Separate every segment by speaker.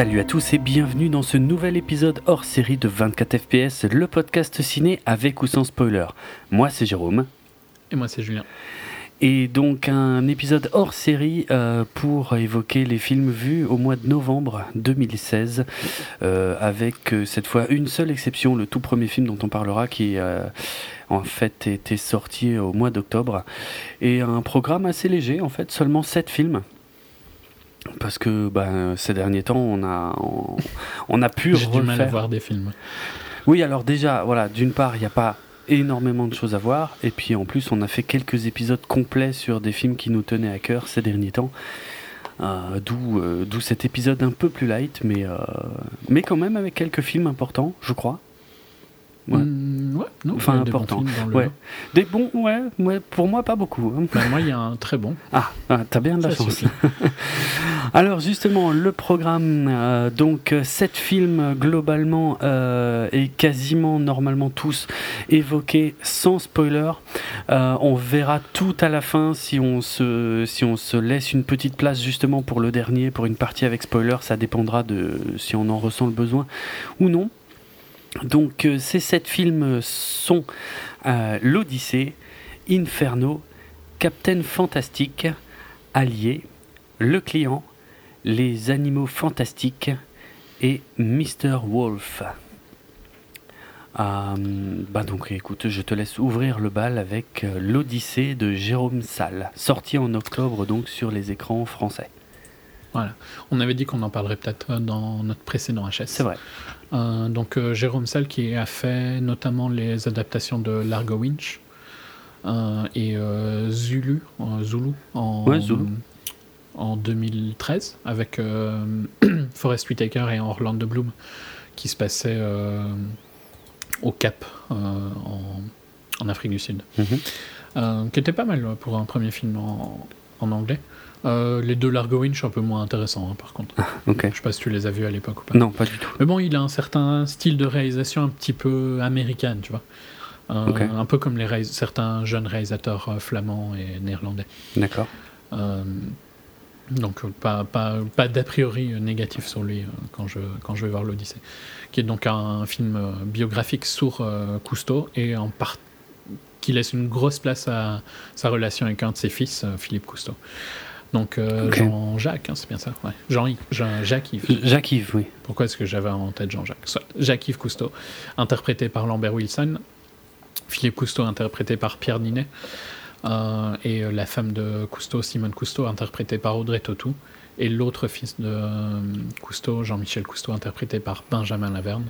Speaker 1: Salut à tous et bienvenue dans ce nouvel épisode hors série de 24 FPS, le podcast ciné avec ou sans spoiler. Moi c'est Jérôme.
Speaker 2: Et moi c'est Julien.
Speaker 1: Et donc un épisode hors série euh, pour évoquer les films vus au mois de novembre 2016, euh, avec euh, cette fois une seule exception, le tout premier film dont on parlera qui en fait était sorti au mois d'octobre. Et un programme assez léger, en fait, seulement 7 films. Parce que bah, ces derniers temps, on a, on, a pu
Speaker 2: J'ai du mal à voir des films.
Speaker 1: Oui, alors déjà, voilà, d'une part, il n'y a pas énormément de choses à voir, et puis en plus, on a fait quelques épisodes complets sur des films qui nous tenaient à cœur ces derniers temps. Euh, euh, d'où cet épisode un peu plus light, mais, euh, mais quand même avec quelques films importants, je crois.
Speaker 2: Ouais. Mm, ouais non,
Speaker 1: enfin important. Des ouais. Des bons, ouais, ouais, pour moi pas beaucoup. Hein.
Speaker 2: Bah, moi il y a un très bon.
Speaker 1: Ah, ah t'as bien de la chance. Alors justement le programme, euh, donc sept films globalement euh, et quasiment normalement tous évoqués sans spoiler. Euh, on verra tout à la fin si on se si on se laisse une petite place justement pour le dernier, pour une partie avec spoiler. Ça dépendra de si on en ressent le besoin ou non. Donc euh, ces sept films sont euh, L'Odyssée, Inferno, Captain Fantastique, Allié, Le Client, Les Animaux Fantastiques et Mr. Wolf. Euh, bah donc écoute, je te laisse ouvrir le bal avec l'Odyssée de Jérôme Salle, sorti en octobre donc sur les écrans français.
Speaker 2: Voilà. On avait dit qu'on en parlerait peut-être dans notre précédent HS.
Speaker 1: C'est vrai.
Speaker 2: Euh, donc euh, Jérôme Sall qui a fait notamment les adaptations de Largo Winch euh, et Zulu, Zulu en, en 2013 avec Forest Whitaker et Orlando Bloom qui se passait au Cap en, Afrique du Sud. Mhm. qui était pas mal pour un premier film en anglais. Euh, les deux Largo Winch un peu moins intéressants hein, par contre.
Speaker 1: ok.
Speaker 2: Je sais pas si tu les as vus à l'époque ou pas.
Speaker 1: Non, pas du tout.
Speaker 2: Mais bon, il a un certain style de réalisation un petit peu américaine, tu vois. Euh, un peu comme les certains jeunes réalisateurs euh, flamands et néerlandais.
Speaker 1: D'accord.
Speaker 2: donc pas, pas, pas d'a priori négatif sur lui quand, je, quand je vais voir l'Odyssée. Qui est donc un, film biographique sur Cousteau et en qui laisse une grosse place à sa relation avec un de ses fils, Philippe Cousteau. Donc euh, Jean-Jacques, hein, c'est bien ça ouais. Jean, Jean Jacques-Yves.
Speaker 1: Jacques-Yves, oui.
Speaker 2: Pourquoi est-ce que j'avais en tête Jean-Jacques? Jacques-Yves Cousteau, interprété par Lambert Wilson. Philippe Cousteau, interprété par Pierre Ninet. Euh, et euh, la femme de Cousteau, Simone Cousteau, interprétée par Audrey Tautou. Et l'autre fils de Cousteau, Jean-Michel Cousteau, interprété par Benjamin Laverne.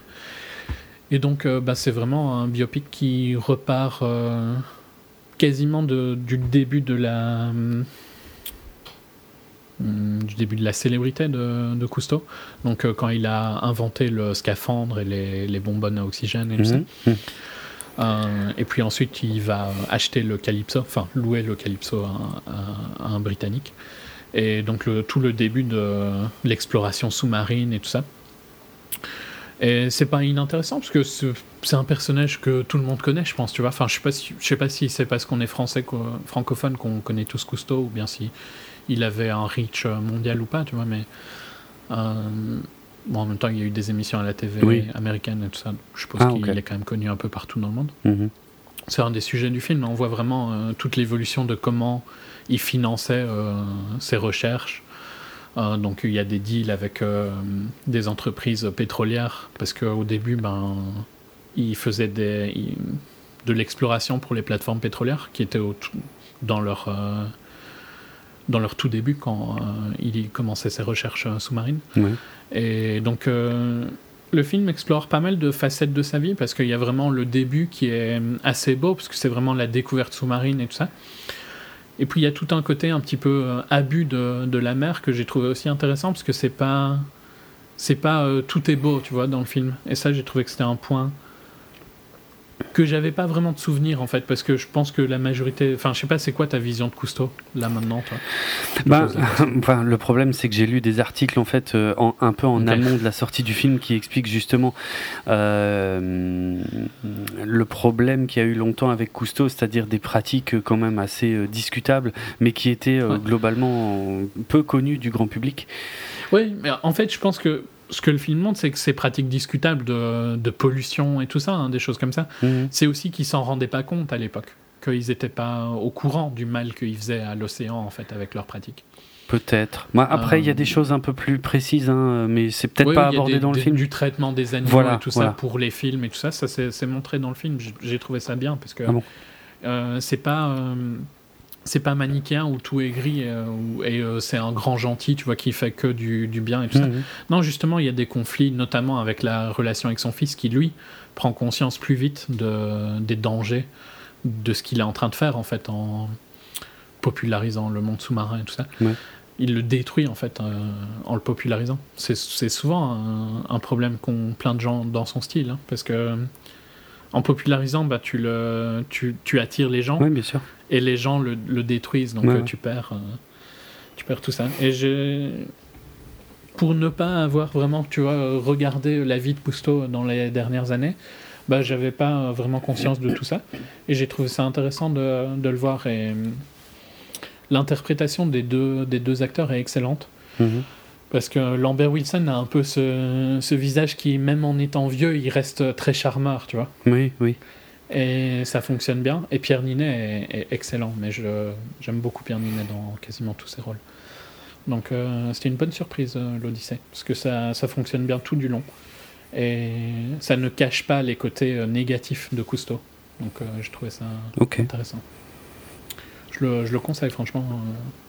Speaker 2: Et donc, bah, c'est vraiment un biopic qui repart quasiment de, du début de la du début de la célébrité de, de Cousteau. Donc, euh, quand il a inventé le scaphandre et les, les bonbonnes à oxygène et tout ça. Mhm. Mhm. Euh, et puis ensuite, il va acheter le Calypso, enfin louer le Calypso à, un Britannique. Et donc le, tout le début de l'exploration sous-marine et tout ça. Et c'est pas inintéressant parce que c'est un personnage que tout le monde connaît, je pense, tu vois. Enfin, je sais pas si, je sais pas si c'est parce qu'on est français, francophone, qu'on connaît tous Cousteau, ou bien si il avait un reach mondial ou pas, tu vois, mais. Euh, bon, en même temps, il y a eu des émissions à la TV américaine et tout ça. Je pense ah, qu'il est quand même connu un peu partout dans le monde. Mhm. C'est un des sujets du film. On voit vraiment euh, toute l'évolution de comment il finançait euh, ses recherches. donc il y a des deals avec des entreprises pétrolières parce qu'au début, ben, il faisait des, de l'exploration pour les plateformes pétrolières qui étaient dans leur dans leur tout début quand euh, il commençait ses recherches euh, sous-marines. Et donc euh, le film explore pas mal de facettes de sa vie parce qu'il y a vraiment le début qui est assez beau parce que c'est vraiment la découverte sous-marine et tout ça. Et puis il y a tout un côté un petit peu abus de, de la mer que j'ai trouvé aussi intéressant parce que c'est pas c'est pas tout est beau tu vois dans le film. Et ça j'ai trouvé que c'était un point que j'avais pas vraiment de souvenir en fait parce que je pense que la majorité enfin je sais pas c'est quoi ta vision de Cousteau là maintenant toi?
Speaker 1: Bah, enfin, le problème c'est que j'ai lu des articles en fait euh, un peu en amont de la sortie du film qui expliquent justement euh, le problème qu'il y a eu longtemps avec Cousteau c'est-à-dire des pratiques quand même assez euh, discutables mais qui étaient globalement peu connues du grand public.
Speaker 2: Oui, mais en fait, je pense que ce que le film montre, c'est que ces pratiques discutables de, de, pollution et tout ça, hein, des choses comme ça,
Speaker 1: Mhm.
Speaker 2: c'est aussi qu'ils s'en rendaient pas compte à l'époque, qu'ils n'étaient pas au courant du mal qu'ils faisaient à l'océan en fait avec leurs pratiques.
Speaker 1: Peut-être. Moi, après, il y a
Speaker 2: Euh,
Speaker 1: des choses un peu plus précises, hein, mais c'est peut-être pas abordé
Speaker 2: des-
Speaker 1: dans le
Speaker 2: des-
Speaker 1: film.
Speaker 2: Du traitement des animaux
Speaker 1: Voilà,
Speaker 2: et tout
Speaker 1: voilà.
Speaker 2: ça pour les films et tout ça, ça c'est montré dans le film. J'ai- J'ai trouvé ça bien parce que
Speaker 1: Ah bon
Speaker 2: euh, c'est pas euh, c'est pas manichéen où tout est gris euh, où- et euh, c'est un grand gentil, tu vois, qui fait que du, du bien et tout ça.
Speaker 1: Mhm.
Speaker 2: Non, justement, il y a des conflits, notamment avec la relation avec son fils, qui lui prend conscience plus vite de, des dangers de ce qu'il est en train de faire en fait en popularisant le monde sous-marin et tout ça.
Speaker 1: Ouais.
Speaker 2: Il le détruit en fait euh, en le popularisant. C'est c'est souvent un, un problème qu'ont plein de gens dans son style, hein, parce que en popularisant, bah, tu, le, tu, tu attires les gens
Speaker 1: Oui, bien sûr.
Speaker 2: et les gens le, le détruisent, donc
Speaker 1: Ouais,
Speaker 2: euh,
Speaker 1: ouais.
Speaker 2: tu perds, euh, tu perds tout ça. Et j'ai, pour ne pas avoir vraiment, tu vois, regardé la vie de Cousteau dans les dernières années, bah, j'avais pas vraiment conscience de tout ça, et j'ai trouvé ça intéressant de, de le voir. Et euh, l'interprétation des deux, des deux acteurs est excellente.
Speaker 1: Mhm.
Speaker 2: Parce que Lambert Wilson a un peu ce, ce visage qui, même en étant vieux, il reste très charmeur, tu vois.
Speaker 1: Oui, oui.
Speaker 2: Et ça fonctionne bien. Et Pierre Ninet est, est excellent, mais j'aime beaucoup Pierre Ninet dans quasiment tous ses rôles. Donc euh, c'était une bonne surprise, euh, l'Odyssée, parce que ça, ça fonctionne bien tout du long. Et ça ne cache pas les côtés euh, négatifs de Cousteau. Donc je trouvais ça
Speaker 1: Ok.
Speaker 2: intéressant. Je le, je le conseille, franchement. euh,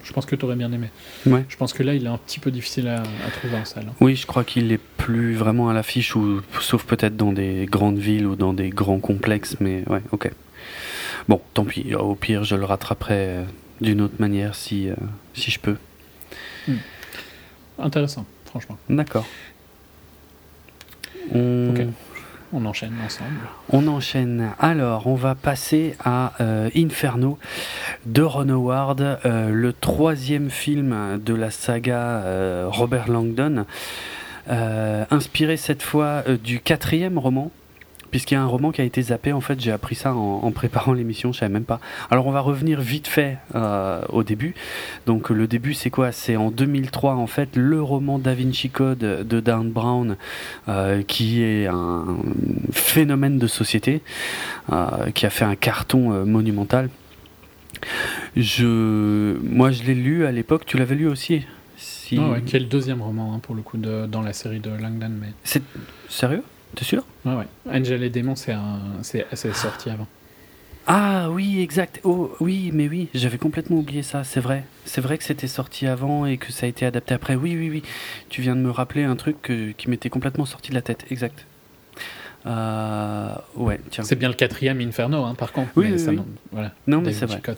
Speaker 2: je pense que tu aurais bien aimé.
Speaker 1: Ouais.
Speaker 2: Je pense que là, il est un petit peu difficile à, à trouver en salle. hein.
Speaker 1: Oui, je crois qu'il est plus vraiment à l'affiche, ou sauf peut-être dans des grandes villes ou dans des grands complexes, mais ouais, ok. Bon, tant pis. Au pire, je le rattraperai euh, d'une autre manière si, euh, si je peux.
Speaker 2: Intéressant, franchement.
Speaker 1: D'accord. On...
Speaker 2: Ok. On enchaîne ensemble.
Speaker 1: On enchaîne. Alors, on va passer à euh, Inferno de Ron Howard, euh, le troisième film de la saga euh, Robert Langdon, inspiré cette fois du quatrième roman. Puisqu'il y a un roman qui a été zappé, en fait, j'ai appris ça en, en préparant l'émission, je savais même pas. Alors, on va revenir vite fait euh, au début. Donc, le début, c'est quoi? C'est en 2003, en fait, le roman Da Vinci Code de Dan Brown, euh, qui est un phénomène de société, euh, qui a fait un carton monumental. Je, moi, je l'ai lu à l'époque. Tu l'avais lu aussi? Si...
Speaker 2: Ah ouais, qui est le deuxième roman hein, pour le coup de, dans la série de Langdon. Mais...
Speaker 1: C'est sérieux? T'es sûr?
Speaker 2: Ouais, ouais. Angel et Démon, c'est sorti avant.
Speaker 1: Ah oui, exact. Oh oui, mais oui, j'avais complètement oublié ça. C'est vrai. C'est vrai que c'était sorti avant et que ça a été adapté après. Oui, oui, oui. Tu viens de me rappeler un truc que- qui m'était complètement sorti de la tête. Exact. Euh, ouais, tiens.
Speaker 2: C'est bien le quatrième Inferno, hein, par contre.
Speaker 1: Oui,
Speaker 2: mais
Speaker 1: oui,
Speaker 2: ça,
Speaker 1: oui.
Speaker 2: non, voilà.
Speaker 1: Non, mais c'est vrai.
Speaker 2: Code,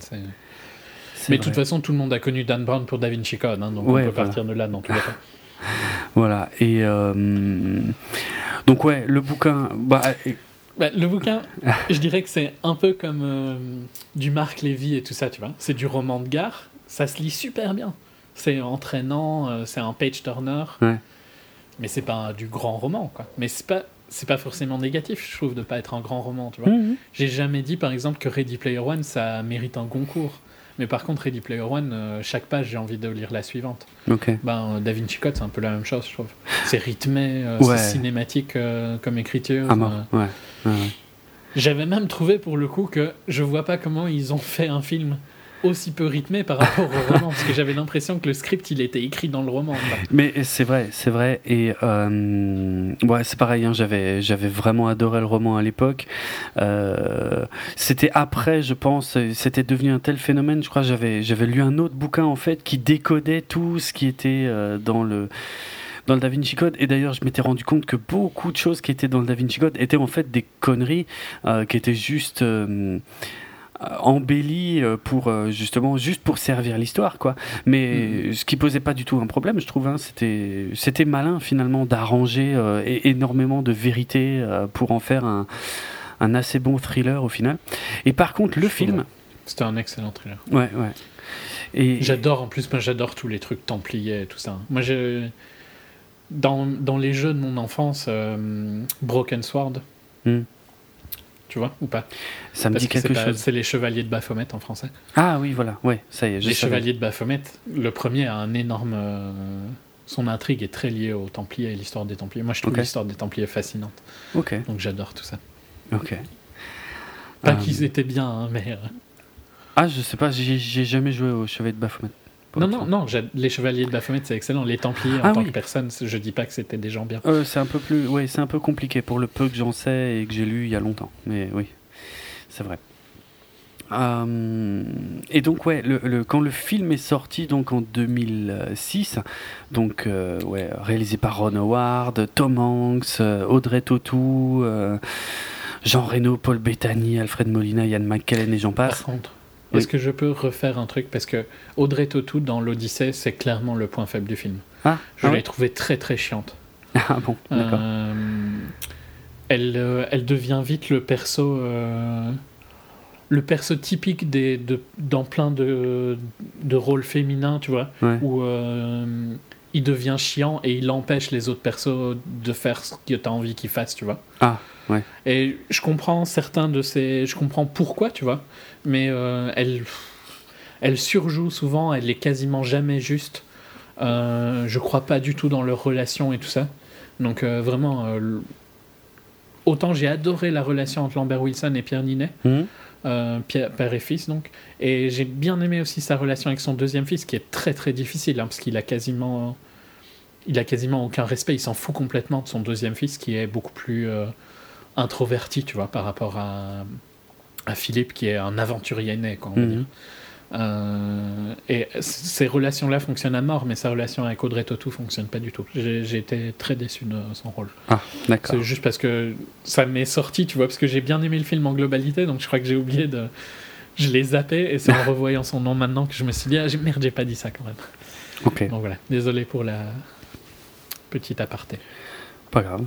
Speaker 2: Mais de toute façon, tout le monde a connu Dan Brown pour Da Vinci Code, hein, donc
Speaker 1: Ouais,
Speaker 2: on peut
Speaker 1: voilà.
Speaker 2: partir de là dans tous les cas.
Speaker 1: Voilà. Et euh, donc ouais, le bouquin. Bah,
Speaker 2: Bah, le bouquin, je dirais que c'est un peu comme euh, du Marc Lévy et tout ça, tu vois. C'est du roman de gare, ça se lit super bien. C'est entraînant, euh, c'est un page turner.
Speaker 1: Ouais.
Speaker 2: Mais c'est pas du grand roman, quoi. Mais c'est pas, c'est pas forcément négatif, je trouve, de pas être un grand roman, tu vois.
Speaker 1: Mhm.
Speaker 2: J'ai jamais dit, par exemple, que Ready Player One, ça mérite un Goncourt. Mais par contre, Ready Player One, euh, chaque page, j'ai envie de lire la suivante.
Speaker 1: Ok.
Speaker 2: Ben, euh, Da Vinci Code, c'est un peu la même chose, je trouve. C'est rythmé, euh,
Speaker 1: Ouais.
Speaker 2: c'est cinématique comme écriture.
Speaker 1: Mort. ouais, ouais.
Speaker 2: J'avais même trouvé pour le coup que je vois pas comment ils ont fait un film aussi peu rythmé par rapport au roman, parce que j'avais l'impression que le script il était écrit dans le roman.
Speaker 1: Mais c'est vrai, c'est vrai. Et euh, ouais, c'est pareil. hein, j'avais, j'avais vraiment adoré le roman à l'époque. Euh, c'était après, je pense, c'était devenu un tel phénomène. Je crois, j'avais, j'avais lu un autre bouquin en fait qui décodait tout ce qui était euh, dans le dans le Da Vinci Code. Et d'ailleurs, je m'étais rendu compte que beaucoup de choses qui étaient dans le Da Vinci Code étaient en fait des conneries qui étaient juste embellies euh, pour euh, justement juste pour servir l'histoire, quoi. Mais ce qui posait pas du tout un problème, je trouve. hein, c'était c'était malin finalement d'arranger euh, énormément de vérité euh, pour en faire un un assez bon thriller au final. Et par contre, le
Speaker 2: Je
Speaker 1: film.
Speaker 2: C'était un excellent thriller.
Speaker 1: ouais, ouais. Et
Speaker 2: J'adore, en plus, moi j'adore tous les trucs templiers et tout ça. Moi, je... dans, dans les jeux de mon enfance, euh, Broken Sword,
Speaker 1: Hmm.
Speaker 2: Tu vois, ou pas
Speaker 1: ça me
Speaker 2: Parce
Speaker 1: dit
Speaker 2: que
Speaker 1: quelque chose.
Speaker 2: C'est les Chevaliers de Baphomet en français.
Speaker 1: Ah oui, voilà, ouais, ça y est, je
Speaker 2: les
Speaker 1: savais.
Speaker 2: Chevaliers de Baphomet, le premier a un énorme, euh, son intrigue est très liée aux Templiers et l'histoire des Templiers. Moi, je trouve l'histoire des Templiers fascinante.
Speaker 1: Ok.
Speaker 2: Donc j'adore tout ça.
Speaker 1: Ok.
Speaker 2: Pas
Speaker 1: Euh,
Speaker 2: qu'ils étaient bien, hein, mais. euh,
Speaker 1: Ah, je sais pas, j'ai j'ai jamais joué au Chevalier de Baphomet.
Speaker 2: Non, non, non, les Chevaliers de Baphomet, c'est excellent. Les Templiers, en
Speaker 1: Ah
Speaker 2: tant
Speaker 1: oui.
Speaker 2: que personne, je dis pas que c'était des gens bien.
Speaker 1: Euh, c'est un peu plus, ouais, c'est un peu compliqué pour le peu que j'en sais et que j'ai lu il y a longtemps. Mais oui, c'est vrai. Euh, et donc ouais, le, le- quand le film est sorti donc en 2006, donc euh, ouais, réalisé par Ron Howard, Tom Hanks, Audrey Tautou, euh, Jean Reno, Paul Bettany, Alfred Molina, Ian McKellen et j'en
Speaker 2: Par
Speaker 1: passe.
Speaker 2: contre,
Speaker 1: Oui.
Speaker 2: est-ce que je peux refaire un truc? Parce que Audrey Tautou, dans l'Odyssée, c'est clairement le point faible du film.
Speaker 1: Ah,
Speaker 2: Je
Speaker 1: ah
Speaker 2: l'ai
Speaker 1: ouais
Speaker 2: trouvée très très chiante.
Speaker 1: Ah bon, d'accord.
Speaker 2: Euh, elle, euh, elle devient vite le perso, euh, le perso typique des, de, dans plein de, de rôles féminins, tu vois,
Speaker 1: Ouais.
Speaker 2: où il devient chiant et il empêche les autres persos de faire ce que tu as envie qu'ils fassent, tu vois.
Speaker 1: Ah, ouais.
Speaker 2: Et je comprends certains de ces, je comprends pourquoi, tu vois, mais euh, elle, elle surjoue souvent, elle est quasiment jamais juste. Euh, je crois pas du tout dans leur relation et tout ça. Donc euh, vraiment, euh, autant j'ai adoré la relation entre Lambert Wilson et Pierre Ninet, Pierre- père et fils donc, et j'ai bien aimé aussi sa relation avec son deuxième fils, qui est très très difficile, hein, parce qu'il a quasiment, il a quasiment aucun respect, il s'en fout complètement de son deuxième fils, qui est beaucoup plus introverti, tu vois, par rapport à, à Philippe, qui est un aventurier né, quoi, on va
Speaker 1: Mhm.
Speaker 2: dire. Euh, et ces relations-là fonctionnent à mort, mais sa relation avec Audrey Tautou fonctionne pas du tout. J'ai été très déçu de son rôle.
Speaker 1: Ah, d'accord.
Speaker 2: C'est juste parce que ça m'est sorti, tu vois, parce que j'ai bien aimé le film en globalité, donc je crois que j'ai oublié de. Je l'ai zappé, et c'est en revoyant son nom maintenant que je me suis dit, ah, merde, j'ai pas dit ça quand même.
Speaker 1: Ok,
Speaker 2: Donc voilà, désolé pour la petite aparté.
Speaker 1: pas grave.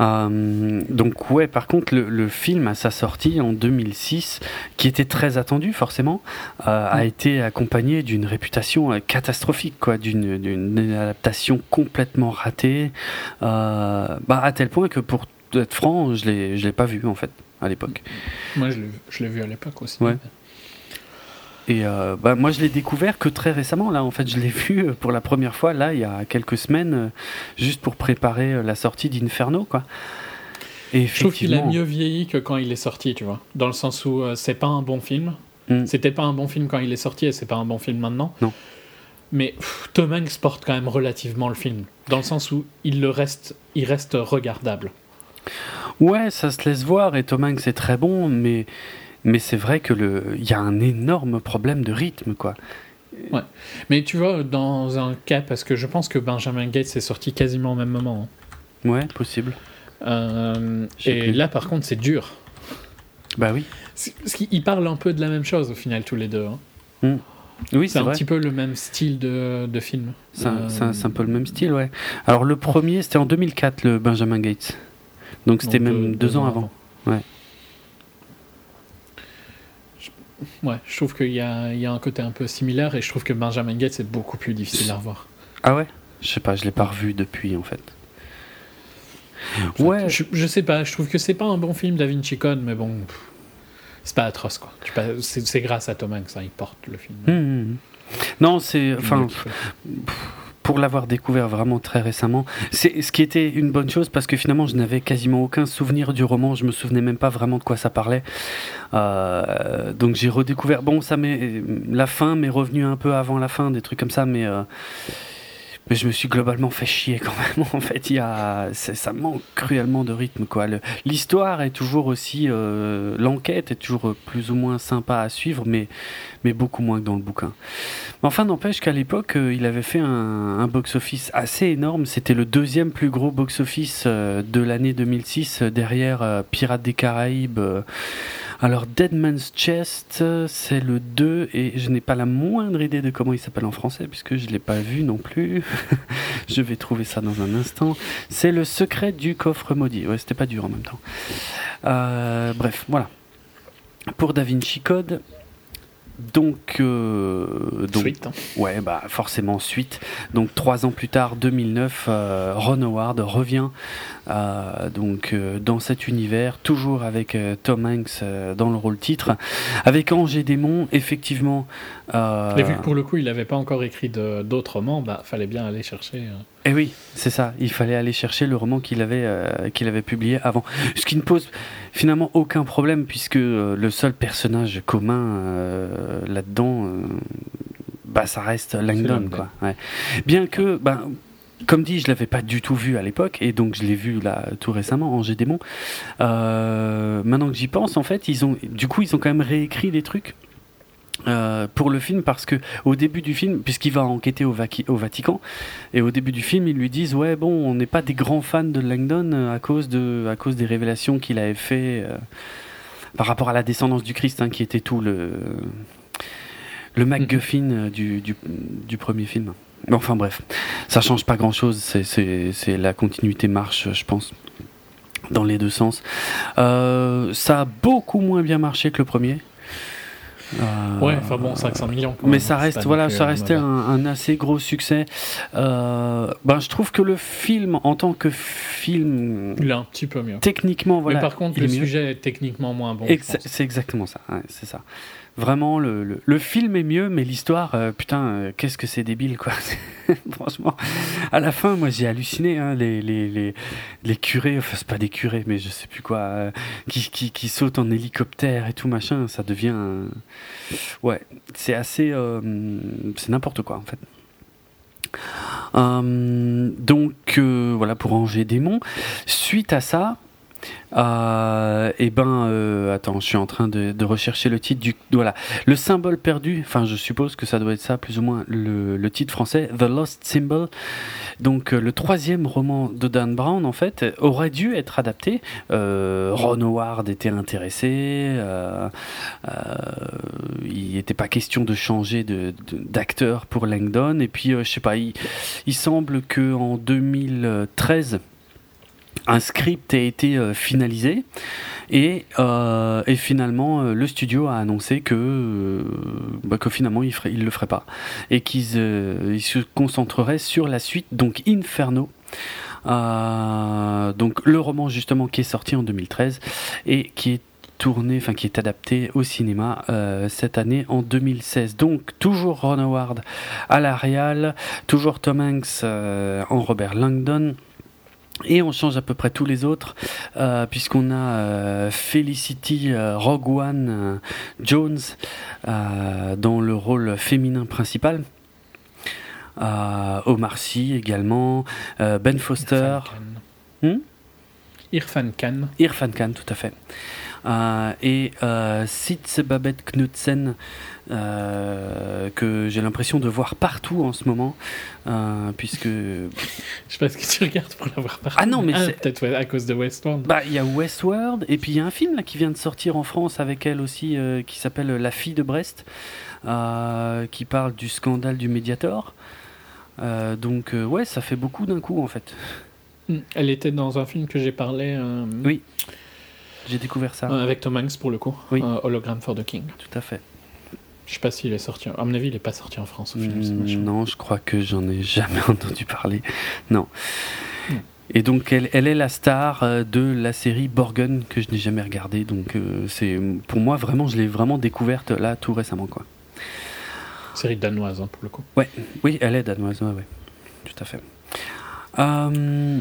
Speaker 1: Euh, donc ouais, par contre, le, le film à sa sortie en 2006, qui était très attendu forcément, euh, a
Speaker 2: Mm.
Speaker 1: été accompagné d'une réputation euh, catastrophique, quoi, d'une adaptation complètement ratée, euh, bah, à tel point que pour être franc, je l'ai l'ai pas vu en fait à l'époque.
Speaker 2: Moi, je l'ai je l'ai vu à l'époque aussi.
Speaker 1: Ouais. Et euh, bah, moi, je l'ai découvert que très récemment. Là, en fait, je l'ai vu euh, pour la première fois là, il y a quelques semaines, euh, juste pour préparer la sortie d'Inferno, quoi. Et
Speaker 2: Je trouve qu'il a mieux vieilli que quand il est sorti, tu vois. Dans le sens où euh, c'est pas un bon film.
Speaker 1: Mm.
Speaker 2: C'était pas un bon film quand il est sorti et c'est pas un bon film maintenant.
Speaker 1: Non.
Speaker 2: Mais pff, Tom Hanks porte quand même relativement le film. Dans le sens où il le reste, il reste regardable.
Speaker 1: Ouais, ça se laisse voir et Tom Hanks est très bon, mais mais c'est vrai que le, il y a un énorme problème de rythme, quoi.
Speaker 2: Mais tu vois, dans un cas, parce que je pense que Benjamin Gates est sorti quasiment au même moment. hein.
Speaker 1: Ouais, possible.
Speaker 2: Euh, et
Speaker 1: plus.
Speaker 2: là, par contre, c'est dur.
Speaker 1: Bah oui.
Speaker 2: Parce qu'ils parlent un peu de la même chose au final, tous les deux. hein.
Speaker 1: Oui,
Speaker 2: C'est
Speaker 1: c'est
Speaker 2: un
Speaker 1: vrai.
Speaker 2: petit peu le même style de, de film.
Speaker 1: C'est un,
Speaker 2: Euh,
Speaker 1: c'est un- peu le même style, ouais. Alors le premier, c'était en 2004, le Benjamin Gates. Donc c'était même deux, ans avant. Ouais.
Speaker 2: Je- Ouais, je trouve qu'il y a, il y a un côté un peu similaire et je trouve que Benjamin Gates est beaucoup plus difficile à revoir.
Speaker 1: Ah ouais? Je sais pas, je l'ai pas revu depuis en fait. Ouais.
Speaker 2: Je, je sais pas, je trouve que c'est pas un bon film Da Vinci Code, mais bon, c'est pas atroce quoi. C'est grâce à Tom Hanks, hein, il porte le film.
Speaker 1: Hum, hum, hum. Non, c'est enfin Pour l'avoir découvert vraiment très récemment, c'est ce qui était une bonne chose parce que finalement je n'avais quasiment aucun souvenir du roman, je me souvenais même pas vraiment de quoi ça parlait. Euh, donc j'ai redécouvert. Bon, ça m'est la fin m'est revenue un peu avant la fin, des trucs comme ça, mais euh, mais je me suis globalement fait chier quand même. En fait, il y a ça manque cruellement de rythme quoi. L'histoire est toujours aussi euh, l'enquête est toujours plus ou moins sympa à suivre, mais mais beaucoup moins que dans le bouquin. Enfin, n'empêche qu'à l'époque, euh, il avait fait un, box-office assez énorme. C'était le deuxième plus gros box-office euh, de l'année 2006, euh, derrière Pirates des Caraïbes. Alors, Dead Man's Chest, c'est le 2, et je n'ai pas la moindre idée de comment il s'appelle en français, puisque je ne l'ai pas vu non plus. je vais trouver ça dans un instant. C'est Le Secret du Coffre Maudit. Ouais, c'était pas dur en même temps. Euh, bref, voilà. Pour Da Vinci Code, donc, donc
Speaker 2: Suite. hein.
Speaker 1: ouais, bah forcément suite. Donc trois ans plus tard, 2009, euh, Ron Howard revient euh, donc euh, dans cet univers, toujours avec euh, Tom Hanks euh, dans le rôle titre, avec Angers Démon, effectivement. Euh,
Speaker 2: Mais vu que pour le coup, il n'avait pas encore écrit d'autres romans, bah fallait bien aller chercher. euh,
Speaker 1: Eh oui, c'est ça. Il fallait aller chercher le roman qu'il avait, euh, qu'il avait publié avant. Ce qui ne pose finalement aucun problème, puisque euh, le seul personnage commun là-dedans, bah, ça reste Langdon.
Speaker 2: Langdon.
Speaker 1: Quoi. Ouais. Bien que, bah, comme dit, je l'avais pas du tout vu à l'époque, et donc je l'ai vu là tout récemment, Angers Démon. Euh, maintenant que j'y pense, en fait, ils ont, du coup, ils ont quand même réécrit des trucs. Euh, pour le film parce que au début du film puisqu'il va enquêter au, Vatican et au début du film, ils lui disent ouais bon, on n'est pas des grands fans de Langdon euh, à cause de à cause des révélations qu'il avait fait euh, par rapport à la descendance du Christ, hein, qui était tout le le MacGuffin du, du, premier film. Enfin bref, ça change pas grand chose. C'est la continuité marche, je pense, dans les deux sens. Ça a beaucoup moins bien marché que le premier. Euh,
Speaker 2: Ouais, enfin bon, 500 millions.
Speaker 1: mais
Speaker 2: même,
Speaker 1: ça reste, voilà, ça
Speaker 2: euh,
Speaker 1: restait un, un assez gros succès. Euh, ben, je trouve que le film, en tant que film,
Speaker 2: Il est un petit peu mieux.
Speaker 1: techniquement, voilà.
Speaker 2: mais par contre, le sujet est techniquement moins bon.
Speaker 1: c'est exactement ça. ouais, c'est ça. Vraiment, le, le, film est mieux, mais l'histoire, euh, putain, euh, qu'est-ce que c'est débile, quoi. Franchement, à la fin, moi, j'ai halluciné. Hein, les, les, les, les curés, enfin, c'est pas des curés, mais je sais plus quoi, euh, qui, qui, qui sautent en hélicoptère et tout machin, ça devient. Ouais, c'est assez. c'est n'importe quoi, en fait. Euh, donc voilà pour Angers Démon. Suite à ça, euh, et ben euh, attends, je suis en train de, rechercher le titre du voilà le symbole perdu. Enfin, je suppose que ça doit être ça plus ou moins le, titre français, The Lost Symbol. Donc euh, le troisième roman de Dan Brown en fait aurait dû être adapté. Euh, Ron Howard était intéressé. il n'était pas question de changer d'acteur pour Langdon. Et puis je sais pas, il, il semble que en 2013 un script a été euh, finalisé et, euh, finalement euh, le studio a annoncé que, bah, finalement il ne le ferait pas et qu'ils ils se concentreraient sur la suite donc Inferno donc le roman justement qui est sorti en 2013 et qui est tourné, enfin qui est adapté au cinéma cette année en 2016. Donc toujours Ron Howard à la réal, toujours Tom Hanks en Robert Langdon. Et on change à peu près tous les autres, euh, puisqu'on a euh, Felicity euh, Rogue One euh, Jones dans le rôle féminin principal. Omar Sy également, Ben Foster,
Speaker 2: Irfan Khan.
Speaker 1: Hmm
Speaker 2: Irfan Khan.
Speaker 1: Irfan Khan, tout à fait. Et Sitz Babette Knudsen, euh, que j'ai l'impression de voir partout en ce moment, euh, puisque
Speaker 2: Je sais pas ce que tu regardes pour l'avoir partout.
Speaker 1: Ah non, mais c'est-
Speaker 2: Peut-être à cause de Westworld.
Speaker 1: Bah, il y a Westworld, et puis il y a un film là, qui vient de sortir en France avec elle aussi, euh, qui s'appelle La fille de Brest, qui parle du scandale du Mediator. Donc, ouais, ça fait beaucoup d'un coup en fait.
Speaker 2: Hmm. Elle était dans un film que j'ai parlé
Speaker 1: Oui. J'ai découvert ça,
Speaker 2: euh, avec Tom Hanks pour le coup.
Speaker 1: Oui.
Speaker 2: Euh, Hologram for the King.
Speaker 1: tout à fait.
Speaker 2: Je sais pas s'il est sorti. À mon avis, il est pas sorti en France au film. ce machin.
Speaker 1: Mm, non, je crois que j'en ai jamais entendu parler. Non.
Speaker 2: Hmm.
Speaker 1: Et donc, elle, elle est la star euh, de la série Borgen que je n'ai jamais regardée. Donc, euh, c'est pour moi vraiment, je l'ai vraiment découverte là tout récemment, quoi.
Speaker 2: Série danoise hein, pour le coup.
Speaker 1: Oui, elle est danoise, ouais, ouais. Tout à fait. Euh,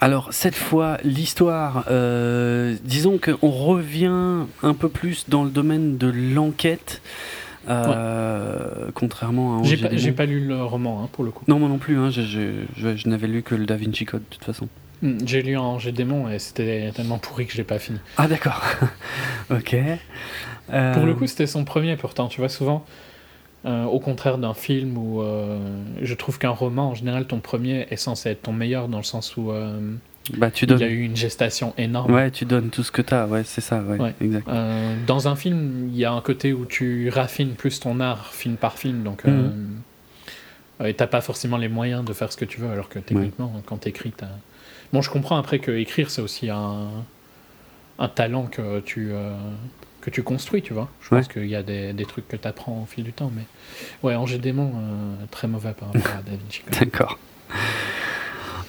Speaker 1: alors, cette fois, l'histoire, euh, disons qu'on revient un peu plus dans le domaine de l'enquête, euh, contrairement à
Speaker 2: J'ai pas, j'ai pas lu le roman hein, pour le coup.
Speaker 1: Non, moi non plus, hein, je, je- je- je n'avais lu que le Da Vinci Code, de toute façon.
Speaker 2: Hmm, J'ai lu Angers Démon et c'était tellement pourri que je l'ai pas fini.
Speaker 1: Ah, d'accord. ok. Euh,
Speaker 2: Pour le coup, c'était son premier pourtant. Tu vois, souvent, euh, au contraire d'un film où euh, je trouve qu'un roman, en général, ton premier est censé être ton meilleur dans le sens où euh,
Speaker 1: bah, tu
Speaker 2: il y a eu une gestation énorme.
Speaker 1: Ouais, tu donnes tout ce que t'as, ouais, c'est ça, ouais,
Speaker 2: Ouais.
Speaker 1: exact.
Speaker 2: Dans un film, il y a un côté où tu raffines plus ton art film par film, donc euh, et t'as pas forcément les moyens de faire ce que tu veux, alors que techniquement, quand t'écris, t'as. Bon, je comprends après que écrire c'est aussi un, un talent que tu que tu construis, tu vois. Je pense qu'il y a des, des, trucs que tu apprends au fil du temps, mais ouais, Angers Démon, très mauvais par rapport à Da Vinci.
Speaker 1: D'accord.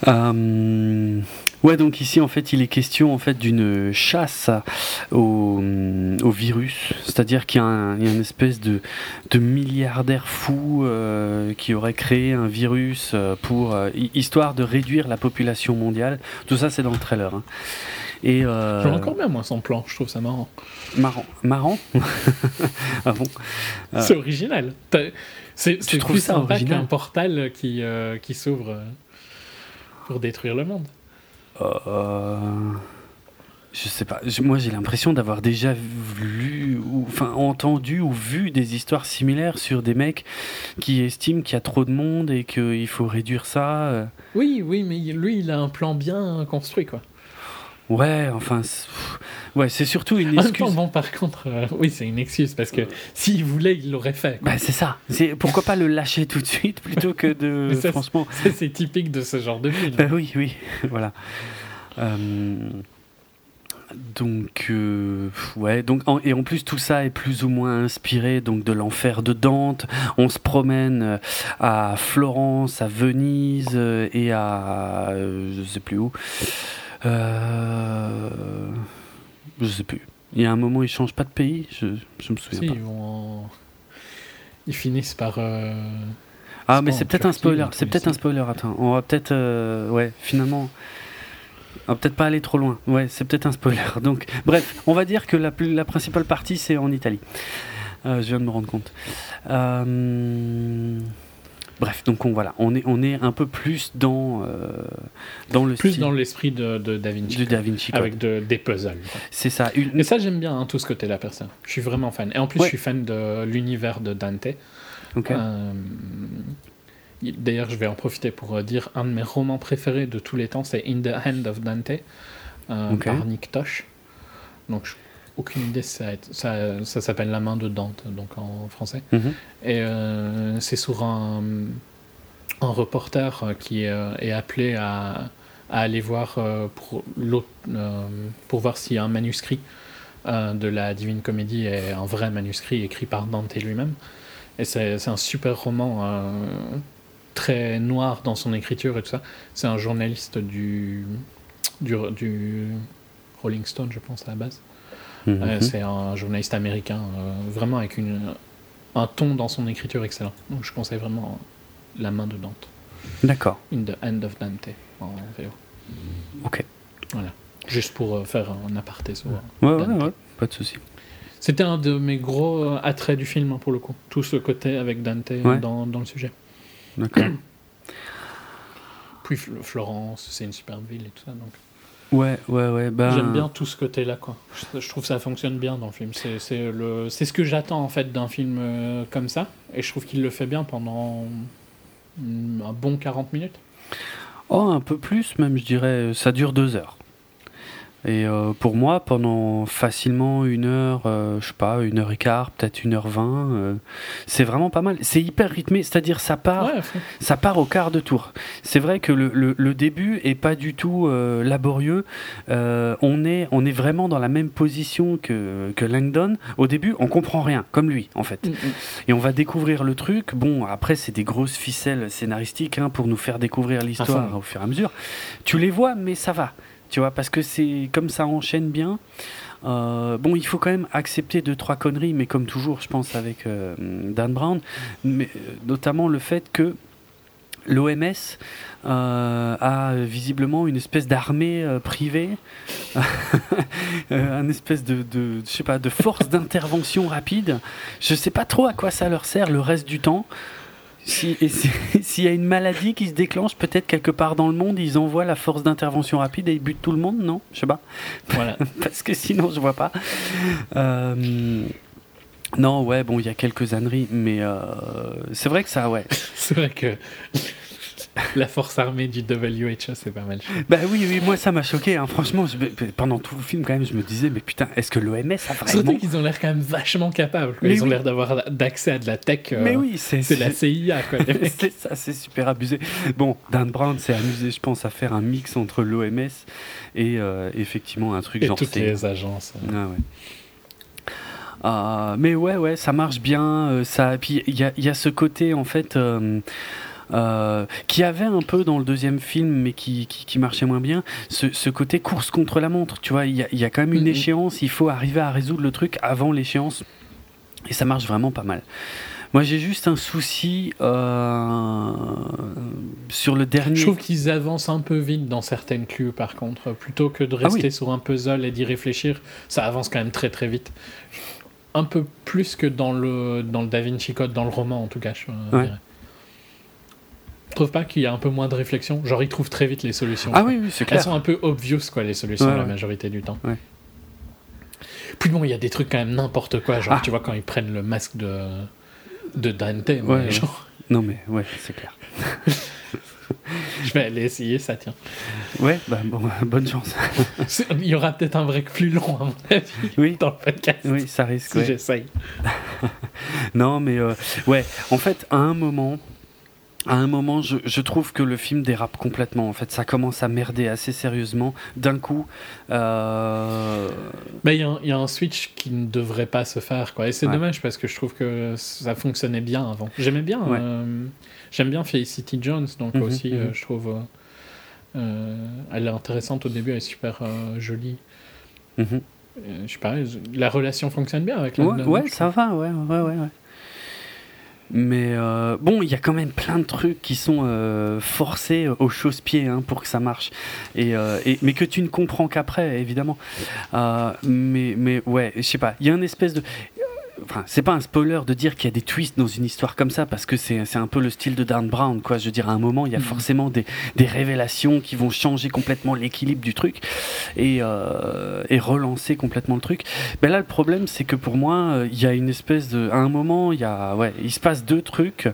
Speaker 1: Euh, ouais, donc ici en fait, il est question en fait d'une chasse au, au virus, c'est-à-dire qu'il y, a une espèce de, de milliardaire fou euh, qui aurait créé un virus euh, pour histoire de réduire la population mondiale. Tout ça, c'est dans le trailer. Hein.
Speaker 2: Et euh... J'aime encore bien moi son plan, je trouve ça marrant.
Speaker 1: Marrant, marrant. ah bon
Speaker 2: C'est original. C'est plus sympa qu'un portal qui, qui s'ouvre pour détruire le monde
Speaker 1: euh, Je sais pas. Moi, j'ai l'impression d'avoir déjà lu, ou, enfin, entendu ou vu des histoires similaires sur des mecs qui estiment qu'il y a trop de monde et qu'il faut réduire ça. Euh.
Speaker 2: Oui, oui, mais lui, il a un plan bien construit, quoi.
Speaker 1: Ouais, enfin, ouais, c'est surtout une excuse.
Speaker 2: bon, par contre, euh, oui, c'est une excuse parce que s'il voulait, il l'aurait fait.
Speaker 1: Bah, c'est ça. C'est pourquoi pas le lâcher tout de suite plutôt que de. franchement,
Speaker 2: c'est typique de ce genre de film.
Speaker 1: Bah oui, oui, voilà. Euh, donc euh, ouais donc et en plus tout ça est plus ou moins inspiré donc de l'enfer de Dante on se promène à Florence à Venise et à je sais plus où euh, je sais plus. Il y a un moment, ils changent pas de pays. Je, je me souviens pas.
Speaker 2: Ils, vont ils finissent par. Euh,
Speaker 1: ah, mais c'est peut-être un spoiler. C'est peut-être un spoiler. Attends, on va peut-être. Euh, ouais, finalement. On va peut-être pas aller trop loin. Ouais, c'est peut-être un spoiler. Donc, bref, on va dire que la, la principale partie, c'est en Italie. je viens de me rendre compte. Euh. Bref, donc on, voilà, on est, on est un peu plus dans, euh, dans le
Speaker 2: Plus dans l'esprit de, de, Da Vinci.
Speaker 1: De Da Vinci
Speaker 2: avec de, des puzzles.
Speaker 1: C'est ça.
Speaker 2: Et ça, j'aime bien, hein, tout ce côté-là, personne. Je suis vraiment fan. Et en plus, je suis fan de l'univers de Dante. Euh, d'ailleurs, je vais en profiter pour euh, dire un de mes romans préférés de tous les temps, c'est In the Hand of Dante, par Nick Tosh. Donc, je aucune idée, ça, ça, ça s'appelle La main de Dante, donc en français. Mhm. Et euh, c'est sur un, un, reporter qui euh, est, appelé à, à, aller voir euh, pour, pour voir a un manuscrit de la Divine Comédie est un vrai manuscrit écrit par Dante lui-même. Et c'est un super roman très noir dans son écriture et tout ça. C'est un journaliste du, du, du Rolling Stone, je pense, à la base. Mhm. c'est un journaliste américain, euh, vraiment avec une, un ton dans son écriture excellent. Donc je conseille vraiment La main de Dante.
Speaker 1: D'accord.
Speaker 2: In the End of Dante en VO.
Speaker 1: Ok.
Speaker 2: Voilà. Juste pour euh, faire un aparté sur.
Speaker 1: Ouais, ouais, ouais, pas de souci.
Speaker 2: C'était un de mes gros euh, attraits du film, hein, pour le coup. Tout ce côté avec Dante dans, dans, le sujet.
Speaker 1: D'accord.
Speaker 2: Puis Florence, c'est une superbe ville et tout ça. Donc.
Speaker 1: Ouais, ouais, ouais. Ben...
Speaker 2: J'aime bien tout ce côté-là, quoi. Je, trouve que ça fonctionne bien dans le film. C'est ce que j'attends, en fait, d'un film euh, comme ça. Et je trouve qu'il le fait bien pendant un bon 40 minutes.
Speaker 1: Oh, un peu plus, même, je dirais. Ça dure deux heures. Et euh, pour moi, pendant facilement une heure, euh, je sais pas, une heure et quart, peut-être une heure vingt, euh, c'est vraiment pas mal. C'est hyper rythmé, c'est-à-dire ça part, ça part au quart de tour. C'est vrai que le, le, début est pas du tout laborieux. on est on est vraiment dans la même position que que Langdon. Au début, on comprend rien, comme lui en fait. Mm, mm. Et on va découvrir le truc. Bon, après c'est des grosses ficelles scénaristiques hein, pour nous faire découvrir l'histoire au fur et à mesure. Tu les vois, mais ça va tu vois, parce que c'est comme ça enchaîne bien. Euh, bon, il faut quand même accepter deux trois conneries, mais comme toujours, je pense avec euh, Dan Brown, mais euh, notamment le fait que l'OMS a visiblement une espèce d'armée privée, une espèce de, de, je sais pas, de force d'intervention rapide. Je sais pas trop à quoi ça leur sert le reste du temps. S'il y a une maladie qui se déclenche, peut-être quelque part dans le monde, ils envoient la force d'intervention rapide et ils butent tout le monde, non? Je sais pas.
Speaker 2: Voilà.
Speaker 1: Parce que sinon, je vois pas. Euh, non, ouais, bon, il y a quelques âneries, mais euh, c'est vrai que ça, ouais.
Speaker 2: c'est vrai que la force armée du WHO, c'est pas mal.
Speaker 1: Bah oui, oui, moi ça m'a choqué. Hein. Franchement, pendant tout le film, quand même, je me disais, mais putain, est-ce que l'OMS a vraiment.
Speaker 2: Surtout qu'ils ont l'air quand même vachement capables. Ils ont l'air d'avoir d'accès à de la tech. Euh,
Speaker 1: mais oui, c'est
Speaker 2: la CIA, quoi.
Speaker 1: c'est ça, c'est super abusé. Bon, Dan Brown s'est amusé, je pense, à faire un mix entre l'OMS et euh, effectivement un truc
Speaker 2: et
Speaker 1: genre.
Speaker 2: Toutes les agences.
Speaker 1: Ah ouais. mais ouais, ouais, ça marche bien. ça, puis il y a, y a, ce côté en fait. Euh, qui avait un peu dans le deuxième film, mais qui, qui, marchait moins bien, ce, ce, côté course contre la montre. Tu vois, il y a, y a, quand même une mm-hmm. échéance, il faut arriver à résoudre le truc avant l'échéance. Et ça marche vraiment pas mal. Moi, j'ai juste un souci euh, sur le dernier.
Speaker 2: Je trouve qu'ils avancent un peu vite dans certaines clues, par contre. Plutôt que de ah rester sur un puzzle et d'y réfléchir, ça avance quand même très très vite. Un peu plus que dans le, dans le Da Vinci Code, dans le roman en tout cas, je dirais. Je trouve pas qu'il y a un peu moins de réflexion Genre, ils trouvent très vite les solutions.
Speaker 1: Ah oui, oui c'est clair.
Speaker 2: Elles sont un peu obvious, quoi, les solutions, la majorité du temps. Puis bon, il y a des trucs quand même n'importe quoi. Genre, ah. tu vois, quand ils prennent le masque de, de Dante.
Speaker 1: Mais genre... Non, mais ouais, c'est clair.
Speaker 2: Je vais aller essayer, ça tient.
Speaker 1: Ouais, bah, bon, bonne chance.
Speaker 2: Il y aura peut-être un break plus long, à mon avis,
Speaker 1: oui.
Speaker 2: dans le podcast.
Speaker 1: Oui, ça risque.
Speaker 2: Si j'essaye.
Speaker 1: non, mais euh, ouais, en fait, à un moment, à un moment, je, trouve que le film dérape complètement. En fait, ça commence à merder assez sérieusement. D'un coup. Euh...
Speaker 2: Il y, a un switch qui ne devrait pas se faire. Quoi. Et c'est dommage parce que je trouve que ça fonctionnait bien avant. J'aimais bien. Euh, j'aime bien Felicity Jones, donc mhm, aussi, euh, mhm. je trouve. Elle est intéressante au début, elle est super jolie. Mhm. je sais pas, la relation fonctionne bien avec la
Speaker 1: Ouais, ouais ça va, ouais, ouais, ouais. Mais euh, bon, il y a quand même plein de trucs qui sont euh, forcés au chausse-pied hein, pour que ça marche. Et, euh, et, mais que tu ne comprends qu'après, évidemment. mais, mais ouais, je sais pas. Il y a une espèce de enfin, c'est pas un spoiler de dire qu'il y a des twists dans une histoire comme ça parce que c'est un peu le style de Dan Brown, quoi. Je veux dire, à un moment, il y a mhm. forcément des, des, révélations qui vont changer complètement l'équilibre du truc et, euh, et, relancer complètement le truc. Ben là, le problème, c'est que pour moi, euh, il y a une espèce de, à un moment, il y a, ouais, il se passe deux trucs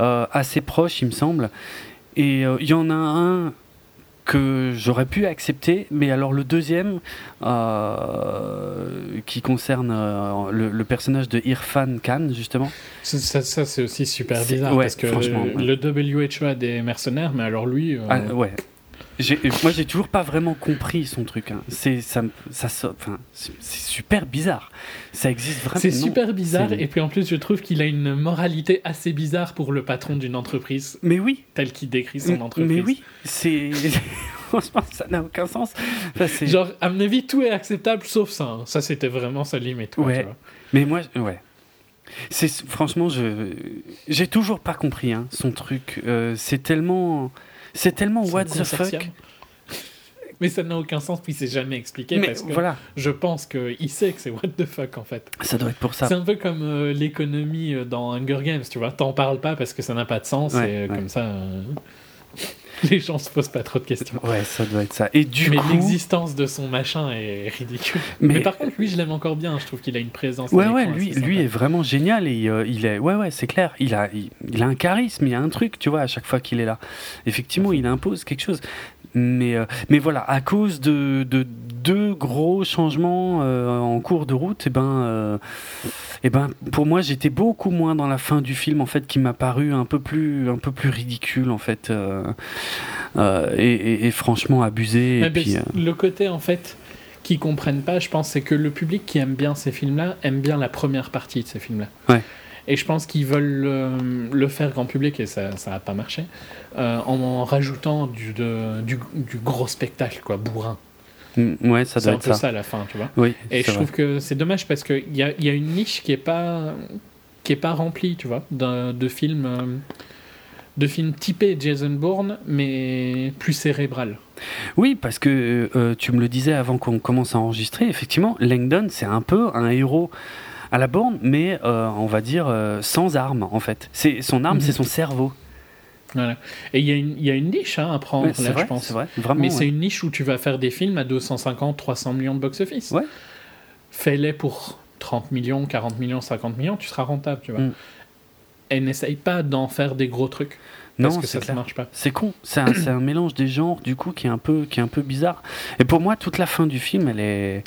Speaker 1: euh, assez proches, il me semble. Et il y en a un que j'aurais pu accepter, mais alors le deuxième, euh, qui concerne euh, le, personnage de Irfan Khan, justement.
Speaker 2: Ça, ça c'est aussi super bizarre, parce que le WHO a des mercenaires, mais alors lui... Euh,
Speaker 1: ah, ouais, moi, j'ai toujours pas vraiment compris son truc. Hein. C'est ça, ça, enfin, c'est super bizarre. Ça existe vraiment.
Speaker 2: C'est super bizarre. Et puis en plus, je trouve qu'il a une moralité assez bizarre pour le patron d'une entreprise.
Speaker 1: Mais oui.
Speaker 2: Tel qu'il décrit son entreprise.
Speaker 1: Mais oui. C'est. Franchement, ça n'a aucun sens.
Speaker 2: Genre, à mon avis, tout est acceptable sauf ça. Hein. Ça, c'était vraiment sa limite.
Speaker 1: ouais. Mais moi, ouais. C'est franchement, je j'ai toujours pas compris hein, son truc. Euh, c'est tellement c'est tellement what the fuck.
Speaker 2: Mais ça n'a aucun sens, puis c'est jamais expliqué Mais parce que voilà. je pense qu'il sait que c'est what the fuck en fait.
Speaker 1: Ça doit être pour ça.
Speaker 2: C'est un peu comme euh, l'économie euh, dans Hunger Games, tu vois. T'en parles pas parce que ça n'a pas de sens et euh, comme ça. les gens se posent pas trop de questions.
Speaker 1: Ouais, ça doit être ça. Et du
Speaker 2: mais l'existence de son machin est ridicule. Mais... par contre, lui, je l'aime encore bien. Je trouve qu'il a une présence.
Speaker 1: Ouais, ouais, lui, lui est vraiment génial et euh, il est. Ouais, ouais, c'est clair. Il a, il, a un charisme, il y a un truc, tu vois, à chaque fois qu'il est là. Effectivement, il impose quelque chose. Mais, euh, mais voilà, à cause de, de deux gros changements euh, en cours de route, et eh ben, et ben, pour moi, j'étais beaucoup moins dans la fin du film en fait, qui m'a paru un peu plus, un peu plus ridicule en fait. Euh, et, franchement abusé.
Speaker 2: Euh, le côté en fait qui comprennent pas, je pense, c'est que le public qui aime bien ces films-là aime bien la première partie de ces films-là.
Speaker 1: Ouais.
Speaker 2: Et je pense qu'ils veulent le, faire grand public et ça n'a pas marché euh, en, rajoutant du, du, gros spectacle, quoi, bourrin.
Speaker 1: Mm, ouais, ça doit
Speaker 2: être
Speaker 1: ça.
Speaker 2: ça à la fin, tu vois.
Speaker 1: Oui,
Speaker 2: et je trouve que c'est dommage parce qu'il y a, y a une niche qui est pas qui est pas remplie, tu vois, de, films de films typés Jason Bourne, mais plus cérébral.
Speaker 1: Oui, parce que euh, tu me le disais avant qu'on commence à enregistrer, effectivement, Langdon, c'est un peu un héros à la Bourne, mais euh, on va dire euh, sans armes, en fait. C'est Son arme, mhm. c'est son cerveau.
Speaker 2: Voilà. Et il y, y, a une niche hein, à prendre, là,
Speaker 1: je
Speaker 2: pense.
Speaker 1: Vrai, vraiment,
Speaker 2: mais c'est une niche où tu vas faire des films à 250, 300 millions de box-office.
Speaker 1: Ouais.
Speaker 2: Fais-les pour 30 millions, 40 millions, 50 millions, tu seras rentable, tu vois. Mm et n'essaye pas d'en faire des gros trucs. Parce que ça ne marche pas.
Speaker 1: C'est con. C'est un, mélange des genres, du coup, qui est, un peu, qui est un peu bizarre. Et pour moi, toute la fin du film, elle est.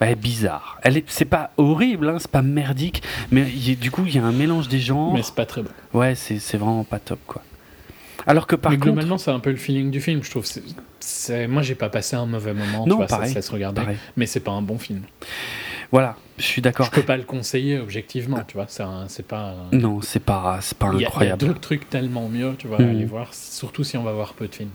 Speaker 1: Bah, bizarre. Elle est, c'est pas horrible, hein, c'est pas merdique, mais du coup il y a un mélange des genres.
Speaker 2: Mais c'est pas très bon.
Speaker 1: Ouais, c'est vraiment pas top quoi. Alors que par mais
Speaker 2: contre, globalement c'est un peu le feeling du film, je trouve. C'est, moi j'ai pas passé un mauvais moment,
Speaker 1: non,
Speaker 2: tu vois,
Speaker 1: pareil,
Speaker 2: ça, se regarder, mais c'est pas un bon film.
Speaker 1: Voilà, je suis d'accord.
Speaker 2: Je peux pas le conseiller objectivement, tu vois. C'est pas.
Speaker 1: Non, c'est pas, c'est pas incroyable.
Speaker 2: Il y a, d'autres trucs tellement mieux, tu vois, mm. aller voir, surtout si on va voir peu de films.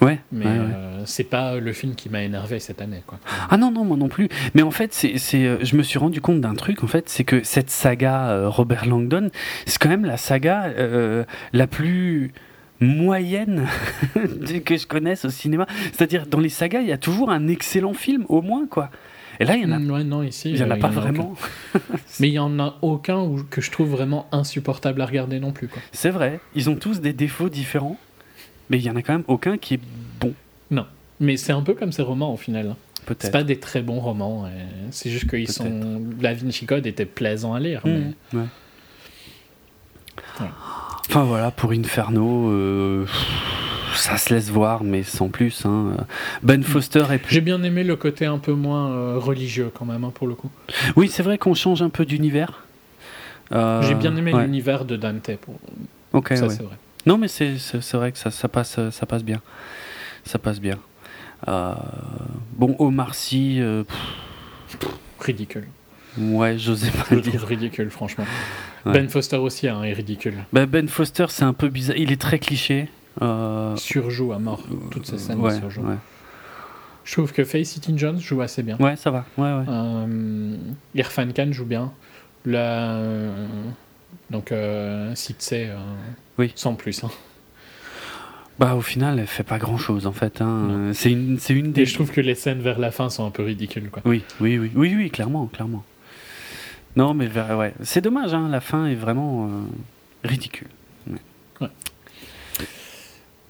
Speaker 1: Ouais.
Speaker 2: Mais euh, c'est pas le film qui m'a énervé cette année, quoi.
Speaker 1: Ah non, non, moi non plus. Mais en fait, c'est, euh, je me suis rendu compte d'un truc, en fait, c'est que cette saga euh, Robert Langdon, c'est quand même la saga la plus moyenne que je connaisse au cinéma. C'est-à-dire, dans les sagas, il y a toujours un excellent film, au moins, quoi. Et là, il y en a,
Speaker 2: mm, non, ici,
Speaker 1: il y en a pas vraiment.
Speaker 2: Mais il y en a aucun que je trouve vraiment insupportable à regarder non plus.
Speaker 1: C'est vrai. Ils ont tous des défauts différents, mais il y en a quand même aucun qui est bon.
Speaker 2: Non, mais c'est un peu comme ces romans au final.
Speaker 1: Peut-être.
Speaker 2: C'est pas des très bons romans. C'est juste qu'ils sont. La Vinci Code était plaisant à lire.
Speaker 1: Mm, mais... Enfin voilà, pour Inferno. Euh ça se laisse voir, mais sans plus. Hein. Ben Foster est
Speaker 2: J'ai bien aimé le côté un peu moins euh, religieux quand même, hein, pour le coup.
Speaker 1: Oui, c'est vrai qu'on change un peu d'univers.
Speaker 2: Euh, J'ai bien aimé l'univers de Dante. Pour...
Speaker 1: Ok, ça c'est vrai. Non, mais c'est vrai que ça, ça, passe, ça passe bien. Ça passe bien. Euh, bon, Omar Sy.
Speaker 2: ridicule.
Speaker 1: Ouais, j'osais pas
Speaker 2: Je le trouve ridicule, franchement. Ben Foster aussi hein, est ridicule.
Speaker 1: Ben, ben Foster, c'est un peu bizarre. Il est très cliché.
Speaker 2: Euh... Surjoue à mort, toutes ces scènes ouais, Je trouve que Face It Jones joue assez bien.
Speaker 1: Ouais, ça va. Ouais, ouais.
Speaker 2: Euh, Irfan Khan joue bien. La... Donc, euh, euh,
Speaker 1: oui.
Speaker 2: sans plus. Hein.
Speaker 1: Bah, au final, elle fait pas grand chose en fait. Hein. C'est une, une des.
Speaker 2: Et je trouve que les scènes vers la fin sont un peu ridicules. Quoi.
Speaker 1: Oui, oui, oui, oui, oui, clairement, clairement. Non, mais ouais, c'est dommage. Hein, la fin est vraiment euh, ridicule.
Speaker 2: Ouais.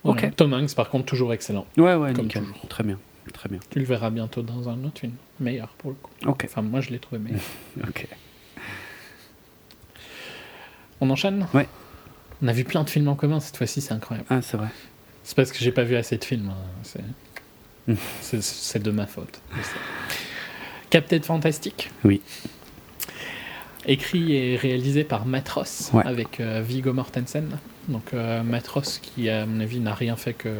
Speaker 2: Ok. Tom Hanks, par contre, toujours excellent.
Speaker 1: Ouais, ouais, comme nickel. toujours. Très bien, très bien.
Speaker 2: Tu le verras bientôt dans un autre film, meilleur pour le coup.
Speaker 1: Ok.
Speaker 2: Enfin, moi, je l'ai trouvé meilleur.
Speaker 1: ok.
Speaker 2: On enchaîne?
Speaker 1: Ouais.
Speaker 2: On a vu plein de films en commun cette fois-ci, c'est incroyable.
Speaker 1: Ah, c'est vrai.
Speaker 2: C'est parce que j'ai pas vu assez de films. Hein. Hmm. C'est de ma faute. Captain Fantastic?
Speaker 1: Oui.
Speaker 2: Écrit et réalisé par Matros avec euh, Viggo Mortensen. Donc euh, Matros qui à mon avis n'a rien fait que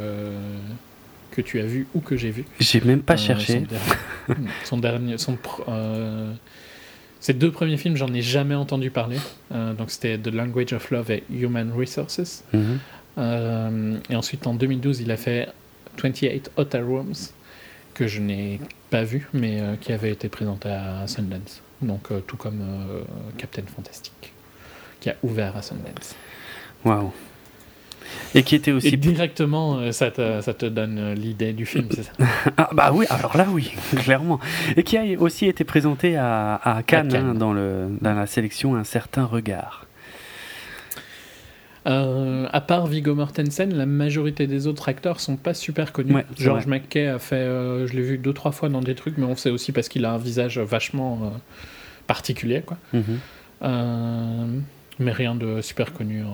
Speaker 2: que tu as vu ou que j'ai vu.
Speaker 1: J'ai même pas euh, cherché.
Speaker 2: Son dernier, son, euh, ces deux premiers films, j'en ai jamais entendu parler. donc c'était The Language of Love et Human Resources.
Speaker 1: Mhm.
Speaker 2: et ensuite en 2012, il a fait 28 Hotel Rooms que je n'ai pas vu, mais qui avait été présenté à Sundance. Donc tout comme Captain Fantastic, qui a ouvert à Sundance.
Speaker 1: Waouh. Et qui était aussi. Et
Speaker 2: directement, euh, ça te, ça te donne euh, l'idée du film, c'est ça?
Speaker 1: Ah, bah oui, alors là, oui, clairement. Et qui a aussi été présenté à, à Cannes, hein, dans, le, dans la sélection Un certain regard.
Speaker 2: Euh, à part Viggo Mortensen, la majorité des autres acteurs sont pas super connus. George McKay a fait, je l'ai vu deux trois fois dans des trucs, mais on sait aussi parce qu'il a un visage vachement particulier, quoi.
Speaker 1: Mhm.
Speaker 2: mais rien de super connu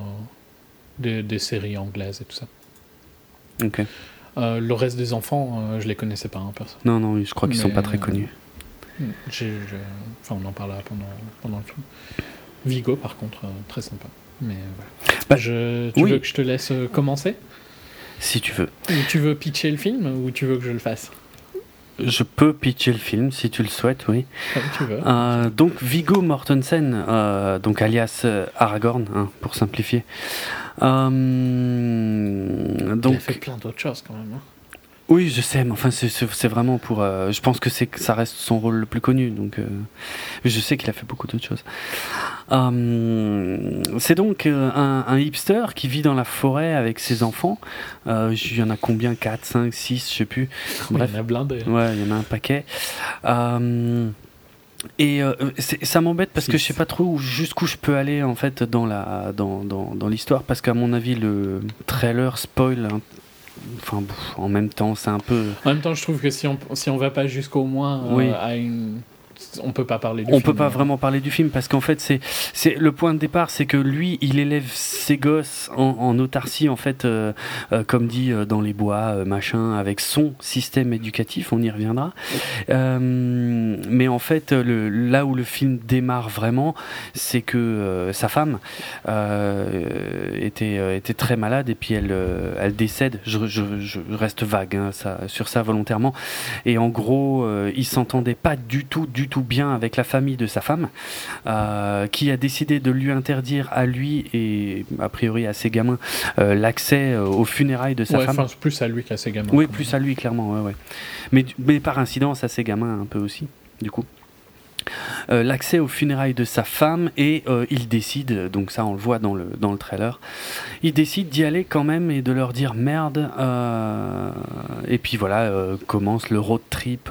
Speaker 2: des, séries anglaises et tout ça.
Speaker 1: Ok.
Speaker 2: Euh, le reste des enfants, euh, je les connaissais pas hein, personne.
Speaker 1: Non, non, je crois qu'ils sont pas très connus.
Speaker 2: Euh, enfin, on en parlera pendant, pendant le film. Vigo, par contre, très sympa. Mais voilà. Bah, je... Tu veux que je te laisse commencer?
Speaker 1: Si tu veux.
Speaker 2: Ou tu veux pitcher le film ou tu veux que je le fasse?
Speaker 1: Je peux pitcher le film si tu le souhaites, oui.
Speaker 2: tu veux.
Speaker 1: Euh, donc Vigo Mortensen, euh, donc alias euh, Aragorn, hein, pour simplifier. donc, Il
Speaker 2: a fait plein d'autres choses quand même. Hein.
Speaker 1: Oui, je sais, mais enfin, c'est vraiment pour. Euh, je pense que c'est ça reste son rôle le plus connu, donc euh, je sais qu'il a fait beaucoup d'autres choses. Euh, c'est donc un, un, hipster qui vit dans la forêt avec ses enfants. il y en a combien? 4, 5, 6, je sais plus.
Speaker 2: Bref. Il y en a blindé.
Speaker 1: Ouais, il y en a un paquet. Et ça m'embête parce que je sais pas trop jusqu'où je peux aller en fait dans la dans, dans, dans l'histoire parce qu'à mon avis le trailer spoil un enfin, en même temps, c'est un peu.
Speaker 2: En même temps, je trouve que si on si on va pas jusqu'au moins euh, à une on peut pas parler du
Speaker 1: on
Speaker 2: film.
Speaker 1: peut pas vraiment parler du film parce qu'en fait c'est c'est le point de départ c'est que lui il élève ses gosses en, autarcie en fait euh, euh, comme dit euh, dans les bois machin avec son système éducatif on y reviendra. Mais en fait le, là où le film démarre vraiment c'est que sa femme était était très malade et puis elle elle décède. Je, je, je reste vague hein, ça, sur ça volontairement. Et en gros il s'entendait pas du tout du du tout bien avec la famille de sa femme, qui a décidé de lui interdire à lui et a priori à ses gamins l'accès aux funérailles de sa femme.
Speaker 2: plus à lui qu'à ses gamins.
Speaker 1: Oui, plus à lui clairement, ouais, ouais. Mais, mais par incidence à ses gamins un peu aussi, du coup. Euh, l'accès aux funérailles de sa femme et euh, il décide, donc ça on le voit dans le, dans le trailer, il décide d'y aller quand même et de leur dire merde. Euh, et puis voilà, commence le road trip.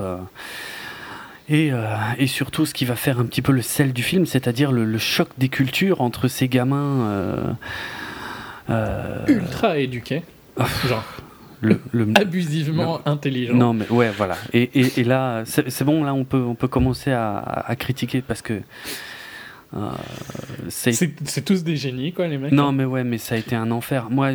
Speaker 1: Et, et, surtout, ce qui va faire un petit peu le sel du film, c'est-à-dire le, le, choc des cultures entre ces gamins.
Speaker 2: Ultra éduqués. Genre le, abusivement intelligent.
Speaker 1: Non, mais ouais, voilà. Et, et, là, c'est bon, là, on peut, on peut commencer à, à critiquer parce que.
Speaker 2: Euh, c'est tous des génies, quoi, les mecs.
Speaker 1: Non, mais ouais, mais ça a été un enfer. Moi,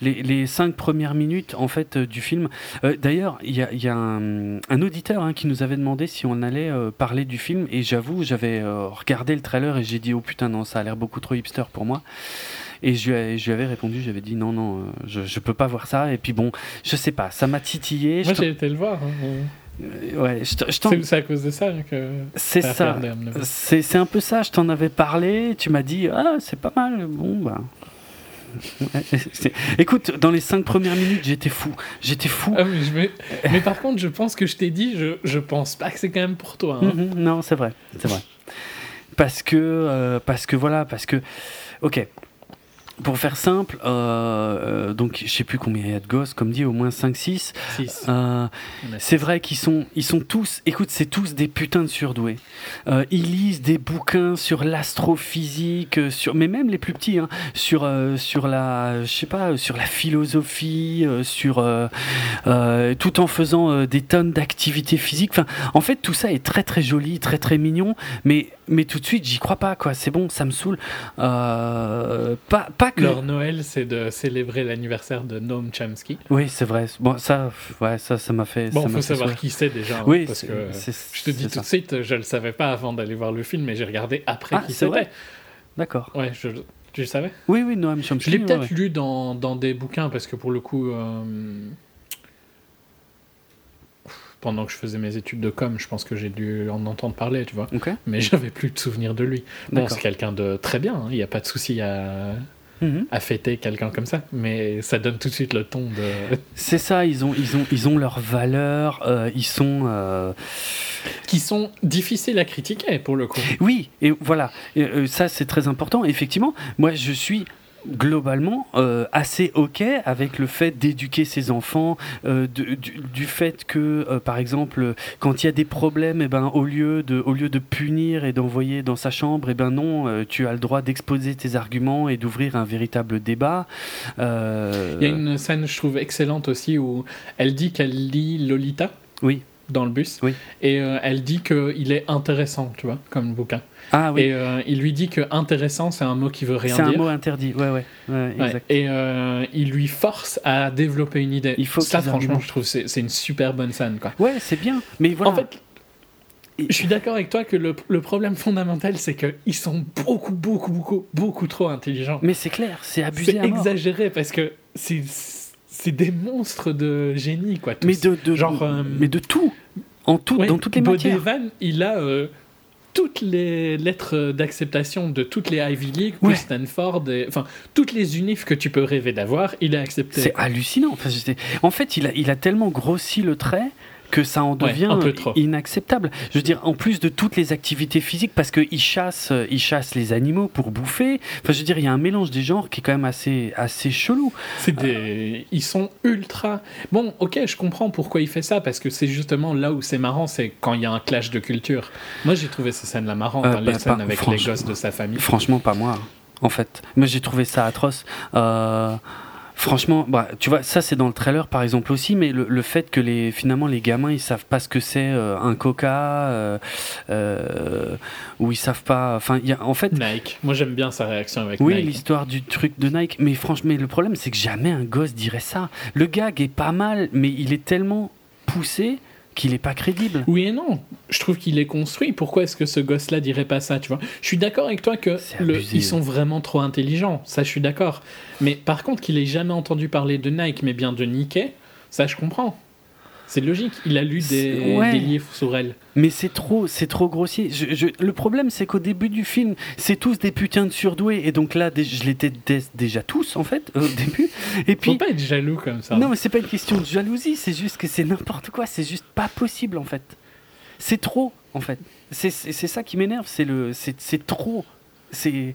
Speaker 1: les, les, cinq premières minutes, en fait, euh, du film. Euh, d'ailleurs, il y a, y a un, un, auditeur hein, qui nous avait demandé si on allait parler du film, et j'avoue, j'avais regardé le trailer et j'ai dit, oh putain, non, ça a l'air beaucoup trop hipster pour moi. Et je, lui avais répondu, j'avais dit non, non, je, je peux pas voir ça. Et puis bon, je sais pas, ça m'a titillé.
Speaker 2: Moi j'ai été le voir. Hein,
Speaker 1: ouais,
Speaker 2: c'est à cause de ça que.
Speaker 1: C'est ça. C'est un peu ça. Je t'en avais parlé. Tu m'as dit ah c'est pas mal. Bon bah. Écoute, dans les cinq premières minutes, j'étais fou. J'étais fou.
Speaker 2: Ah, mais, mais, par contre, je pense que je t'ai dit, je, je pense pas que c'est quand même pour toi. Hein.
Speaker 1: Mhm, non, c'est vrai, c'est vrai. Parce que, euh, parce que voilà, parce que, ok, pour faire simple, euh, euh, donc je sais plus combien il y a de gosses, comme dit, au moins 5-6. Euh, c'est vrai qu'ils sont, ils sont tous, écoute, c'est tous des putains de surdoués. Euh, ils lisent des bouquins sur l'astrophysique, sur, mais même les plus petits, hein, sur, sur la, je sais pas, sur la philosophie, sur, tout en faisant des tonnes d'activités physiques. Enfin, en fait, tout ça est très très joli, très très mignon, mais mais tout de suite, j'y crois pas, quoi. C'est bon, ça me saoule. pas, pas
Speaker 2: leur Noël, c'est de célébrer l'anniversaire de Noam Chomsky.
Speaker 1: Oui, c'est vrai. Bon, ça, ouais, ça, ça m'a fait.
Speaker 2: Bon, il faut savoir qui c'est déjà. Hein, oui, parce que je te dis tout de suite, je le savais pas avant d'aller voir le film, mais j'ai regardé après ah, qui c'était.
Speaker 1: D'accord.
Speaker 2: Ouais, je, tu le savais?
Speaker 1: Oui, oui, Noam Chomsky.
Speaker 2: Je l'ai peut-être lu dans, dans, des bouquins parce que pour le coup. Euh, pendant que je faisais mes études de com, je pense que j'ai dû en entendre parler, tu vois. Mais j'avais plus de souvenirs de lui. Bon, c'est quelqu'un de très bien, hein, il n'y a pas de souci à, Mhm. à fêter quelqu'un comme ça, mais ça donne tout de suite le ton de.
Speaker 1: C'est ça, ils ont, ils ont, ils ont leurs valeurs, euh, ils sont. Euh,
Speaker 2: Qui sont difficiles à critiquer pour le coup.
Speaker 1: Oui, et voilà, euh, ça c'est très important. Effectivement, moi je suis globalement euh, assez ok avec le fait d'éduquer ses enfants, euh, du, fait que euh, par exemple quand il y a des problèmes, et eh ben au lieu de au lieu de punir et d'envoyer dans sa chambre, et eh ben non, tu as le droit d'exposer tes arguments et d'ouvrir un véritable débat.
Speaker 2: Il y a une scène je trouve excellente aussi où elle dit qu'elle lit Lolita.
Speaker 1: Oui
Speaker 2: dans le bus.
Speaker 1: Oui.
Speaker 2: Et elle dit qu'il est intéressant, tu vois, comme bouquin.
Speaker 1: Ah oui.
Speaker 2: Et euh, il lui dit que intéressant, c'est un mot qui veut rien
Speaker 1: dire.
Speaker 2: C'est
Speaker 1: un mot interdit, ouais, ouais. ouais, exact.
Speaker 2: Et euh, il lui force à développer une idée. Il faut Ça, franchement, je trouve c'est c'est une super bonne scène, quoi.
Speaker 1: Ouais, c'est bien. Mais voilà.
Speaker 2: En fait, je suis d'accord avec toi que le, le problème fondamental, c'est qu'ils sont beaucoup, beaucoup, beaucoup, beaucoup trop intelligents.
Speaker 1: Mais c'est clair, c'est abusé.
Speaker 2: C'est exagéré parce que c'est c'est des monstres de génie, quoi.
Speaker 1: Mais de, de genre, euh, mais de tout, en tout, dans toutes les matières.
Speaker 2: il a toutes les lettres d'acceptation de toutes les Ivy League, de Stanford, enfin toutes les unifs que tu peux rêver d'avoir, il a accepté.
Speaker 1: C'est hallucinant. Enfin, en fait, il a, il a tellement grossi le trait que ça en devient inacceptable. Je veux dire, en plus de toutes les activités physiques, parce qu'ils chassent, euh, ils chassent les animaux pour bouffer. Enfin, je veux dire, il y a un mélange des genres qui est quand même assez, assez chelou.
Speaker 2: C'est des... Ils sont ultra. Bon, ok, je comprends pourquoi il fait ça, parce que c'est justement là où c'est marrant, c'est quand il y a un clash de culture. Moi, j'ai trouvé ces scènes-là marrantes, euh, dans les scènes avec les gosses de sa famille.
Speaker 1: Franchement, pas moi, en fait. Moi, j'ai trouvé ça atroce. Euh Franchement, bah, tu vois, ça c'est dans le trailer par exemple aussi, mais le, fait que les, finalement les gamins ils savent pas ce que c'est euh, un coca, euh, euh, ou ils savent pas. Enfin, y a, en fait.
Speaker 2: Nike. Moi j'aime bien sa réaction avec
Speaker 1: oui, Nike. Oui, l'histoire du truc de Nike, mais franchement, le problème c'est que jamais un gosse dirait ça. Le gag est pas mal, mais il est tellement poussé qu'il est pas crédible.
Speaker 2: Oui et non. Je trouve qu'il est construit. Pourquoi est-ce que ce gosse-là dirait pas ça, tu vois? Je suis d'accord avec toi que ils sont vraiment trop intelligents. Ça, je suis d'accord. Mais par contre, qu'il ait jamais entendu parler de Nike, mais bien de Nike, ça, je comprends. C'est logique, il a lu des, livres sur elle.
Speaker 1: Mais c'est trop, c'est trop grossier. le problème, c'est qu'au début du film, c'est tous des putains de surdoués, et donc là, je l'étais déjà tous en fait au début. Et puis,
Speaker 2: faut pas être jaloux comme ça.
Speaker 1: Non, mais c'est pas une question de jalousie, c'est juste que c'est n'importe quoi, c'est juste pas possible en fait. C'est trop en fait. C'est ça qui m'énerve, c'est le, c'est trop. C'est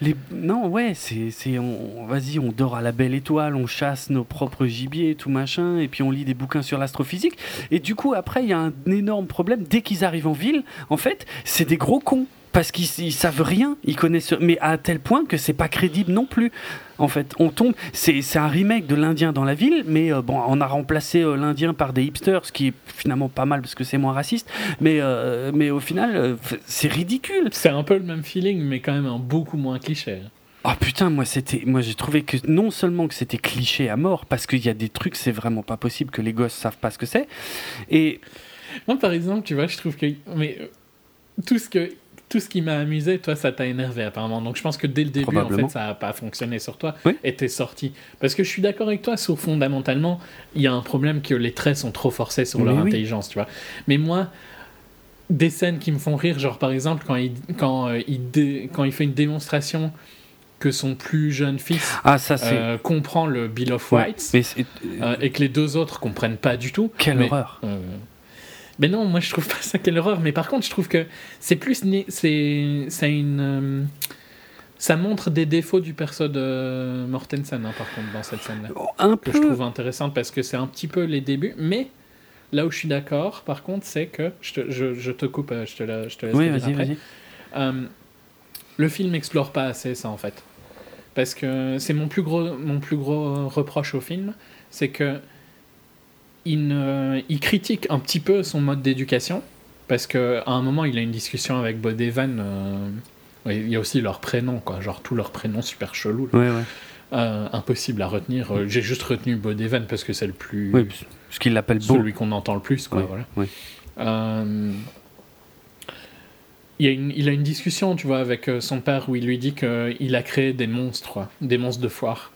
Speaker 1: les... Non, ouais, c'est. On... Vas-y, on dort à la belle étoile, on chasse nos propres gibiers, tout machin, et puis on lit des bouquins sur l'astrophysique. Et du coup, après, il y a un énorme problème. Dès qu'ils arrivent en ville, en fait, c'est des gros cons parce qu'ils savent rien, ils connaissent, mais à tel point que c'est pas crédible non plus. En fait, on tombe, c'est un remake de l'Indien dans la ville, mais euh, bon, on a remplacé euh, l'Indien par des hipsters, ce qui est finalement pas mal parce que c'est moins raciste, mais euh, mais au final, c'est ridicule.
Speaker 2: C'est un peu le même feeling, mais quand même un beaucoup moins cliché.
Speaker 1: Ah putain, moi c'était, moi j'ai trouvé que non seulement que c'était cliché à mort, parce qu'il y a des trucs, c'est vraiment pas possible que les gosses savent pas ce que c'est, et
Speaker 2: moi par exemple, tu vois, je trouve que mais tout ce que tout ce qui m'a amusé, toi, ça t'a énervé apparemment. Donc je pense que dès le début, en fait, ça n'a pas fonctionné sur toi et t'es sorti. Parce que je suis d'accord avec toi sur fondamentalement, il y a un problème que les traits sont trop forcés sur leur intelligence, tu vois. Mais moi, des scènes qui me font rire, genre par exemple quand il, quand, euh, il, quand il fait une démonstration que son plus jeune fils
Speaker 1: ah, ça,
Speaker 2: euh, comprend le Bill of Rights euh, et que les deux autres comprennent pas du tout.
Speaker 1: Quelle horreur
Speaker 2: mais non, moi je trouve pas ça quelle horreur. Mais par contre, je trouve que c'est plus. C'est, c'est une. Euh, ça montre des défauts du perso de Mortensen, hein, par contre, dans cette scène-là.
Speaker 1: Oh,
Speaker 2: que je trouve intéressante parce que c'est un petit peu les débuts. Mais là où je suis d'accord, par contre, c'est que. Je te, je, te coupe, euh, je te, je te laisse
Speaker 1: oui, vas-y, vas-y.
Speaker 2: Euh, le film n'explore pas assez ça, en fait. Parce que c'est mon plus gros, mon plus gros reproche au film, c'est que il, critique un petit peu son mode d'éducation, parce qu'à un moment, il a une discussion avec Evan. Euh, il y a aussi leur prénom, quoi, genre tous leurs prénoms super chelous. Euh, impossible à retenir. Euh, j'ai juste retenu Evan parce que c'est le plus.
Speaker 1: Oui, parce qu'il l'appelle
Speaker 2: Celui qu'on entend le plus, quoi. Voilà. Il, a une, il, a une, discussion, tu vois, avec son père où il lui dit qu'il a créé des monstres, des monstres de foire.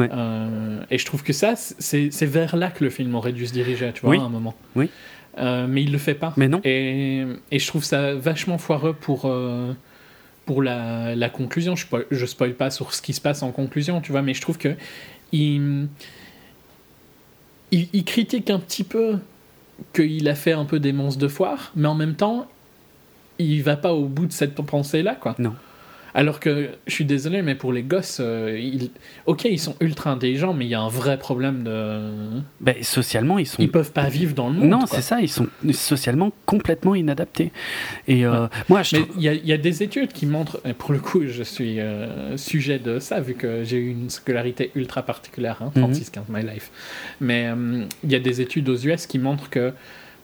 Speaker 2: Euh, et je trouve que ça, c'est vers là que le film aurait dû se diriger, tu vois, à un moment.
Speaker 1: Oui.
Speaker 2: Euh, mais il le fait pas.
Speaker 1: Mais non.
Speaker 2: Et, et je trouve ça vachement foireux pour, euh, pour la, la, conclusion. Je, je spoil pas sur ce qui se passe en conclusion, tu vois, mais je trouve que il, il, il critique un petit peu qu'il a fait un peu des monstres de foire, mais en même temps, il va pas au bout de cette pensée-là, quoi.
Speaker 1: Non.
Speaker 2: Alors que, je suis désolé, mais pour les gosses, euh, ils... ok, ils sont ultra intelligents, mais il y a un vrai problème de.
Speaker 1: Ben, socialement, ils sont.
Speaker 2: Ils peuvent pas vivre dans le monde.
Speaker 1: Non, c'est ça, ils sont socialement complètement inadaptés. Et euh, moi, je.
Speaker 2: il y, a des études qui montrent, et pour le coup, je suis euh, sujet de ça, vu que j'ai eu une scolarité ultra particulière, hein, 36-15 my life. Mais il y a des études aux US qui montrent que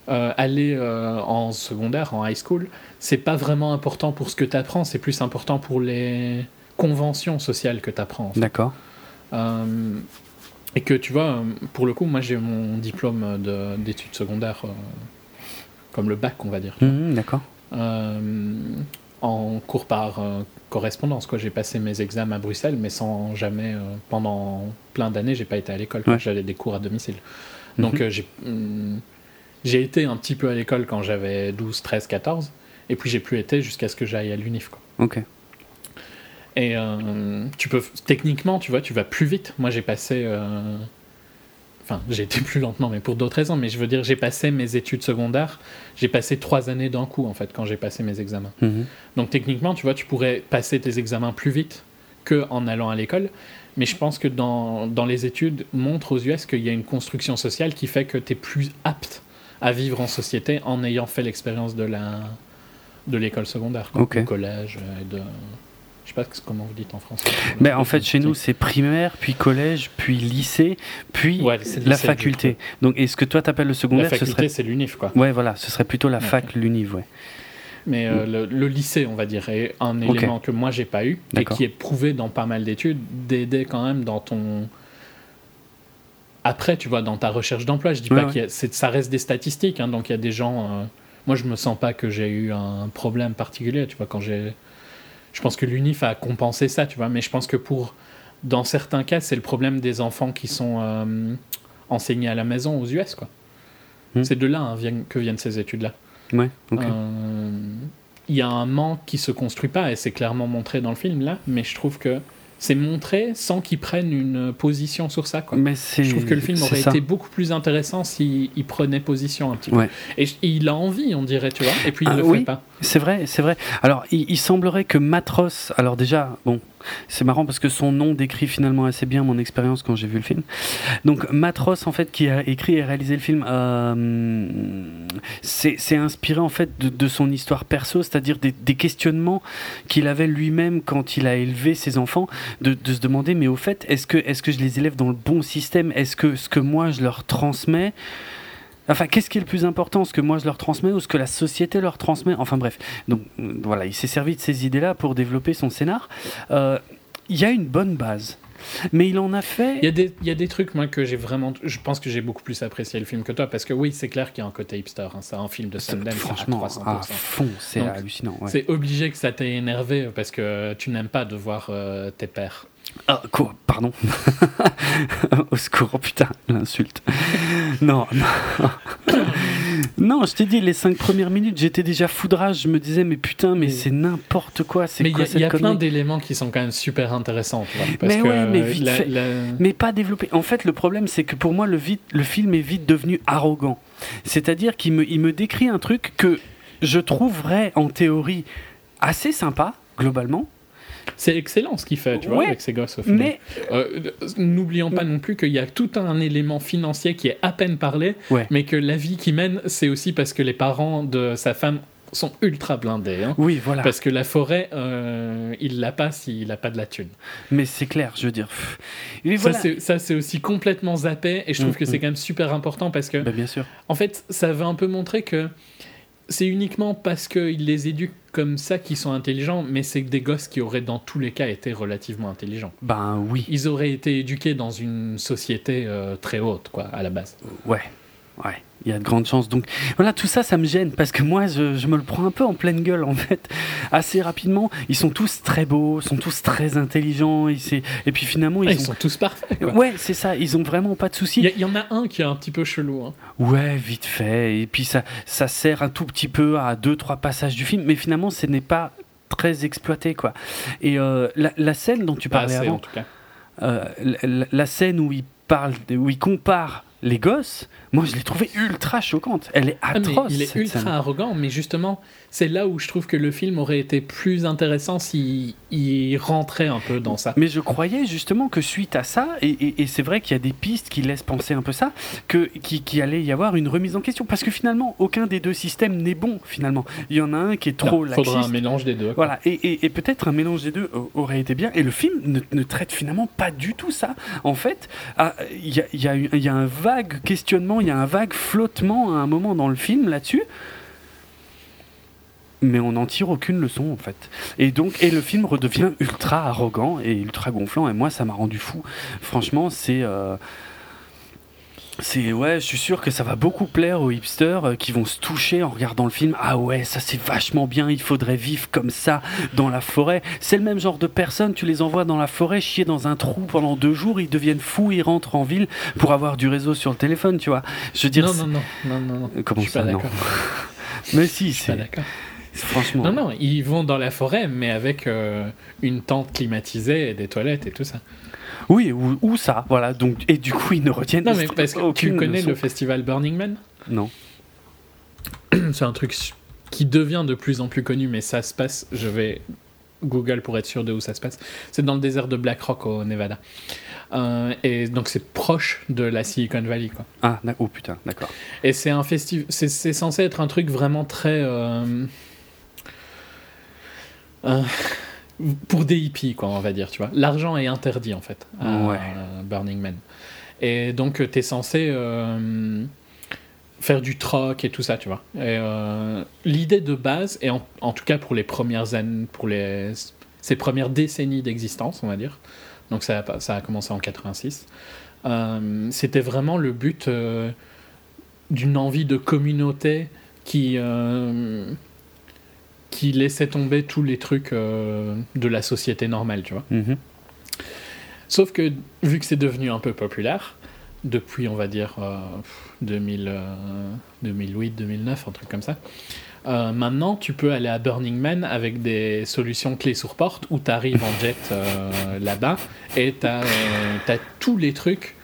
Speaker 2: aller en secondaire, en high school, c'est pas vraiment important pour ce que tu apprends, c'est plus important pour les conventions sociales que tu apprends.
Speaker 1: D'accord.
Speaker 2: Euh, et que tu vois, pour le coup, moi j'ai mon diplôme d'études secondaires, euh, comme le bac, on va dire.
Speaker 1: Mmh, d'accord.
Speaker 2: Euh, en cours par correspondance. Quoi. J'ai passé mes examens à Bruxelles, mais sans jamais, pendant plein d'années, j'ai pas été à l'école. J'avais des cours à domicile. Donc mmh. j'ai, mmh, j'ai été un petit peu à l'école quand j'avais 12, 13, 14. Et puis j'ai plus été jusqu'à ce que j'aille à l'UNIF.
Speaker 1: Ok.
Speaker 2: Et euh, tu peux, techniquement, tu vois, tu vas plus vite. Moi, j'ai passé. Euh, enfin, j'ai été plus lentement, mais pour d'autres raisons. Mais je veux dire, j'ai passé mes études secondaires. J'ai passé trois années d'un coup, en fait, quand j'ai passé mes examens.
Speaker 1: Mhm.
Speaker 2: Donc, techniquement, tu vois, tu pourrais passer tes examens plus vite qu'en allant à l'école. Mais je pense que dans, dans les études, montre aux US qu'il y a une construction sociale qui fait que tu es plus apte à vivre en société en ayant fait l'expérience de la, de l'école secondaire, quoi, collège euh, et de. Je sais pas comment vous dites en français.
Speaker 1: Mais en fait, chez nous, c'est primaire, puis collège, puis lycée, puis la faculté. Donc, est-ce que toi, t'appelles le secondaire
Speaker 2: La faculté, c'est l'UNIF, quoi.
Speaker 1: Ouais, voilà, ce serait plutôt la fac, l'UNIF, ouais.
Speaker 2: Mais euh, le, lycée, on va dire, est un élément que moi, j'ai pas eu, et qui est prouvé dans pas mal d'études, d'aider quand même dans ton après, tu vois, dans ta recherche d'emploi, je dis pas que ça reste des statistiques, hein, donc il y a des gens, euh, moi, je me sens pas que j'ai eu un problème particulier, tu vois, quand j'ai. Je pense que l'UNIF a compensé ça, tu vois, mais je pense que pour. Dans certains cas, c'est le problème des enfants qui sont euh, enseignés à la maison aux US, quoi.
Speaker 1: Hmm.
Speaker 2: C'est de là hein, viennent- que viennent ces études-là.
Speaker 1: Ouais, ok.
Speaker 2: Euh, Il y a un manque qui se construit pas, et c'est clairement montré dans le film là, mais je trouve que c'est montré sans qu'ils prennent une position sur ça. Quoi.
Speaker 1: Mais.
Speaker 2: Je trouve que le film aurait été beaucoup plus intéressant s'il il prenait position un petit peu.
Speaker 1: Ouais.
Speaker 2: Et il a envie, on dirait, tu vois, et puis il
Speaker 1: Ah,
Speaker 2: le
Speaker 1: oui.
Speaker 2: fait pas.
Speaker 1: C'est vrai, c'est vrai. Alors, il, semblerait que Matros. Alors, déjà, bon, c'est marrant parce que son nom décrit finalement assez bien mon expérience quand j'ai vu le film. Donc, Matros, en fait, qui a écrit et réalisé le film, euh, c'est inspiré, en fait, de, son histoire perso, c'est-à-dire des, des questionnements qu'il avait lui-même quand il a élevé ses enfants, de, de se demander, mais au fait, est-ce que, est -ce que je les élève dans le bon système? Est-ce que ce que moi, je leur transmets. Enfin, qu'est-ce qui est le plus important, ce que moi je leur transmets ou ce que la société leur transmet? Enfin bref, donc euh, voilà, il s'est servi de ces idées-là pour développer son scénar. Euh, Il y a une bonne base, mais il en a fait.
Speaker 2: Il y, a des, il y a des trucs, moi, que j'ai vraiment. Je pense que j'ai beaucoup plus apprécié le film que toi, parce que oui, c'est clair qu'il y a un côté hipster. hein, c'est un film de Sundance
Speaker 1: franchement,
Speaker 2: à 300%.
Speaker 1: à fond, c'est hallucinant. ouais.
Speaker 2: C'est obligé que ça t'ait énervé parce que tu n'aimes pas de voir euh, tes pères.
Speaker 1: Ah, quoi Pardon. Au secours, oh putain, l'insulte. non, non. non, je t'ai dit, les cinq premières minutes, j'étais déjà foudrage. Je me disais, mais putain, mais
Speaker 2: Mais-
Speaker 1: c'est n'importe quoi. C'est
Speaker 2: Mais il y a, y a plein d'éléments qui sont quand même super intéressants. parce
Speaker 1: Mais
Speaker 2: que
Speaker 1: ouais, mais vite
Speaker 2: la-
Speaker 1: fait.
Speaker 2: la-
Speaker 1: mais pas développé. En fait, le problème, c'est que pour moi, le, vite, le film est vite devenu arrogant. C'est-à-dire qu'il me, il me décrit un truc que je trouverais en théorie assez sympa, globalement,
Speaker 2: C'est excellent ce qu'il fait, tu vois, avec ses gosses au final. Euh, N'oublions pas non plus qu'il y a tout un élément financier qui est à peine parlé,
Speaker 1: Ouais.
Speaker 2: mais que la vie qu'il mène, c'est aussi parce que les parents de sa femme sont ultra blindés. hein.
Speaker 1: oui, voilà.
Speaker 2: Parce que la forêt, euh, il l'a pas s'il n'a pas de la thune.
Speaker 1: Mais c'est clair, je veux dire. Et
Speaker 2: Ça,
Speaker 1: voilà.
Speaker 2: c'est- Ça, c'est aussi complètement zappé, et je trouve
Speaker 1: Mm,
Speaker 2: que c'est
Speaker 1: mm.
Speaker 2: quand même super important parce que,
Speaker 1: Bah, bien sûr.
Speaker 2: en fait, ça veut un peu montrer que c'est uniquement parce qu'il les éduque comme ça qu'ils sont intelligents, mais c'est des gosses qui auraient dans tous les cas été relativement intelligents.
Speaker 1: Ben oui.
Speaker 2: Ils auraient été éduqués dans une société euh, très haute, quoi, à la base.
Speaker 1: Ouais. Ouais. Il y a de grandes chances. Donc voilà, tout ça, ça me gêne parce que moi, je, je me le prends un peu en pleine gueule en fait. Assez rapidement, ils sont tous très beaux, sont tous très intelligents. Et, puis finalement, ils,
Speaker 2: Ah, ils sont tous parfaits, quoi.
Speaker 1: Ouais, c'est ça. Ils ont vraiment pas de soucis.
Speaker 2: Il y, en a un qui est un petit peu chelou. hein.
Speaker 1: Ouais, vite fait. Et puis ça, ça sert un tout petit peu à deux, trois passages du film, mais finalement, ce n'est pas très exploité, quoi. Et euh, la, la scène dont tu parlais avant,
Speaker 2: en tout cas.
Speaker 1: euh, la scène où il parle, où il compare les gosses, moi, je l'ai trouvée ultra choquante. Elle est
Speaker 2: Ah,
Speaker 1: atroce.
Speaker 2: il est ultra
Speaker 1: scène.
Speaker 2: arrogant, mais justement, c'est là où je trouve que le film aurait été plus intéressant s'il il rentrait un peu dans ça.
Speaker 1: Mais je croyais justement que suite à ça, et, et- et c'est vrai qu'il y a des pistes qui laissent penser un peu ça, que qu'il qu'il allait y avoir une remise en question, parce que finalement, aucun des deux systèmes n'est bon. Finalement, il y en a un qui est trop
Speaker 2: Il faudra un mélange des deux. quoi.
Speaker 1: Voilà, et, peut-être un mélange des deux aurait été bien. Et le film ne, ne traite finalement pas du tout ça. En fait, ah, il y, a, il y a eu- il y a un vague questionnement, il y a un vague flottement à un moment dans le film là-dessus. Mais on n'en tire aucune leçon en fait. Et donc, et le film redevient ultra arrogant et ultra gonflant. Et moi, ça m'a rendu fou. Franchement, c'est. euh, c'est ouais, je suis sûr que ça va beaucoup plaire aux hipsters euh, qui vont se toucher en regardant le film. Ah ouais, ça c'est vachement bien, il faudrait vivre comme ça dans la forêt. C'est le même genre de personnes, tu les envoies dans la forêt chier dans un trou pendant deux jours, ils deviennent fous, ils rentrent en ville pour avoir du réseau sur le téléphone, tu vois. Je veux dire,
Speaker 2: Non, non, non, non, non,
Speaker 1: comment
Speaker 2: je suis
Speaker 1: ça
Speaker 2: pas
Speaker 1: non. Mais si, c'est
Speaker 2: d'accord.
Speaker 1: Franchement.
Speaker 2: Non, non, ils vont dans la forêt, mais avec euh, une tente climatisée et des toilettes et tout ça.
Speaker 1: Oui, ou, ou ça, voilà. Donc et du coup, ils ne retiennent
Speaker 2: Non, mais parce que tu connais
Speaker 1: leçon.
Speaker 2: le festival Burning Man?
Speaker 1: Non.
Speaker 2: C'est un truc qui devient de plus en plus connu, mais ça se passe. Je vais Google pour être sûr de où ça se passe. C'est dans le désert de Black Rock au Nevada. Euh, et donc c'est proche de la Silicon Valley, quoi.
Speaker 1: Ah, oh putain, d'accord.
Speaker 2: Et c'est un festival. C'est c'est censé être un truc vraiment très. euh, euh, pour des hippies, quoi, on va dire, tu vois. L'argent est interdit, en fait, à
Speaker 1: Ouais.
Speaker 2: Burning Man. Et donc, tu es censé euh, faire du troc et tout ça, tu vois. Et euh, l'idée de base, et en, en tout cas pour les premières années, pour les, ces premières décennies d'existence, on va dire, donc ça, a- ça a commencé en 86, euh, c'était vraiment le but euh, d'une envie de communauté qui, euh, qui laissait tomber tous les trucs euh, de la société normale, tu vois.
Speaker 1: Mhm.
Speaker 2: Sauf que, vu que c'est devenu un peu populaire, depuis, on va dire, 2000, 2008, 2009, un truc comme ça. Euh, maintenant, tu peux aller à Burning Man avec des solutions clés sur porte où tu arrives en jet euh, là-bas et tu as, euh, tous les trucs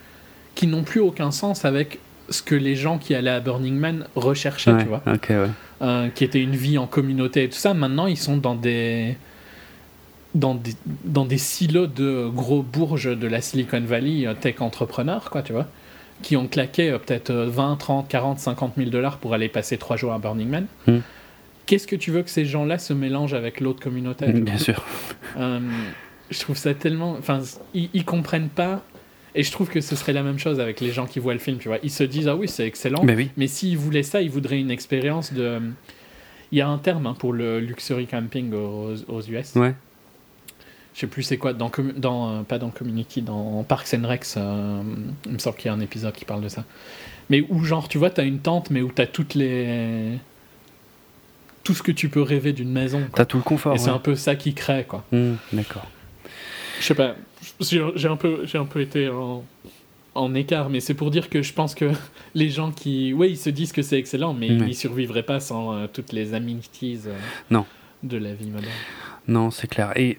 Speaker 2: qui n'ont plus aucun sens avec ce que les gens qui allaient à Burning Man recherchaient, tu vois. Qui était une vie en communauté et tout ça. Maintenant, ils sont dans des, dans des, dans des silos de gros bourges de la Silicon Valley, tech entrepreneurs, quoi, tu vois qui ont claqué euh, peut-être 20, 30, 40, 50 000 dollars pour aller passer trois jours à Burning Man. Hmm. Qu'est-ce que tu veux que ces gens-là se mélangent avec l'autre communauté
Speaker 1: Bien sûr.
Speaker 2: Euh, je trouve ça tellement. Enfin, ils, ils, comprennent pas. Et je trouve que ce serait la même chose avec les gens qui voient le film, tu vois. Ils se disent, ah oui, c'est excellent.
Speaker 1: Mais, oui.
Speaker 2: mais s'ils voulaient ça, ils voudraient une expérience de. Il y a un terme hein, pour le luxury camping aux, aux US.
Speaker 1: Ouais
Speaker 2: je sais plus c'est quoi, dans, dans, euh, pas dans Community, dans Parks and Recs, euh, il me semble qu'il y a un épisode qui parle de ça. Mais où, genre, tu vois, tu as une tente, mais où tu as toutes les. Tout ce que tu peux rêver d'une maison.
Speaker 1: Tu as tout le confort.
Speaker 2: Et c'est un peu ça qui crée, quoi.
Speaker 1: Mmh, d'accord.
Speaker 2: Je sais pas, j'ai un, peu, un peu été en, en écart, mais c'est pour dire que je pense que les gens qui. Oui, ils se disent que c'est excellent, mais ils n'y survivraient pas sans euh, toutes les amenities
Speaker 1: non.
Speaker 2: de la vie moderne.
Speaker 1: Non, c'est clair. Et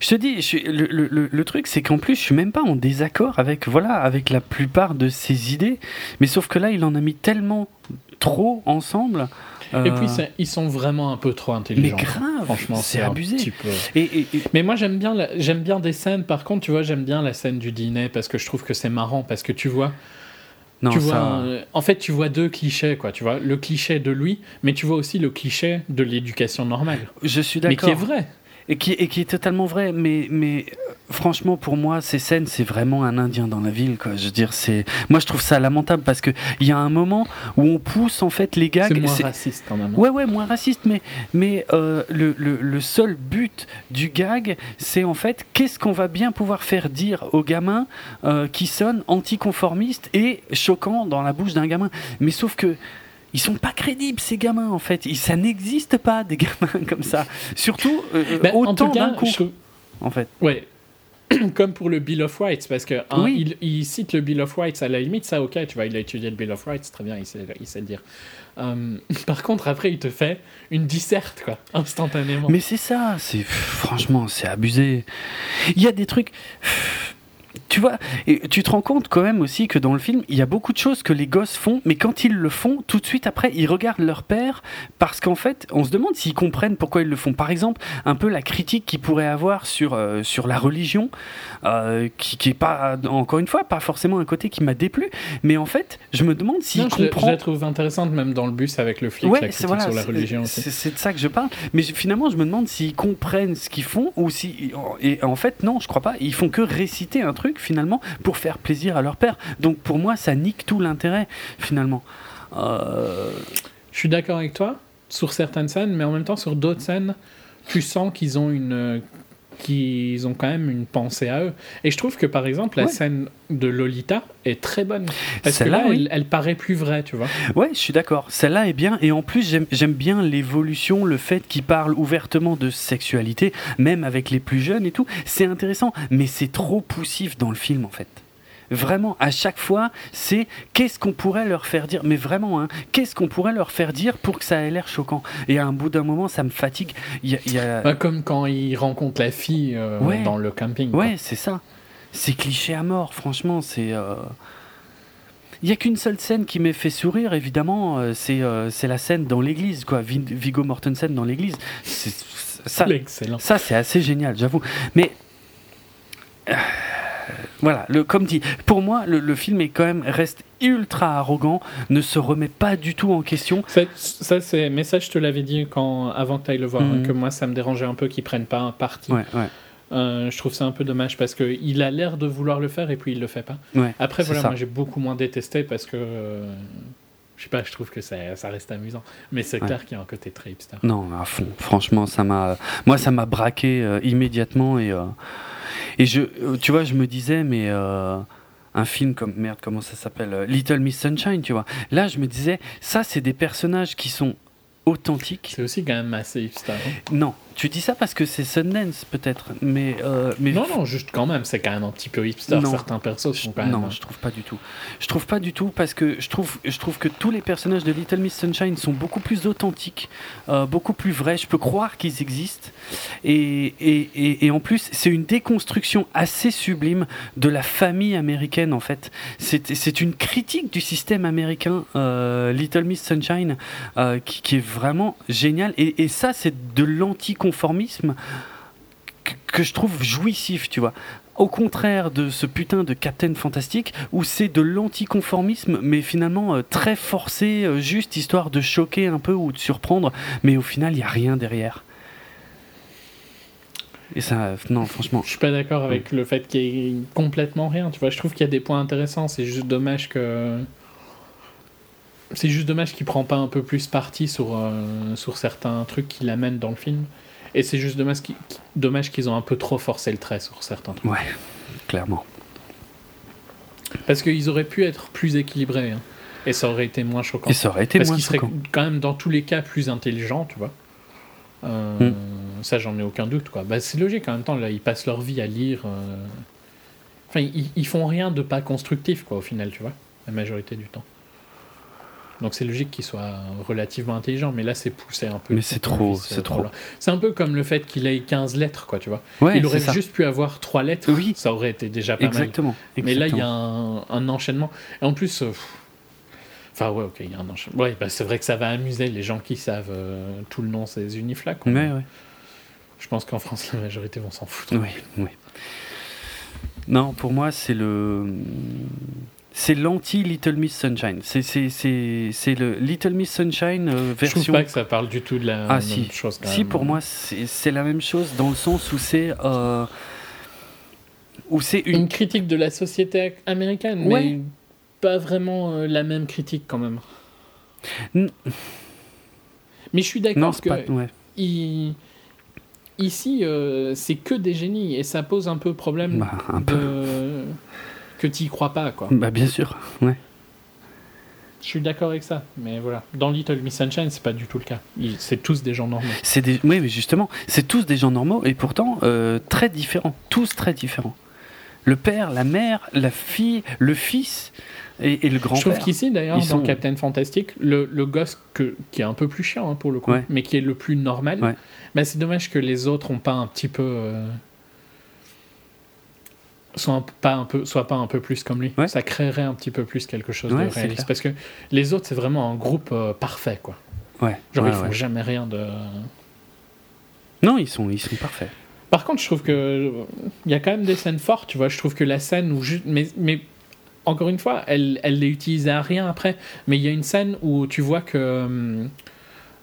Speaker 1: je te dis, le, truc, c'est qu'en plus, je suis même pas en désaccord avec, voilà, avec la plupart de ses idées. Mais sauf que là, il en a mis tellement trop ensemble.
Speaker 2: Et puis, euh, ils sont vraiment un peu trop intelligents.
Speaker 1: Mais grave, franchement, c'est abusé.
Speaker 2: Et, Mais moi, j'aime bien, j'aime bien des scènes. Par contre, tu vois, j'aime bien la scène du dîner parce que je trouve que c'est marrant. Parce que tu vois, non, tu vois, en fait, tu vois deux clichés, quoi. Tu vois le cliché de lui, mais tu vois aussi le cliché de l'éducation normale.
Speaker 1: Je suis d'accord.
Speaker 2: Mais qui est vrai
Speaker 1: et qui, et qui est totalement vrai. Mais, mais euh, franchement, pour moi, ces scènes, c'est vraiment un Indien dans la ville. Quoi. Je veux dire, c'est moi, je trouve ça lamentable parce que il y a un moment où on pousse en fait les gags.
Speaker 2: C'est moins raciste quand même.
Speaker 1: Ouais, ouais, moins raciste. Mais, mais euh, le, le, le, seul but du gag, c'est en fait qu'est-ce qu'on va bien pouvoir faire dire aux gamins euh, qui sonnent anticonformistes et choquants dans la bouche d'un gamin. Mais sauf que ils sont pas crédibles ces gamins en fait. ça n'existe pas des gamins comme ça. Surtout euh, ben, autant d'un coup. En fait.
Speaker 2: Ouais. Comme pour le Bill of Rights, parce que oui. il, cite le Bill of Rights à la limite, ça ok, tu vois, il a étudié le Bill of Rights, très bien, il sait, il sait le dire. Euh, par contre, après, il te fait une disserte, quoi, instantanément.
Speaker 1: Mais c'est ça, c'est franchement, c'est abusé. Il y a des trucs tu vois, tu te rends compte quand même aussi que dans le film, il y a beaucoup de choses que les gosses font, mais quand ils le font, tout de suite après, ils regardent leur père parce qu'en fait, on se demande s'ils comprennent pourquoi ils le font. Par exemple, un peu la critique qu'ils pourraient avoir sur, euh, sur la religion, euh, qui, qui est pas, encore une fois, pas forcément un côté qui m'a déplu, mais en fait, je me demande s'ils comprennent.
Speaker 2: Je la trouve intéressante même dans le bus avec le flic, la critique sur la religion.
Speaker 1: C'est de ça que je parle, mais finalement, je me demande s'ils comprennent ce qu'ils font ou si. Et en fait, non, je crois pas. Ils font que réciter un truc finalement pour faire plaisir à leur père. Donc pour moi, ça nique tout l'intérêt finalement. Euh,
Speaker 2: Je suis d'accord avec toi sur certaines scènes, mais en même temps sur d'autres scènes, tu sens qu'ils ont une qu'ils ont quand même une pensée à eux. Et je trouve que par exemple, la scène de Lolita est très bonne. Parce que là, elle, paraît plus vraie, tu vois.
Speaker 1: Ouais, je suis d'accord. Celle-là est bien. Et en plus, j'aime bien l'évolution, le fait qu'il parle ouvertement de sexualité, même avec les plus jeunes et tout. C'est intéressant. Mais c'est trop poussif dans le film, en fait. Vraiment, à chaque fois, c'est qu'est-ce qu'on pourrait leur faire dire, mais vraiment, hein, qu'est-ce qu'on pourrait leur faire dire pour que ça ait l'air choquant. Et à un bout d'un moment, ça me fatigue. Y y a...
Speaker 2: Bah, comme quand il rencontre la fille euh, dans le camping.
Speaker 1: Ouais, c'est ça. C'est cliché à mort, franchement, c'est. Euh, il n'y a qu'une seule scène qui m'ait fait sourire, évidemment, euh, c'est la scène dans l'église, quoi. Vigo Mortensen dans l'église. Ça, ça c'est assez génial, j'avoue. Mais voilà, le, comme dit, pour moi, le, film est quand même reste ultra arrogant, ne se remet pas du tout en question.
Speaker 2: Ça, c'est, mais ça, je te l'avais dit quand, avant que tu ailles le voir, hein, mhm. que moi, ça me dérangeait un peu qu'ils prennent pas un parti. Euh, je trouve ça un peu dommage parce qu'il a l'air de vouloir le faire et puis il le fait pas. Après, voilà, moi j'ai beaucoup moins détesté parce que. Euh, je sais pas, je trouve que ça, ça reste amusant. Mais c'est clair qu'il y a un côté très hipster.
Speaker 1: Non, à fond. Franchement, ça m'a. Moi, ça m'a braqué euh, immédiatement et. Et je, euh, tu vois, je me disais, mais euh, un film comme merde, comment ça s'appelle euh, Little Miss Sunshine, tu vois. Là, je me disais, ça, c'est des personnages qui sont authentiques.
Speaker 2: C'est aussi quand même assez hipster. Hein.
Speaker 1: non, tu dis ça parce que c'est Sundance peut-être, mais, euh, mais
Speaker 2: non non juste quand même, c'est quand même un petit peu hipster. Certains persos sont quand même.
Speaker 1: Non, je trouve pas du tout. Je trouve pas du tout parce que je trouve je trouve que tous les personnages de Little Miss Sunshine sont beaucoup plus authentiques, euh, beaucoup plus vrais. Je peux croire qu'ils existent et, et, et, en plus c'est une déconstruction assez sublime de la famille américaine en fait. C'est une critique du système américain euh, Little Miss Sunshine qui, qui, est vraiment génial et, et ça c'est de l'anticonformisme que, je trouve jouissif, tu vois. Au contraire de ce putain de Captain Fantastic, où c'est de l'anticonformisme, mais finalement euh, très forcé, euh, juste histoire de choquer un peu ou de surprendre, mais au final, il n'y a rien derrière. Et ça, non, franchement.
Speaker 2: Je suis pas d'accord avec le fait qu'il y ait complètement rien, tu vois. Je trouve qu'il y a des points intéressants, c'est juste dommage que c'est juste dommage qu'il prend pas un peu plus parti sur, euh, sur certains trucs qu'il amène dans le film. Et c'est juste dommage qu'ils ont un peu trop forcé le trait sur certains trucs.
Speaker 1: Ouais, clairement.
Speaker 2: Parce qu'ils auraient pu être plus équilibrés. Hein. Et ça aurait été moins choquant.
Speaker 1: Et ça aurait été
Speaker 2: Parce
Speaker 1: qu'ils
Speaker 2: seraient quand même dans tous les cas plus intelligents, tu vois. Euh, hmm. Ça, j'en ai aucun doute, quoi. Bah, c'est logique en même temps, là, ils passent leur vie à lire. Euh, enfin, ils, ils, font rien de pas constructif, quoi, au final, tu vois, la majorité du temps. Donc c'est logique qu'il soit relativement intelligent, mais là c'est poussé un peu.
Speaker 1: Mais c'est trop, c'est trop.
Speaker 2: C'est un peu comme le fait qu'il ait 15 lettres, quoi, tu vois. il aurait juste pu avoir 3 lettres, oui. ça aurait été déjà pas
Speaker 1: Exactement.
Speaker 2: mal. Mais là il y a un, enchaînement. Et en plus, euh, enfin ouais, ok, il y a un enchaînement. Ouais, bah, c'est vrai que ça va amuser les gens qui savent euh, tout le nom ces uniflags.
Speaker 1: Mais ouais.
Speaker 2: Je pense qu'en France la majorité vont s'en foutre.
Speaker 1: Oui, oui. Non, pour moi c'est le c'est l'anti Little Miss Sunshine. C'est le Little Miss Sunshine euh, version.
Speaker 2: Je trouve pas que ça parle du tout de la
Speaker 1: ah,
Speaker 2: même
Speaker 1: si.
Speaker 2: chose.
Speaker 1: si, pour moi, c'est la même chose dans le sens où c'est. Euh, où c'est
Speaker 2: une... une... critique de la société américaine, mais pas vraiment euh, la même critique quand même. Mais je suis d'accord que. Ici, c'est que des génies et ça pose un peu problème
Speaker 1: bah, un peu
Speaker 2: que tu y crois pas, quoi.
Speaker 1: Bah, bien sûr, ouais.
Speaker 2: Je suis d'accord avec ça, mais voilà. Dans Little Miss Sunshine, c'est pas du tout le cas. C'est tous des gens normaux.
Speaker 1: C'est des... Oui, mais justement, c'est tous des gens normaux et pourtant euh, très différents. Tous très différents. Le père, la mère, la fille, le fils et, le grand-père.
Speaker 2: Je trouve qu'ici, d'ailleurs, dans Captain Fantastic, le, le gosse que, qui est un peu plus chiant hein, pour le coup, mais qui est le plus normal, ouais. bah, c'est dommage que les autres ont pas un petit peu. Euh, soit pas un peu, soit pas un peu plus comme lui. Ça créerait un petit peu plus quelque chose de réaliste. Parce que les autres, c'est vraiment un groupe euh, parfait, quoi.
Speaker 1: Ouais.
Speaker 2: Genre, ils font jamais rien de.
Speaker 1: Non, ils sont, ils sont parfaits.
Speaker 2: Par contre, je trouve que il y a quand même des scènes fortes, tu vois. Je trouve que la scène où juste, mais, mais encore une fois, elle, elle les utilisait à rien après. Mais il y a une scène où tu vois que hum,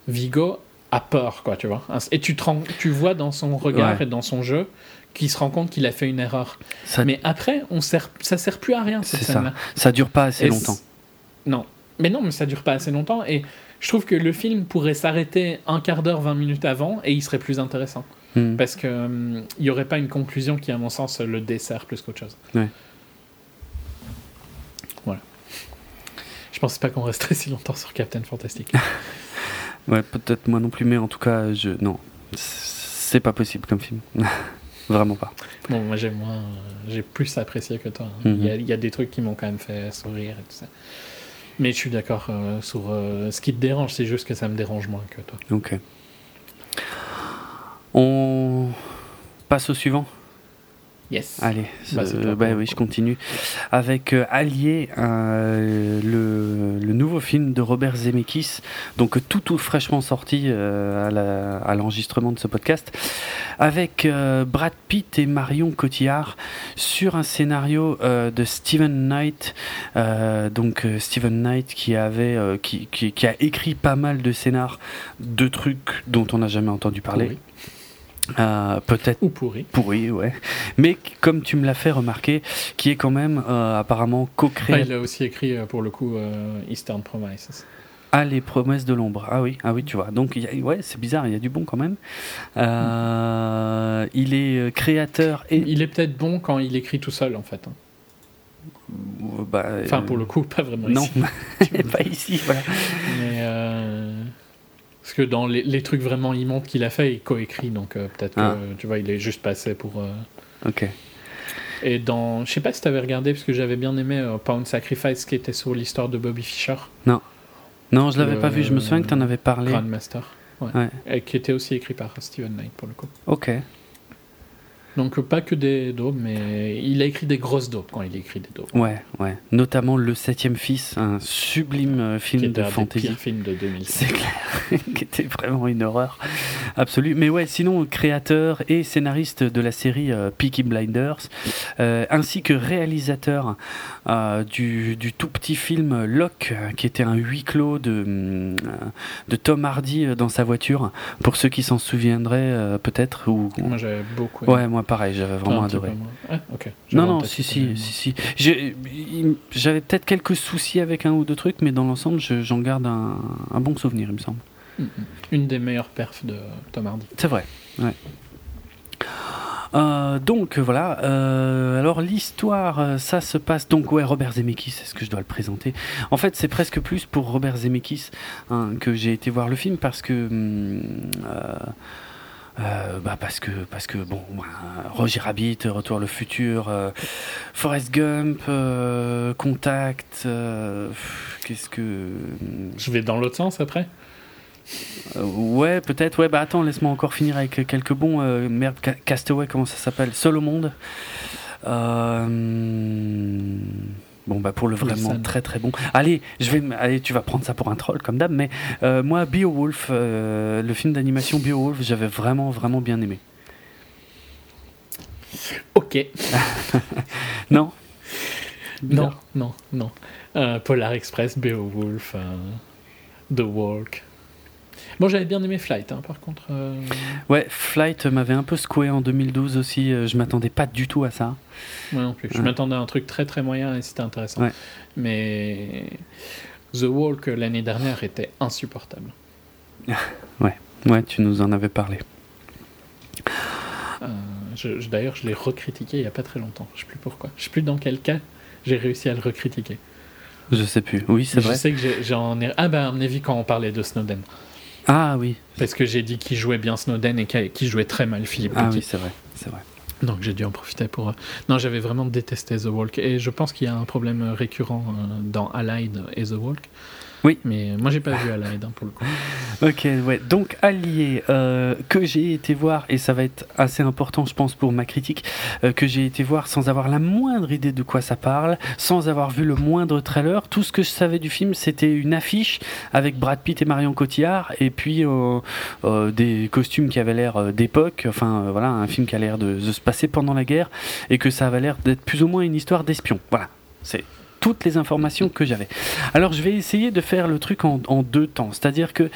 Speaker 2: Vigo a peur, quoi, tu vois. Et tu, te tu vois dans son regard et dans son jeu qui se rend compte qu'il a fait une erreur. Mais après, on sert, ça sert plus à rien cette scène-là.
Speaker 1: Ça. ça dure pas assez longtemps.
Speaker 2: Non, mais non, mais ça dure pas assez longtemps. Et je trouve que le film pourrait s'arrêter un quart d'heure, 20 minutes avant, et il serait plus intéressant. Hmm. Parce qu'il hum, n'y aurait pas une conclusion qui, à mon sens, le dessert plus qu'autre chose.
Speaker 1: Ouais.
Speaker 2: Voilà. Je pensais pas qu'on resterait si longtemps sur Captain Fantastic.
Speaker 1: ouais, peut-être moi non plus, mais en tout cas, je non, c'est pas possible comme film. Vraiment pas.
Speaker 2: Bon, moi j'ai moins, j'ai plus apprécié que toi. Hein. Mhm. il, y a, des trucs qui m'ont quand même fait sourire et tout ça. Mais je suis d'accord euh, sur euh, ce qui te dérange, c'est juste que ça me dérange moins que toi.
Speaker 1: Ok. On passe au suivant?
Speaker 2: Yes.
Speaker 1: Allez, bah, bah oui, je continue. Avec euh, Allier, euh, le, nouveau film de Robert Zemeckis, donc tout tout fraîchement sorti euh, à l'enregistrement de ce podcast, avec Brad Pitt et Marion Cotillard sur un scénario de Stephen Knight, donc Stephen Knight qui avait qui, qui, a écrit pas mal de scénars de trucs dont on n'a jamais entendu parler. Euh, peut-être
Speaker 2: ou pourri.
Speaker 1: Pourri, ouais. Mais comme tu me l'as fait remarquer, qui est quand même euh, apparemment co-créé.
Speaker 2: il a aussi écrit euh, pour le coup Eastern Promises.
Speaker 1: Ah, les promesses de l'ombre. Ah oui, ah oui, tu vois. Donc, ouais, c'est bizarre, il y a du bon quand même. il est créateur et.
Speaker 2: Il est peut-être bon quand il écrit tout seul, en fait. Hein.
Speaker 1: Bah,
Speaker 2: enfin, pour le coup, pas vraiment
Speaker 1: non,
Speaker 2: ici.
Speaker 1: pas ici, voilà.
Speaker 2: Mais Parce que dans les, les trucs vraiment immondes qu'il a fait, il coécrit, donc euh, peut-être
Speaker 1: Ah.
Speaker 2: que tu vois, il est juste passé pour. euh,
Speaker 1: Ok.
Speaker 2: Et dans. Je sais pas si t'avais regardé, parce que j'avais bien aimé euh, Pound Sacrifice qui était sur l'histoire de Bobby Fischer,
Speaker 1: Non, je l'avais pas vu. Je me souviens que tu en avais parlé.
Speaker 2: Grandmaster. Ouais.
Speaker 1: Ouais.
Speaker 2: Et qui était aussi écrit par Steven Knight pour le coup.
Speaker 1: Ok.
Speaker 2: Donc pas que des daubes, mais il a écrit des grosses daubes quand il a écrit des daubes.
Speaker 1: Ouais, ouais. Notamment Le Septième Fils, un sublime euh,
Speaker 2: Qui
Speaker 1: film de fantasy.
Speaker 2: films de 2005.
Speaker 1: C'est clair, qui était vraiment une horreur absolue. Mais ouais, sinon créateur et scénariste de la série euh, Peaky Blinders, euh, ainsi que réalisateur euh, du, du tout petit film Locke, qui était un huis clos de, de Tom Hardy dans sa voiture. Pour ceux qui s'en souviendraient peut-être. Ou...
Speaker 2: Moi j'avais beaucoup aimé.
Speaker 1: Ouais, moi pareil, j'avais vraiment adoré.
Speaker 2: Ah.
Speaker 1: Non, non, si, si, si, J'avais peut-être quelques soucis avec un ou deux trucs, mais dans l'ensemble, je- j'en garde un, un bon souvenir, il me semble.
Speaker 2: Mm, mm. Une des meilleures perfs de Tom Hardy.
Speaker 1: C'est vrai, ouais. Euh, donc voilà, euh, alors l'histoire, euh, ça se passe donc ouais Robert Zemeckis, est-ce que je dois le présenter En fait, c'est presque plus pour Robert Zemeckis hein, que j'ai été voir le film parce que hum, euh, euh, bah parce que parce que bon bah, Roger Rabbit, Retour le futur, euh, Forrest Gump, euh, Contact, euh, qu'est-ce que
Speaker 2: Je vais dans l'autre sens après
Speaker 1: ouais, peut-être. Ouais, bah attends, laisse-moi encore finir avec quelques bons. merde, Ca- Castaway, comment ça s'appelle? Seul au monde. Euh, Bon, bah pour le vraiment très très bon. Allez, je vais, allez, tu vas prendre ça pour un troll comme d'hab, mais euh, moi, Beowulf, euh, le film d'animation Beowulf, j'avais vraiment vraiment bien aimé.
Speaker 2: Ok.
Speaker 1: Non?
Speaker 2: Non, non, non. Euh, Polar Express, Beowulf, The Walk. Bon, j'avais bien aimé Flight, hein, par contre. euh,
Speaker 1: Ouais, Flight m'avait un peu secoué en 2012 aussi. euh, je m'attendais pas du tout à ça.
Speaker 2: Moi non plus. Je
Speaker 1: Ouais.
Speaker 2: m'attendais à un truc très très moyen et c'était intéressant.
Speaker 1: Ouais.
Speaker 2: Mais The Walk euh, l'année dernière était insupportable.
Speaker 1: Ouais, tu nous en avais parlé.
Speaker 2: Euh, je- je- D'ailleurs, je l'ai recritiqué il y a pas très longtemps. Je sais plus pourquoi. Je sais plus dans quel cas j'ai réussi à le recritiquer.
Speaker 1: Je sais plus. Oui, c'est
Speaker 2: Mais Je
Speaker 1: vrai.
Speaker 2: sais que j'en ai. Ah bah, à mon avis, quand on parlait de Snowden.
Speaker 1: Ah oui.
Speaker 2: Parce que j'ai dit qu'il jouait bien Snowden et qu'il jouait très mal Philippe
Speaker 1: Ah oui, c'est vrai. C'est vrai.
Speaker 2: Donc j'ai dû en profiter pour. euh, Non, j'avais vraiment détesté The Walk et je pense qu'il y a un problème récurrent euh, dans Allied et The Walk.
Speaker 1: Oui.
Speaker 2: Mais moi j'ai pas vu Allied hein, pour le coup.
Speaker 1: Ok, ouais. Donc Allié, euh, que j'ai été voir, et ça va être assez important, je pense, pour ma critique, euh, que j'ai été voir sans avoir la moindre idée de quoi ça parle, sans avoir vu le moindre trailer. Tout ce que je savais du film, c'était une affiche avec Brad Pitt et Marion Cotillard, et puis euh, des costumes qui avaient l'air d'époque. Enfin, voilà, un film qui a l'air de, de se passer pendant la guerre, et que ça avait l'air d'être plus ou moins une histoire d'espion. Voilà. C'est toutes les informations que j'avais. Alors je vais essayer de faire le truc en, en deux temps, c'est-à-dire que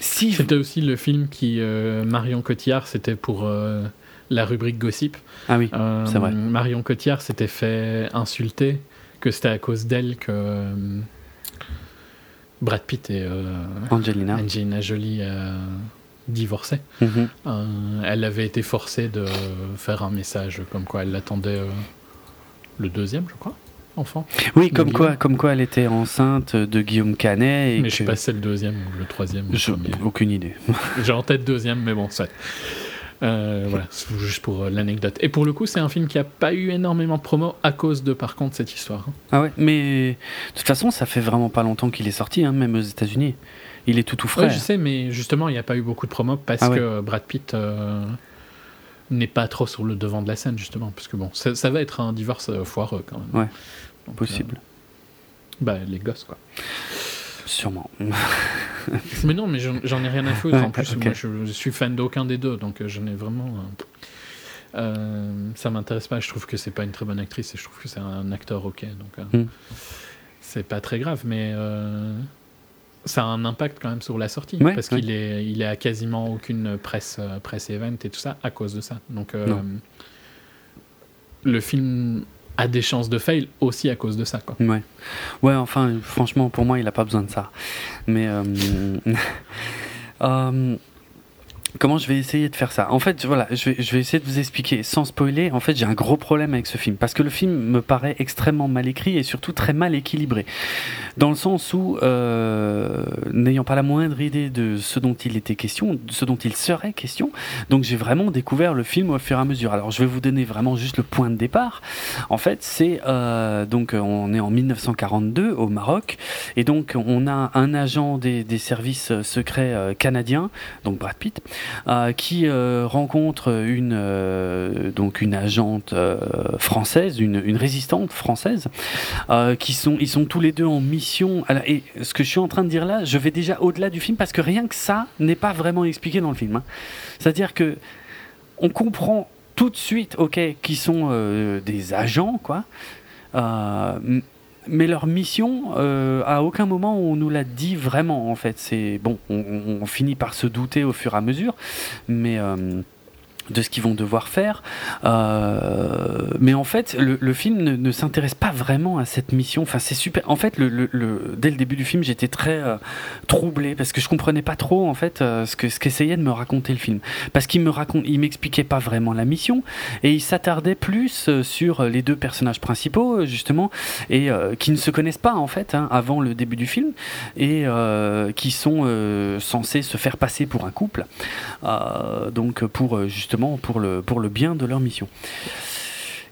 Speaker 1: si je...
Speaker 2: C'était aussi le film qui euh, Marion Cotillard, c'était pour euh, la rubrique gossip.
Speaker 1: Ah oui,
Speaker 2: Euh,
Speaker 1: C'est vrai.
Speaker 2: Marion Cotillard s'était fait insulter, que c'était à cause d'elle que Brad Pitt et
Speaker 1: Angelina.
Speaker 2: Angelina Jolie divorçaient.
Speaker 1: Mhm.
Speaker 2: Euh, elle avait été forcée de faire un message comme quoi elle l'attendait euh, le deuxième, je crois, enfant.
Speaker 1: Oui, comme quoi,
Speaker 2: Guillaume.
Speaker 1: comme quoi elle était enceinte de Guillaume Canet. Et
Speaker 2: mais je sais pas si c'est le deuxième ou le troisième. ou
Speaker 1: Je- aucune idée.
Speaker 2: J'ai en tête deuxième, mais bon, ça. Euh, voilà, c'est juste pour euh, l'anecdote. Et pour le coup, c'est un film qui a pas eu énormément de promo à cause de, par contre, cette histoire. hein.
Speaker 1: Ah ouais, mais de toute façon, ça fait vraiment pas longtemps qu'il est sorti, hein, même aux États-Unis. Il est tout tout frais.
Speaker 2: Ouais, je sais, mais justement, il n'y a pas eu beaucoup de promo parce
Speaker 1: Ah ouais.
Speaker 2: que Brad Pitt euh, n'est pas trop sur le devant de la scène, justement. Parce que bon, ça, ça va être un divorce euh, foireux quand même.
Speaker 1: Ouais, Possible,
Speaker 2: euh, bah, les gosses, quoi.
Speaker 1: sûrement.
Speaker 2: Mais non, mais j'en ai rien à foutre.
Speaker 1: Ouais,
Speaker 2: en plus, moi, je, je suis fan d'aucun des deux, donc euh, j'en ai vraiment. euh, euh, ça m'intéresse pas. Je trouve que c'est pas une très bonne actrice et je trouve que c'est un acteur ok. Donc
Speaker 1: Mm.
Speaker 2: c'est pas très grave, mais ça a un impact quand même sur la sortie
Speaker 1: Ouais,
Speaker 2: parce
Speaker 1: ouais.
Speaker 2: qu'il est, il est à quasiment aucune presse, presse event et tout ça à cause de ça. Donc euh, le film a des chances de fail aussi à cause de ça. Quoi.
Speaker 1: Ouais. Enfin, franchement, pour moi, il a pas besoin de ça. Mais. euh, euh, Comment je vais essayer de faire ça? En fait, voilà, je vais, essayer de vous expliquer sans spoiler. En fait, j'ai un gros problème avec ce film parce que le film me paraît extrêmement mal écrit et surtout très mal équilibré. Dans le sens où, euh, n'ayant pas la moindre idée de ce dont il était question, de ce dont il serait question, donc j'ai vraiment découvert le film au fur et à mesure. Alors, je vais vous donner vraiment juste le point de départ. En fait, c'est euh, donc on est en 1942 au Maroc et donc on a un agent des, services secrets euh, canadiens, donc Brad Pitt qui euh, rencontre une, euh, donc une agente française, une, une, résistante française, qui sont, ils sont tous les deux en mission. et ce que je suis en train de dire là, je vais déjà au-delà du film parce que rien que ça n'est pas vraiment expliqué dans le film. Hein. C'est-à-dire que on comprend tout de suite, ok, qui sont des agents, quoi mais leur mission, euh, à aucun moment on nous l'a dit vraiment en fait. C'est bon, on, finit par se douter au fur et à mesure, mais euh, de ce qu'ils vont devoir faire. Euh, mais en fait, le, film ne, s'intéresse pas vraiment à cette mission. Enfin, c'est super. En fait, dès le début du film, j'étais très euh, troublé parce que je comprenais pas trop en fait euh, ce que ce qu'essayait de me raconter le film. Parce qu'il me raconte, il m'expliquait pas vraiment la mission et il s'attardait plus sur les deux personnages principaux justement et qui ne se connaissent pas en fait hein, avant le début du film et qui sont censés se faire passer pour un couple. donc pour justement pour le, pour le bien de leur mission.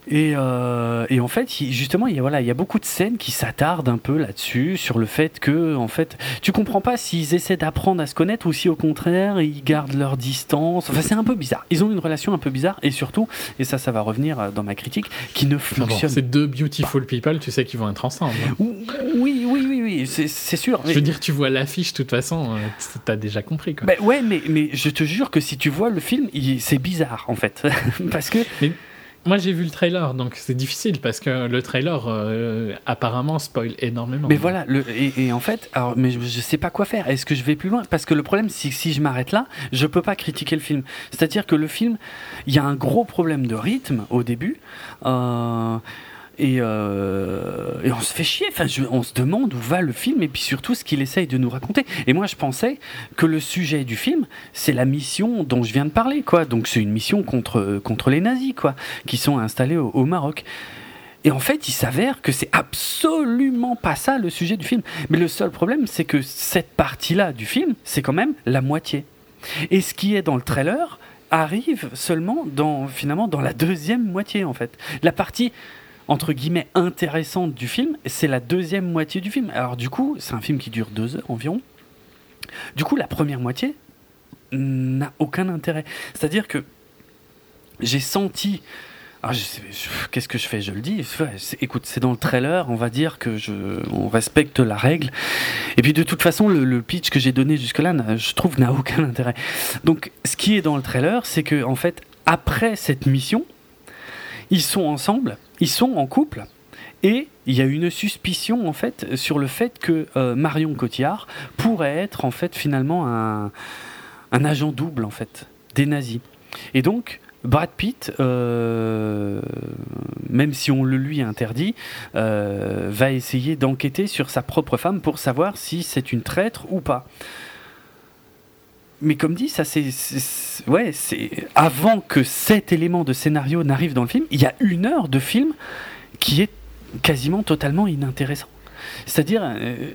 Speaker 1: Et, euh, et, en fait, justement, il y a, voilà, il y a beaucoup de scènes qui s'attardent un peu là-dessus, sur le fait que, en fait, tu comprends pas s'ils essaient d'apprendre à se connaître ou si au contraire ils gardent leur distance. Enfin, c'est un peu bizarre. Ils ont une relation un peu bizarre et surtout, et ça, ça va revenir dans ma critique, qui ne fonctionne.
Speaker 2: C'est deux beautiful people, tu sais qu'ils vont être ensemble. Hein.
Speaker 1: Oui, oui, oui, oui, c'est sûr.
Speaker 2: Je veux dire, tu vois l'affiche, de toute façon, euh, t'as déjà compris. Quoi.
Speaker 1: Ben ouais, mais, mais je te jure que si tu vois le film, c'est bizarre en fait, parce que.
Speaker 2: Mais moi, j'ai vu le trailer, donc c'est difficile parce que le trailer euh, apparemment spoil énormément.
Speaker 1: Mais voilà, et, en fait, alors, mais je, je sais pas quoi faire. Est-ce que je vais plus loin? Parce que le problème, c'est que si je m'arrête là, je peux pas critiquer le film. C'est-à-dire que le film, il y a un gros problème de rythme au début. Euh, et, euh, et, on se fait chier. Enfin, on se demande où va le film et puis surtout ce qu'il essaye de nous raconter. Et moi, je pensais que le sujet du film, c'est la mission dont je viens de parler, quoi. Donc, c'est une mission contre contre les nazis, quoi, qui sont installés au, au Maroc. Et en fait, il s'avère que c'est absolument pas ça le sujet du film. Mais le seul problème, c'est que cette partie-là du film, c'est quand même la moitié. Et ce qui est dans le trailer arrive seulement dans finalement dans la deuxième moitié en fait. La partie entre guillemets intéressante du film, c'est la deuxième moitié du film. Alors du coup, c'est un film qui dure deux heures environ. Du coup, la première moitié n'a aucun intérêt. C'est-à-dire que j'ai senti ah, qu'est-ce que je fais? Je le dis. Écoute, c'est dans le trailer, on va dire que je, on respecte la règle. Et puis de toute façon, le, le pitch que j'ai donné jusque-là, je trouve, n'a aucun intérêt. Donc, ce qui est dans le trailer, c'est que en fait, après cette mission, ils sont ensemble, ils sont en couple. Et il y a une suspicion en fait sur le fait que euh, Marion Cotillard pourrait être en fait finalement un, un agent double en fait des nazis. Et donc Brad Pitt, euh, même si on le lui interdit, euh, va essayer d'enquêter sur sa propre femme pour savoir si c'est une traître ou pas. Mais comme dit, ça c'est, ouais, c'est avant que cet élément de scénario n'arrive dans le film, il y a une heure de film qui est quasiment totalement inintéressant. C'est-à-dire euh,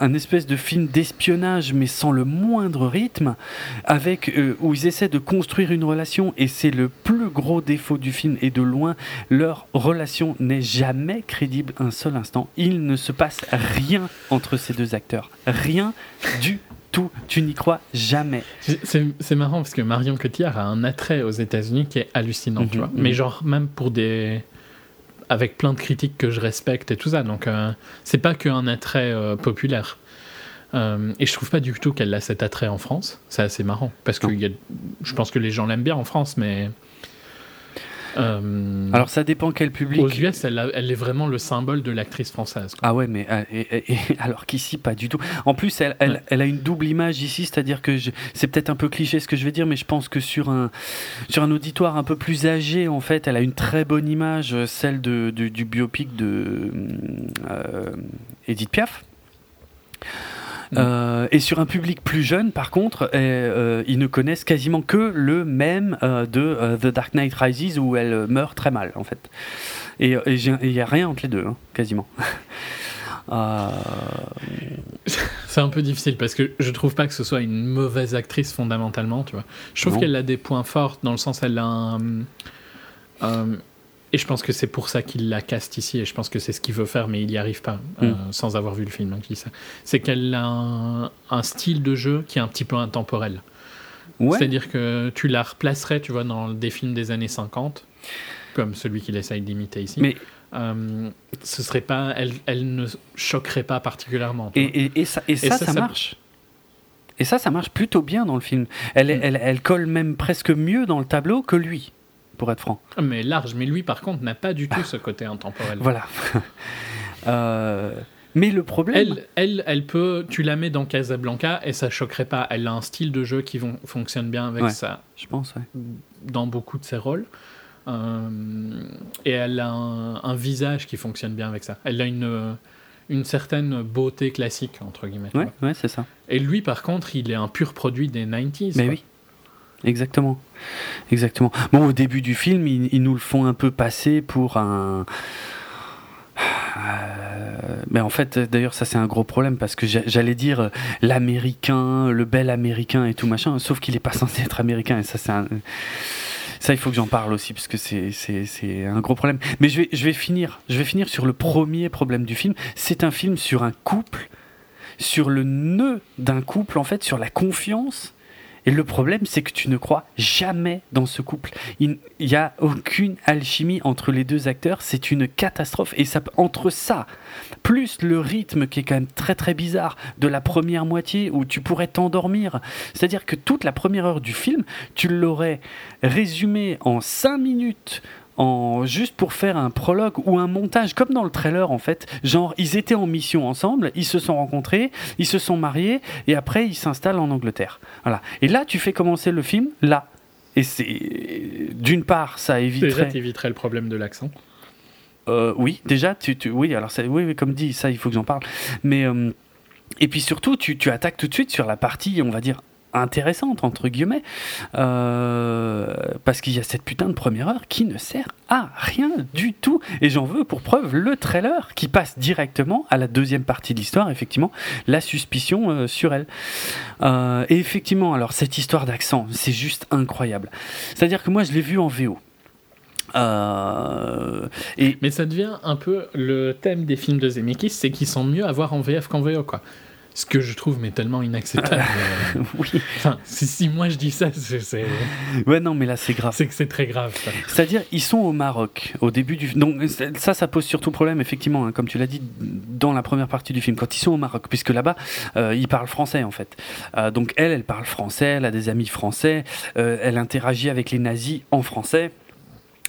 Speaker 1: un, espèce de film d'espionnage, mais sans le moindre rythme, avec euh, où ils essaient de construire une relation, et c'est le plus gros défaut du film, et de loin, leur relation n'est jamais crédible un seul instant. Il ne se passe rien entre ces deux acteurs, rien du tout. Tu n'y crois jamais.
Speaker 2: C'est marrant parce que Marion Cotillard a un attrait aux États-Unis qui est hallucinant, tu vois. Mm -hmm. Mais genre, même pour des avec plein de critiques que je respecte et tout ça. Donc, euh, c'est pas qu'un attrait euh, populaire. Euh, et je trouve pas du tout qu'elle a cet attrait en France. C'est assez marrant. Parce que a, je pense que les gens l'aiment bien en France, mais.
Speaker 1: Euh, Alors ça dépend quel public.
Speaker 2: Aux US, elle, a, elle est vraiment le symbole de l'actrice française.
Speaker 1: Quoi. Ah ouais, mais et, et, et, alors qu'ici pas du tout. En plus, elle, elle, ouais. elle, a une double image ici, c'est-à-dire que c'est peut-être un peu cliché ce que je vais dire, mais je pense que sur un sur un auditoire un peu plus âgé, en fait, elle a une très bonne image, celle de, de du biopic de euh, Edith Piaf. Mm. et sur un public plus jeune, par contre, ils ne connaissent quasiment que le même de The Dark Knight Rises où elle meurt très mal, en fait. Et il n'y a rien entre les deux, hein, quasiment.
Speaker 2: C'est un peu difficile parce que je trouve pas que ce soit une mauvaise actrice fondamentalement, tu vois. Je trouve qu'elle a des points forts dans le sens elle a un, et je pense que c'est pour ça qu'il la caste ici et je pense que c'est ce qu'il veut faire mais il n'y arrive pas euh, mm. sans avoir vu le film. Hein, c'est qu'elle a un, style de jeu qui est un petit peu intemporel. C'est-à-dire que tu la replacerais, tu vois, dans des films des années 50 comme celui qu'il essaye d'imiter ici. Mais euh, ce serait pas, elle, elle, ne choquerait pas particulièrement.
Speaker 1: Et, et, ça, et, ça, ça, marche. Et ça, ça marche plutôt bien dans le film. Elle, mm. elle, elle, colle même presque mieux dans le tableau que lui, pour être franc.
Speaker 2: Mais large. Mais lui, par contre, n'a pas du tout ce côté intemporel.
Speaker 1: Voilà. euh, mais le problème.
Speaker 2: Elle, elle, elle, peut. Tu la mets dans Casablanca et ça choquerait pas. Elle a un style de jeu qui fonctionne bien avec ça.
Speaker 1: Je pense, ouais.
Speaker 2: Dans beaucoup de ses rôles. Euh, et elle a un, visage qui fonctionne bien avec ça. Elle a une, une certaine beauté classique, entre guillemets.
Speaker 1: Ouais, ouais c'est ça.
Speaker 2: Et lui, par contre, il est un pur produit des 90s.
Speaker 1: Mais oui. Exactement. Exactement. Bon, au début du film, ils, nous le font un peu passer pour un. Euh, mais en fait, d'ailleurs, ça c'est un gros problème parce que j'allais dire euh, l'américain, le bel américain et tout machin, sauf qu'il est pas censé être américain et ça c'est ça, il faut que j'en parle aussi, parce que c'est un gros problème. Mais je vais, je, vais finir, je vais finir sur le premier problème du film. C'est un film sur un couple, sur le nœud d'un couple, en fait, sur la confiance et le problème, c'est que tu ne crois jamais dans ce couple. Il n'y a aucune alchimie entre les deux acteurs. C'est une catastrophe. Et ça, entre ça, plus le rythme qui est quand même très très bizarre de la première moitié où tu pourrais t'endormir. C'est-à-dire que toute la première heure du film, tu l'aurais résumé en 5 minutes en, juste pour faire un prologue ou un montage, comme dans le trailer en fait. Genre, ils étaient en mission ensemble, ils se sont rencontrés, ils se sont mariés, et après ils s'installent en Angleterre. Voilà. Et là, tu fais commencer le film là. Et c'est d'une part, ça éviterait.
Speaker 2: Déjà, éviterais le problème de l'accent.
Speaker 1: Euh, oui, déjà, tu, tu, oui, alors ça, oui, comme dit, ça, il faut que j'en parle. Mais euh, et puis surtout, tu, tu attaques tout de suite sur la partie, on va dire intéressante entre guillemets euh, parce qu'il y a cette putain de première heure qui ne sert à rien du tout. Et j'en veux pour preuve le trailer qui passe directement à la deuxième partie de l'histoire effectivement la suspicion euh, sur elle. Euh, et effectivement alors cette histoire d'accent c'est juste incroyable. C'est à dire que moi je l'ai vu en VO
Speaker 2: et... Mais ça devient un peu le thème des films de Zemeckis, c'est qu'ils sont mieux à voir en VF qu'en VO, quoi. Ce que je trouve mais tellement inacceptable. oui. Enfin, si, moi je dis ça, c'est.
Speaker 1: Ouais, non, mais là c'est grave.
Speaker 2: C'est que c'est très grave.
Speaker 1: C'est-à-dire, ils sont au Maroc au début du. Donc ça, ça pose surtout problème, effectivement, hein, comme tu l'as dit dans la première partie du film, quand ils sont au Maroc, puisque là-bas, euh, ils parlent français en fait. Euh, donc elle, elle parle français, elle a des amis français, euh, elle interagit avec les nazis en français.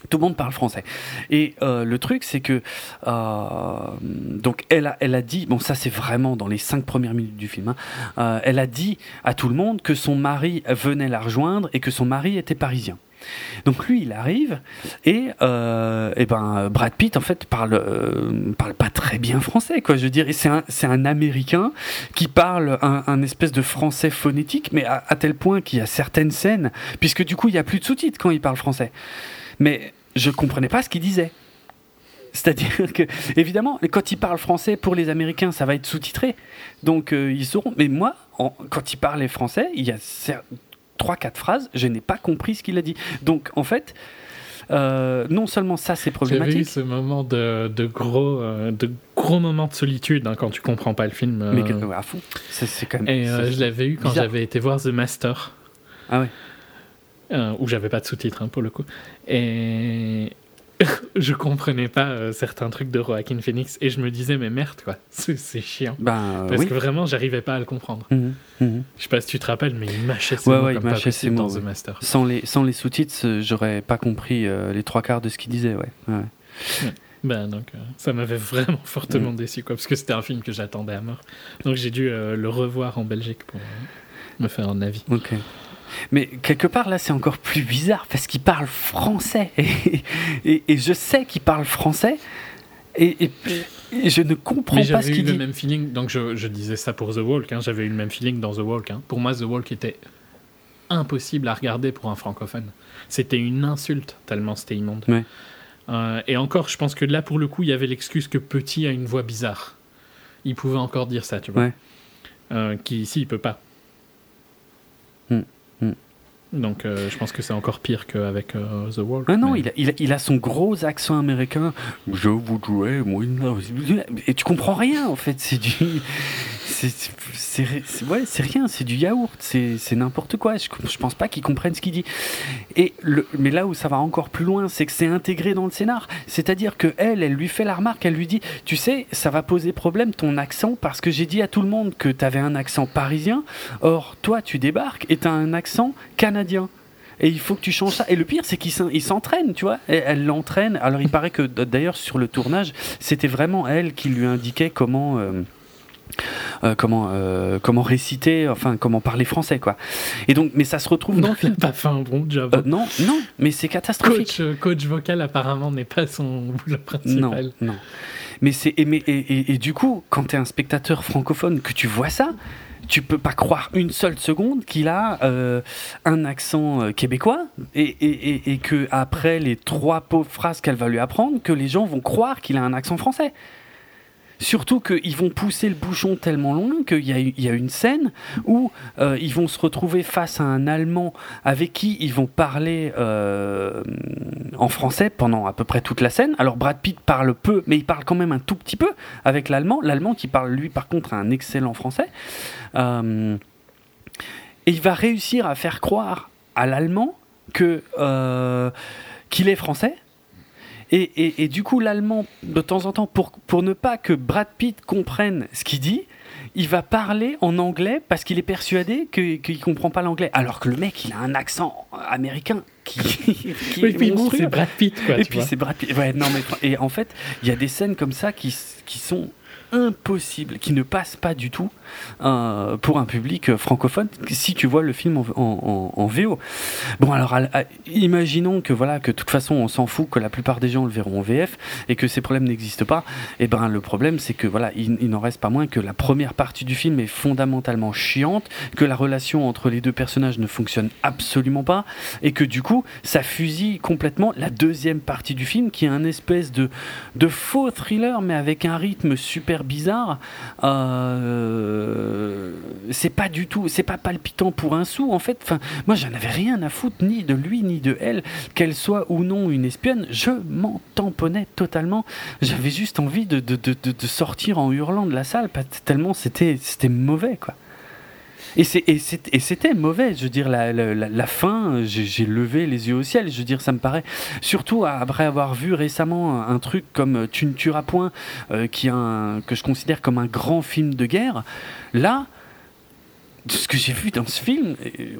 Speaker 1: Tout le monde parle français. Et euh, le truc, c'est que euh, donc elle a, elle a dit, bon ça c'est vraiment dans les cinq premières minutes du film, hein, euh, elle a dit à tout le monde que son mari venait la rejoindre et que son mari était parisien. Donc lui, il arrive et, et ben Brad Pitt en fait parle parle pas très bien français quoi. Je veux dire, c'est un c'est un Américain qui parle un, espèce de français phonétique, mais à, à tel point qu'il y a certaines scènes, puisque du coup il y a plus de sous-titres quand il parle français. Mais je comprenais pas ce qu'il disait. C'est-à-dire que, évidemment, quand il parle français pour les Américains, ça va être sous-titré. Donc, euh, ils sauront. Mais moi, quand il parlait français, il y a trois, quatre phrases, je n'ai pas compris ce qu'il a dit. Donc, en fait, euh, non seulement ça, c'est problématique. J'avais eu
Speaker 2: ce moment de, gros, euh, de gros moments de solitude hein, quand tu comprends pas le film.
Speaker 1: Mais à fond. C'est quand même.
Speaker 2: Et je l'avais eu quand j'avais été voir The Master.
Speaker 1: Ah ouais.
Speaker 2: Euh, où j'avais pas de sous-titres hein, pour le coup. Et je comprenais pas euh, certains trucs de Joaquin Phoenix et je me disais mais merde quoi, c'est chiant.
Speaker 1: Ben,
Speaker 2: Parce que vraiment j'arrivais pas à le comprendre. Mhm, mhm. Je sais pas si tu te rappelles mais il mâchait ses
Speaker 1: mots
Speaker 2: comme pas
Speaker 1: ses
Speaker 2: dans The Master.
Speaker 1: Sans les, sans les sous-titres euh, j'aurais pas compris les trois quarts de ce qu'il disait ouais.
Speaker 2: Ben donc ça m'avait vraiment fortement mhm. déçu quoi parce que c'était un film que j'attendais à mort. Donc j'ai dû le revoir en Belgique pour me faire un avis.
Speaker 1: Ok. Mais quelque part, là, c'est encore plus bizarre parce qu'il parle français. Et, et, je sais qu'il parle français. Et, je ne comprends pas ce qu'il dit.
Speaker 2: J'avais eu le même feeling, donc je, disais ça pour The Walk, hein, j'avais eu le même feeling dans The Walk. Hein. Pour moi, The Walk était impossible à regarder pour un francophone. C'était une insulte, tellement c'était immonde. Euh, et encore, je pense que là, pour le coup, il y avait l'excuse que Petit a une voix bizarre. Il pouvait encore dire ça, tu vois. Euh, qui ici, il peut pas. Hmm. Donc euh, je pense que c'est encore pire qu'avec The Wall.
Speaker 1: Ah non, il, a, il, a, son gros accent américain. Je vous jouer, moi. Et tu comprends rien en fait. C'est du c'est ouais, rien, c'est du yaourt, c'est n'importe quoi. Je, je, pense pas qu'ils comprennent ce qu'il dit. Et le, mais là où ça va encore plus loin, c'est que c'est intégré dans le scénar. C'est-à-dire que elle, elle lui fait la remarque, elle lui dit, tu sais, ça va poser problème ton accent parce que j'ai dit à tout le monde que tu avais un accent parisien. Or, toi, tu débarques et tu as un accent canadien et il faut que tu changes ça. Et le pire, c'est qu'il s'entraîne, tu vois. elle l'entraîne. Alors, il paraît que d'ailleurs, sur le tournage, c'était vraiment elle qui lui indiquait comment. Euh, euh, comment euh, comment réciter, enfin comment parler français quoi. Et donc, mais ça se retrouve dans le film.
Speaker 2: Pas fait un bon job.
Speaker 1: Non, non, mais c'est catastrophique.
Speaker 2: Coach, coach vocal apparemment n'est pas son boulot principal.
Speaker 1: Non, non. Mais c'est et, et, et, du coup, quand tu es un spectateur francophone que tu vois ça, tu peux pas croire une seule seconde qu'il a un accent québécois et, et, et, que après les trois pauvres phrases qu'elle va lui apprendre, que les gens vont croire qu'il a un accent français. Surtout qu'ils vont pousser le bouchon tellement loin qu'il y, a une scène où euh, ils vont se retrouver face à un Allemand avec qui ils vont parler euh, en français pendant à peu près toute la scène. Alors Brad Pitt parle peu, mais il parle quand même un tout petit peu avec l'Allemand. L'Allemand qui parle lui par contre un excellent français. Euh, et il va réussir à faire croire à l'Allemand qu'il est français et, et, du coup, l'allemand, de temps en temps, pour, pour ne pas que Brad Pitt comprenne ce qu'il dit, il va parler en anglais parce qu'il est persuadé qu'il ne comprend pas l'anglais. Alors que le mec, il a un accent américain qui,
Speaker 2: qui et puis c'est Brad Pitt, quoi.
Speaker 1: Et puis c'est Brad Pitt. Ouais, non, mais, et en fait, il y a des scènes comme ça qui, qui sont impossibles, qui ne passent pas du tout euh, pour un public francophone si tu vois le film en, VO. Bon alors imaginons que voilà que de toute façon on s'en fout que la plupart des gens le verront en VF et que ces problèmes n'existent pas. Et eh ben le problème c'est que voilà il, n'en reste pas moins que la première partie du film est fondamentalement chiante, que la relation entre les deux personnages ne fonctionne absolument pas et que du coup ça fusille complètement la deuxième partie du film qui est un espèce de de faux thriller mais avec un rythme super bizarre. Euh, c'est pas du tout, c'est pas palpitant pour un sou en fait. Enfin, moi j'en avais rien à foutre ni de lui ni de elle, qu'elle soit ou non une espionne. Je m'en tamponnais totalement. J'avais juste envie de, de, de, de, sortir en hurlant de la salle, tellement c'était mauvais quoi. Et c'était mauvais, je veux dire, la, fin, j'ai levé les yeux au ciel, je veux dire, ça me paraît, surtout après avoir vu récemment un truc comme Tu ne tueras point, euh, que je considère comme un grand film de guerre, là, ce que j'ai vu dans ce film,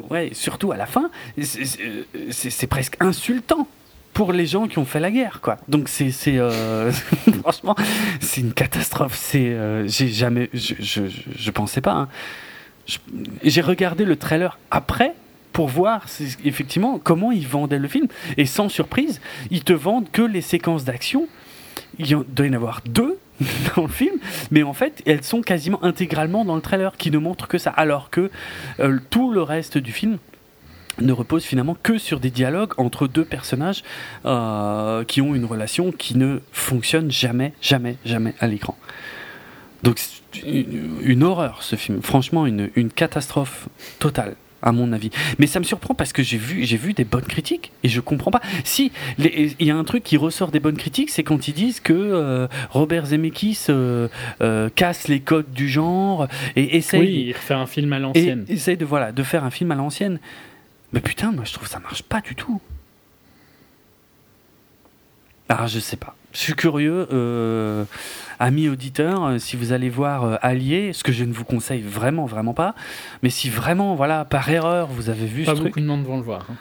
Speaker 1: ouais, surtout à la fin, c'est presque insultant pour les gens qui ont fait la guerre, quoi. Donc c'est, euh, franchement, c'est une catastrophe. C'est, euh, j'ai jamais, je, je, je, pensais pas. Hein. J'ai regardé le trailer après pour voir effectivement comment ils vendaient le film. Et sans surprise, ils te vendent que les séquences d'action. Il doit y en avoir deux dans le film, mais en fait, elles sont quasiment intégralement dans le trailer, qui ne montre que ça, alors que euh, tout le reste du film ne repose finalement que sur des dialogues entre deux personnages euh, qui ont une relation qui ne fonctionne jamais, jamais, jamais à l'écran. Donc une, horreur ce film, franchement une, une, catastrophe totale à mon avis. Mais ça me surprend parce que j'ai vu, j'ai vu des bonnes critiques et je comprends pas. Si il y a un truc qui ressort des bonnes critiques, c'est quand ils disent que euh, Robert Zemeckis euh, euh, casse les codes du genre et essaye.
Speaker 2: Oui, refait un film à l'ancienne.
Speaker 1: Essaye de voilà de faire un film à l'ancienne. Mais putain, moi je trouve que ça marche pas du tout. Ah, je sais pas. Je suis curieux, euh, amis auditeurs, euh, si vous allez voir euh, Allier, ce que je ne vous conseille vraiment, vraiment pas, mais si vraiment, voilà, par erreur, vous avez vu
Speaker 2: pas
Speaker 1: ce
Speaker 2: beaucoup de monde vont le voir. Hein.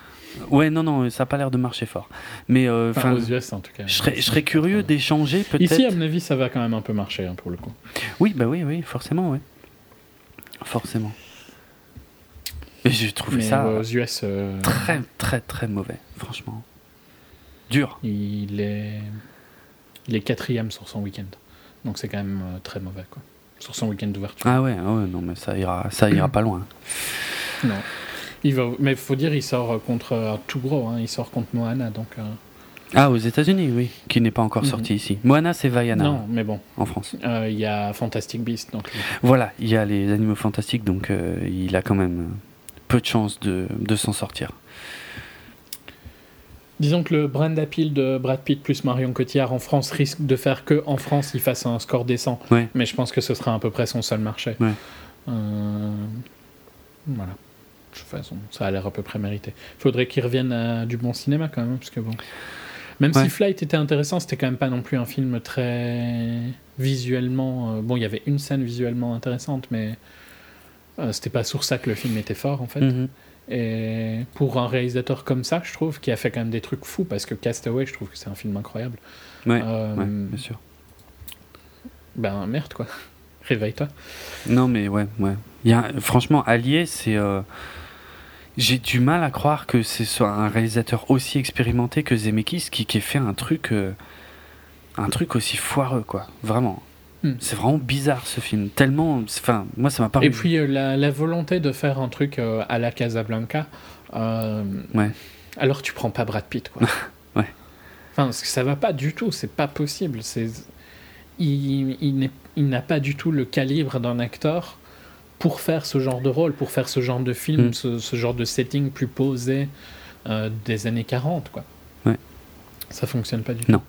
Speaker 1: Ouais, non, non, ça n'a pas l'air de marcher fort. Mais
Speaker 2: enfin, aux US en tout cas.
Speaker 1: Je serais, je serais curieux d'échanger peut-être.
Speaker 2: Ici, à mon avis, ça va quand même un peu marcher hein, pour le coup.
Speaker 1: Oui, bah oui, oui, forcément, oui. Forcément. Mais j'ai trouvé ça
Speaker 2: aux US,
Speaker 1: très, très, très mauvais, franchement. Dur.
Speaker 2: Il est Il est quatrième sur son week-end. Donc c'est quand même très mauvais, quoi. Sur son week-end d'ouverture.
Speaker 1: Ah ouais, ah ouais, non, mais ça ira, ça ira pas loin.
Speaker 2: Non. Il va, mais il faut dire, il sort contre tout gros. Hein. Il sort contre Moana, donc.
Speaker 1: Ah, aux États-Unis, oui, qui n'est pas encore mhm. sorti ici. Moana, c'est Vaiana.
Speaker 2: Non, mais bon.
Speaker 1: En France.
Speaker 2: Euh, il y a Fantastic Beasts. Donc...
Speaker 1: Voilà, il y a les animaux fantastiques, donc euh, il a quand même peu de chances de, de s'en sortir.
Speaker 2: Disons que le brand appeal de Brad Pitt plus Marion Cotillard en France risque de faire que en France il fasse un score décent. Mais je pense que ce sera à peu près son seul marché. Euh, voilà. De toute façon, ça a l'air à peu près mérité. Il faudrait qu'il revienne à du bon cinéma quand même, parce que bon. Même si Flight était intéressant, c'était quand même pas non plus un film très visuellement. Euh, bon, il y avait une scène visuellement intéressante, mais euh, c'était pas sur ça que le film était fort en fait. Mhm. Et pour un réalisateur comme ça, je trouve, qui a fait quand même des trucs fous, parce que Castaway, je trouve que c'est un film incroyable.
Speaker 1: Ouais, euh, bien sûr.
Speaker 2: Ben merde quoi. Réveille-toi.
Speaker 1: Non mais ouais, ouais. Il y a, franchement, Allier, c'est j'ai du mal à croire que ce soit un réalisateur aussi expérimenté que Zemeckis qui, qui ait fait un truc, euh, un truc aussi foireux, quoi. Vraiment. Hmm. C'est vraiment bizarre ce film. Tellement. Enfin, moi, ça m'a pas.
Speaker 2: Et puis, euh, la, volonté de faire un truc euh, à la Casablanca.
Speaker 1: ouais.
Speaker 2: Alors, tu prends pas Brad Pitt, quoi.
Speaker 1: ouais.
Speaker 2: Enfin, ça va pas du tout. C'est pas possible. C'est. Il, n'a pas du tout le calibre d'un acteur pour faire ce genre de rôle, pour faire ce genre de film, mm. ce, genre de setting plus posé euh, des années 40, quoi.
Speaker 1: Ouais.
Speaker 2: Ça fonctionne pas du tout.
Speaker 1: Non.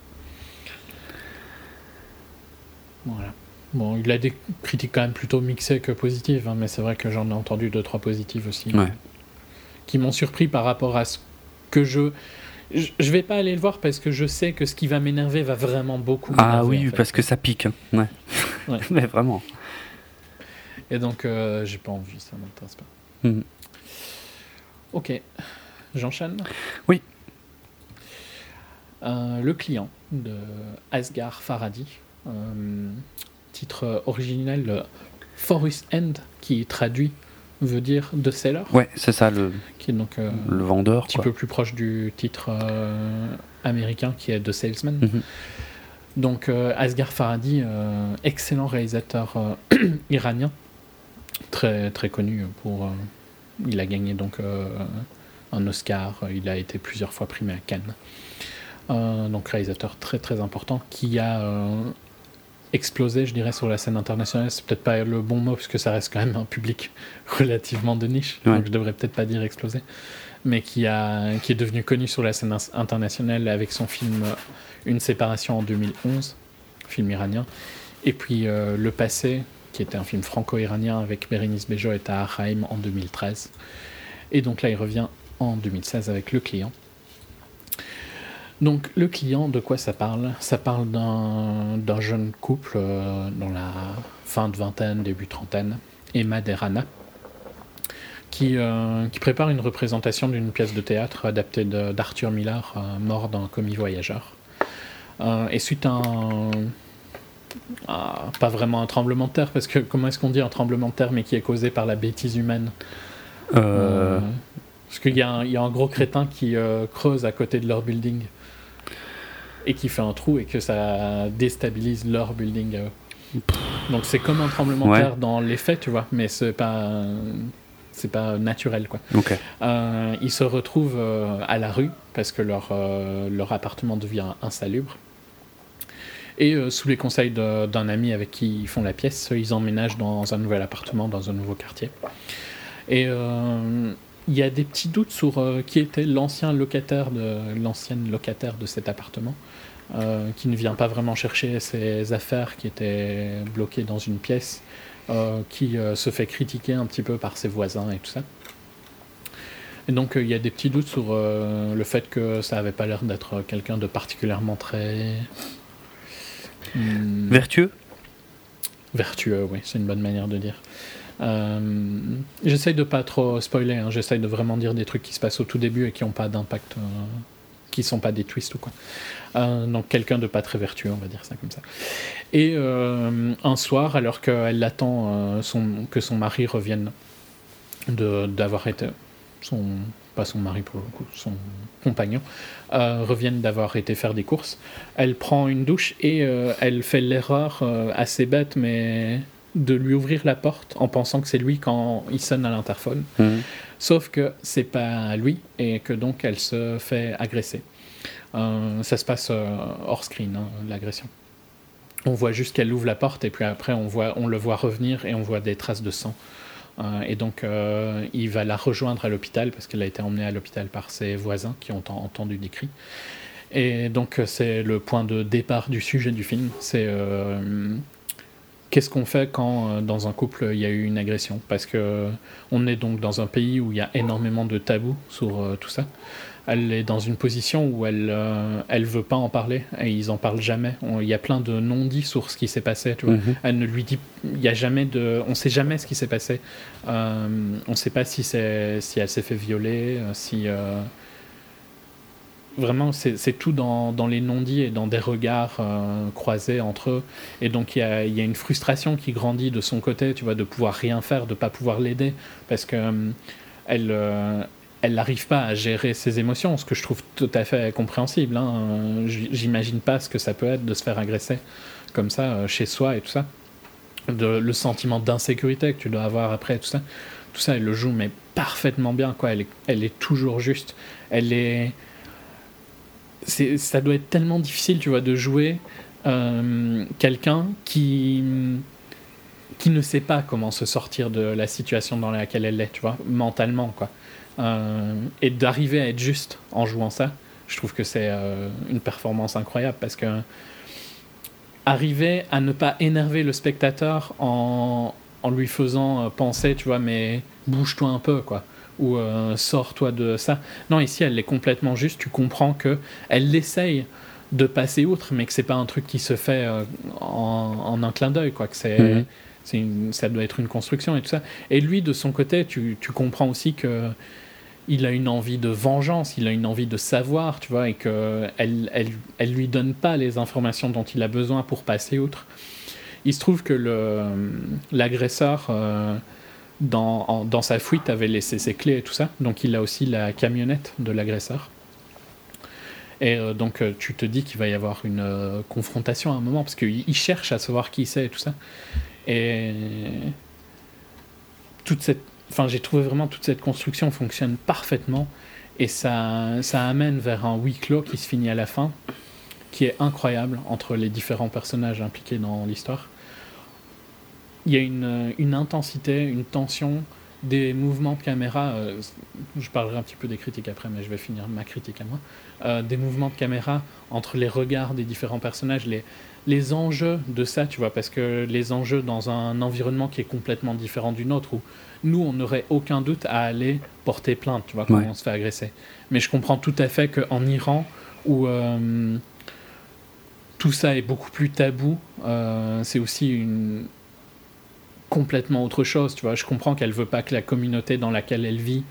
Speaker 2: Voilà. Bon, il a des critiques quand même plutôt mixées que positives, hein, mais c'est vrai que j'en ai entendu deux, trois positives aussi.
Speaker 1: Ouais.
Speaker 2: Qui m'ont surpris par rapport à ce que je. Je vais pas aller le voir parce que je sais que ce qui va m'énerver va vraiment beaucoup.
Speaker 1: Ah oui, parce que ça pique. Hein. Ouais. ouais. mais vraiment.
Speaker 2: Et donc, euh, j'ai pas envie, ça m'intéresse pas.
Speaker 1: Mhm.
Speaker 2: Ok, j'enchaîne?
Speaker 1: Oui.
Speaker 2: Euh, le client de Asghar Faradi, titre original Forest End, qui traduit veut dire The Seller.
Speaker 1: Ouais, c'est ça le,
Speaker 2: qui est donc,
Speaker 1: le vendeur.
Speaker 2: Un petit peu plus proche du titre américain qui est The Salesman. Mhm. Donc Asghar Faradi, excellent réalisateur iranien, très, très connu pour. Euh, il a gagné donc euh, un Oscar, il a été plusieurs fois primé à Cannes. Euh, donc réalisateur très très important qui a explosé, je dirais, sur la scène internationale. C'est peut-être pas le bon mot puisque ça reste quand même un public relativement de niche, donc je devrais peut-être pas dire explosé, mais qui, a, qui est devenu connu sur la scène internationale avec son film Une séparation en 2011, film iranien, et puis Le passé, qui était un film franco-iranien avec Bérénice Bejo et Tahar Haim en 2013. Et donc là, il revient en 2016 avec Le Client. Donc le client, de quoi ça parle? Ça parle d'un jeune couple euh, dans la fin de vingtaine, début trentaine, Emma Derana, qui, euh, qui prépare une représentation d'une pièce de théâtre adaptée d'Arthur Miller, euh, mort d'un commis voyageur. et suite à un, pas vraiment un tremblement de terre, parce que comment est-ce qu'on dit un tremblement de terre, mais qui est causé par la bêtise humaine?
Speaker 1: Euh... euh
Speaker 2: parce qu'il y, y, a un gros crétin qui euh, creuse à côté de leur building et qui fait un trou et que ça déstabilise leur building Donc c'est comme un tremblement de terre dans les faits, tu vois, mais c'est pas c'est pas naturel quoi. Euh, ils se retrouvent à la rue parce que leur leur appartement devient insalubre. Et euh, sous les conseils d'un ami avec qui ils font la pièce, ils emménagent dans un nouvel appartement, dans un nouveau quartier. Et euh, il y a des petits doutes sur euh, qui était l'ancien locataire de l'ancienne locataire de cet appartement, qui ne vient pas vraiment chercher ses affaires qui étaient bloquées dans une pièce, qui se fait critiquer un petit peu par ses voisins et tout ça. Et donc il y a des petits doutes sur le fait que ça avait pas l'air d'être quelqu'un de particulièrement très
Speaker 1: Hmm. Vertueux?
Speaker 2: Vertueux, oui, c'est une bonne manière de dire. Euh, j'essaye de pas trop spoiler, hein. j'essaye de vraiment dire des trucs qui se passent au tout début et qui n'ont pas d'impact, euh, qui sont pas des twists ou quoi. Euh, donc quelqu'un de pas très vertueux, on va dire ça comme ça. Et un soir, alors qu'elle attend son, que son mari revienne d'avoir été son pas son mari pour le coup, son compagnon, reviennent d'avoir été faire des courses. Elle prend une douche et elle fait l'erreur assez bête, mais de lui ouvrir la porte en pensant que c'est lui quand il sonne à l'interphone. Mhm. Sauf que c'est pas lui et que donc elle se fait agresser. Euh, ça se passe euh, hors screen, hein, l'agression. On voit juste qu'elle ouvre la porte et puis après on, voit, on le voit revenir et on voit des traces de sang. Euh, et donc il va la rejoindre à l'hôpital parce qu'elle a été emmenée à l'hôpital par ses voisins qui ont entendu des cris. Et donc c'est le point de départ du sujet du film. C'est qu'est-ce qu'on fait quand euh, dans un couple il y a eu une agression? Parce que on est donc dans un pays où il y a énormément de tabous sur euh, tout ça. Elle est dans une position où elle euh, elle veut pas en parler et ils en parlent jamais. il y a plein de non-dits sur ce qui s'est passé. Tu vois. Mhm. Elle ne lui dit, il y a jamais de, on sait jamais ce qui s'est passé. on ne sait pas si c'est si elle s'est fait violer, si vraiment, c'est tout dans, les non-dits et dans des regards euh, croisés entre eux. Et donc, il y a, une frustration qui grandit de son côté, tu vois, de pouvoir rien faire, de pas pouvoir l'aider, parce que euh, elle, euh, elle n'arrive pas à gérer ses émotions, ce que je trouve tout à fait compréhensible. Hein. J'imagine pas ce que ça peut être de se faire agresser comme ça chez soi et tout ça. Le sentiment d'insécurité que tu dois avoir après, tout ça. Tout ça, elle le joue, mais parfaitement bien, quoi. Elle est, elle est toujours juste. Elle est ça doit être tellement difficile, tu vois, de jouer euh, quelqu'un qui qui ne sait pas comment se sortir de la situation dans laquelle elle est, tu vois, mentalement, quoi. Euh, et d'arriver à être juste en jouant ça, je trouve que c'est euh, une performance incroyable parce que arriver à ne pas énerver le spectateur en, en lui faisant penser, tu vois, mais bouge-toi un peu, quoi ou euh, sors-toi de ça. Non, ici, elle est complètement juste. Tu comprends que elle essaye de passer outre, mais que c'est pas un truc qui se fait euh, en, un clin d'œil, quoi. Que c'est, mhm. ça doit être une construction et tout ça. Et lui, de son côté, tu, tu comprends aussi que il a une envie de vengeance, il a une envie de savoir, tu vois, et que elle, elle, elle lui donne pas les informations dont il a besoin pour passer outre. Il se trouve que le, l'agresseur euh, dans, sa fuite, avait laissé ses clés et tout ça. Donc il a aussi la camionnette de l'agresseur. Et euh, donc euh, tu te dis qu'il va y avoir une euh, confrontation à un moment, parce qu'il cherche à savoir qui c'est et tout ça. Et toute cette... Enfin, j'ai trouvé vraiment toute cette construction fonctionne parfaitement. Et ça, ça amène vers un huis clos qui se finit à la fin, qui est incroyable entre les différents personnages impliqués dans l'histoire il y a une, une, intensité, une tension, des mouvements de caméra. Euh, je parlerai un petit peu des critiques après, mais je vais finir ma critique à moi. Euh, des mouvements de caméra entre les regards des différents personnages, les, les enjeux de ça, tu vois, parce que les enjeux dans un environnement qui est complètement différent du nôtre, où nous, on n'aurait aucun doute à aller porter plainte, tu vois, quand on se fait agresser. Mais je comprends tout à fait qu'en Iran, où euh, tout ça est beaucoup plus tabou, c'est aussi une, complètement autre chose, tu vois. Je comprends qu'elle veut pas que la communauté dans laquelle elle vit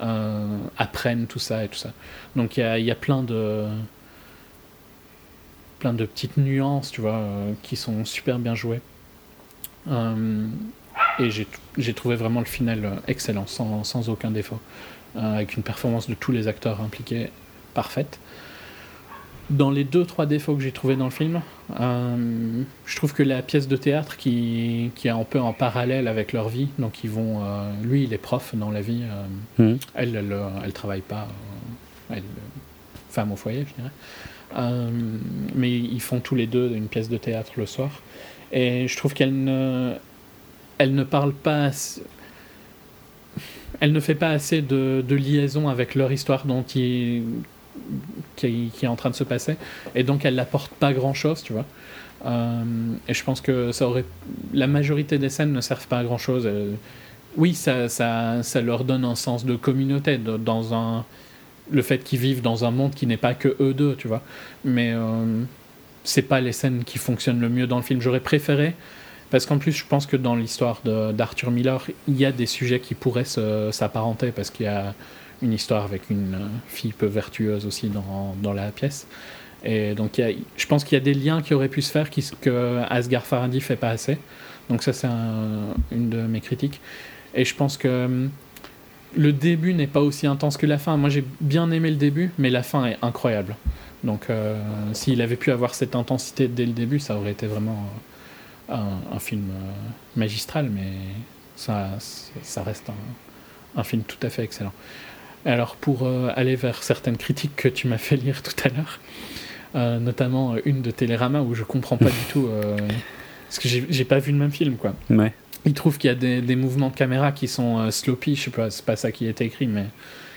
Speaker 2: euh, apprenne tout ça et tout ça. Donc il y a, plein de plein de petites nuances, tu vois, euh, qui sont super bien jouées. Euh, et j'ai trouvé vraiment le final excellent, sans, sans aucun défaut, avec une performance de tous les acteurs impliqués parfaite dans les deux trois défauts que j'ai trouvés dans le film, euh, je trouve que la pièce de théâtre qui, qui est un peu en parallèle avec leur vie, donc ils vont, euh, lui il est prof dans la vie, euh, hmm. elle, elle, elle travaille pas, elle femme au foyer je dirais, mais ils font tous les deux une pièce de théâtre le soir, et je trouve qu'elle ne, elle ne parle pas, elle ne fait pas assez de, de liaison avec leur histoire dont ils qui, est en train de se passer. Et donc, elle n'apporte pas grand-chose, tu vois. Euh, et je pense que ça aurait... la majorité des scènes ne servent pas à grand-chose. Euh, oui, ça, ça, ça, leur donne un sens de communauté, dans un... le fait qu'ils vivent dans un monde qui n'est pas que eux deux, tu vois. Mais euh, c'est pas les scènes qui fonctionnent le mieux dans le film. J'aurais préféré, parce qu'en plus, je pense que dans l'histoire d'Arthur Miller, il y a des sujets qui pourraient s'apparenter, parce qu'il y a une histoire avec une euh, fille peu vertueuse aussi dans, dans la pièce. Et donc, je pense qu'il y a des liens qui auraient pu se faire qui, que Asghar Farhadi fait pas assez. Donc ça, c'est une de mes critiques. Et je pense que hum, le début n'est pas aussi intense que la fin. Moi, j'ai bien aimé le début, mais la fin est incroyable. Donc, euh, s'il avait pu avoir cette intensité dès le début, ça aurait été vraiment un, film magistral, mais ça, ça reste un, film tout à fait excellent. Alors, pour aller vers certaines critiques que tu m'as fait lire tout à l'heure, notamment une de Télérama où je comprends pas du tout. parce que j'ai pas vu le même film, quoi.
Speaker 1: Ouais
Speaker 2: il trouve qu'il y a des, mouvements de caméra qui sont euh, sloppy, je sais pas, c'est pas ça qui est écrit, mais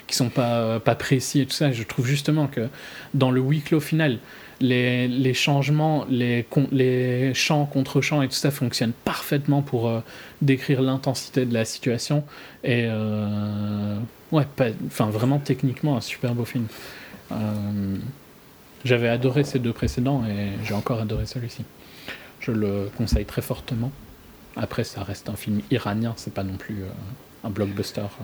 Speaker 2: qui sont pas, euh, pas précis et tout ça. Je trouve justement que dans le huis clos final, les, les changements, les, les chants contre chants et tout ça fonctionnent parfaitement pour euh, décrire l'intensité de la situation. Et ouais, enfin vraiment techniquement un super beau film. J'avais adoré ces deux précédents et j'ai encore adoré celui-ci. Je le conseille très fortement. Après, ça reste un film iranien, c'est pas non plus euh, un blockbuster euh,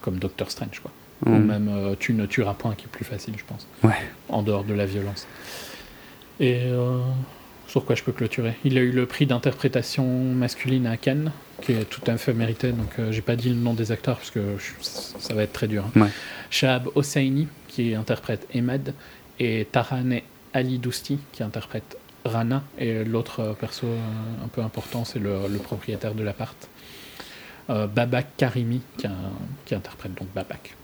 Speaker 2: comme Doctor Strange, quoi. Ou mm. même euh, Tu ne tueras point, qui est plus facile, je pense.
Speaker 1: Ouais.
Speaker 2: En dehors de la violence. Et sur quoi je peux clôturer Il a eu le prix d'interprétation masculine à Cannes, qui est tout à fait mérité, donc j'ai pas dit le nom des acteurs parce que ça va être très dur.
Speaker 1: Hein. Ouais.
Speaker 2: Shahab Hosseini, qui interprète Emad, et Tarane Ali Dousti, qui interprète Rana, et l'autre perso euh, un peu important, c'est le, propriétaire de l'appart. Euh, Babak Karimi, qui, interprète donc Babak.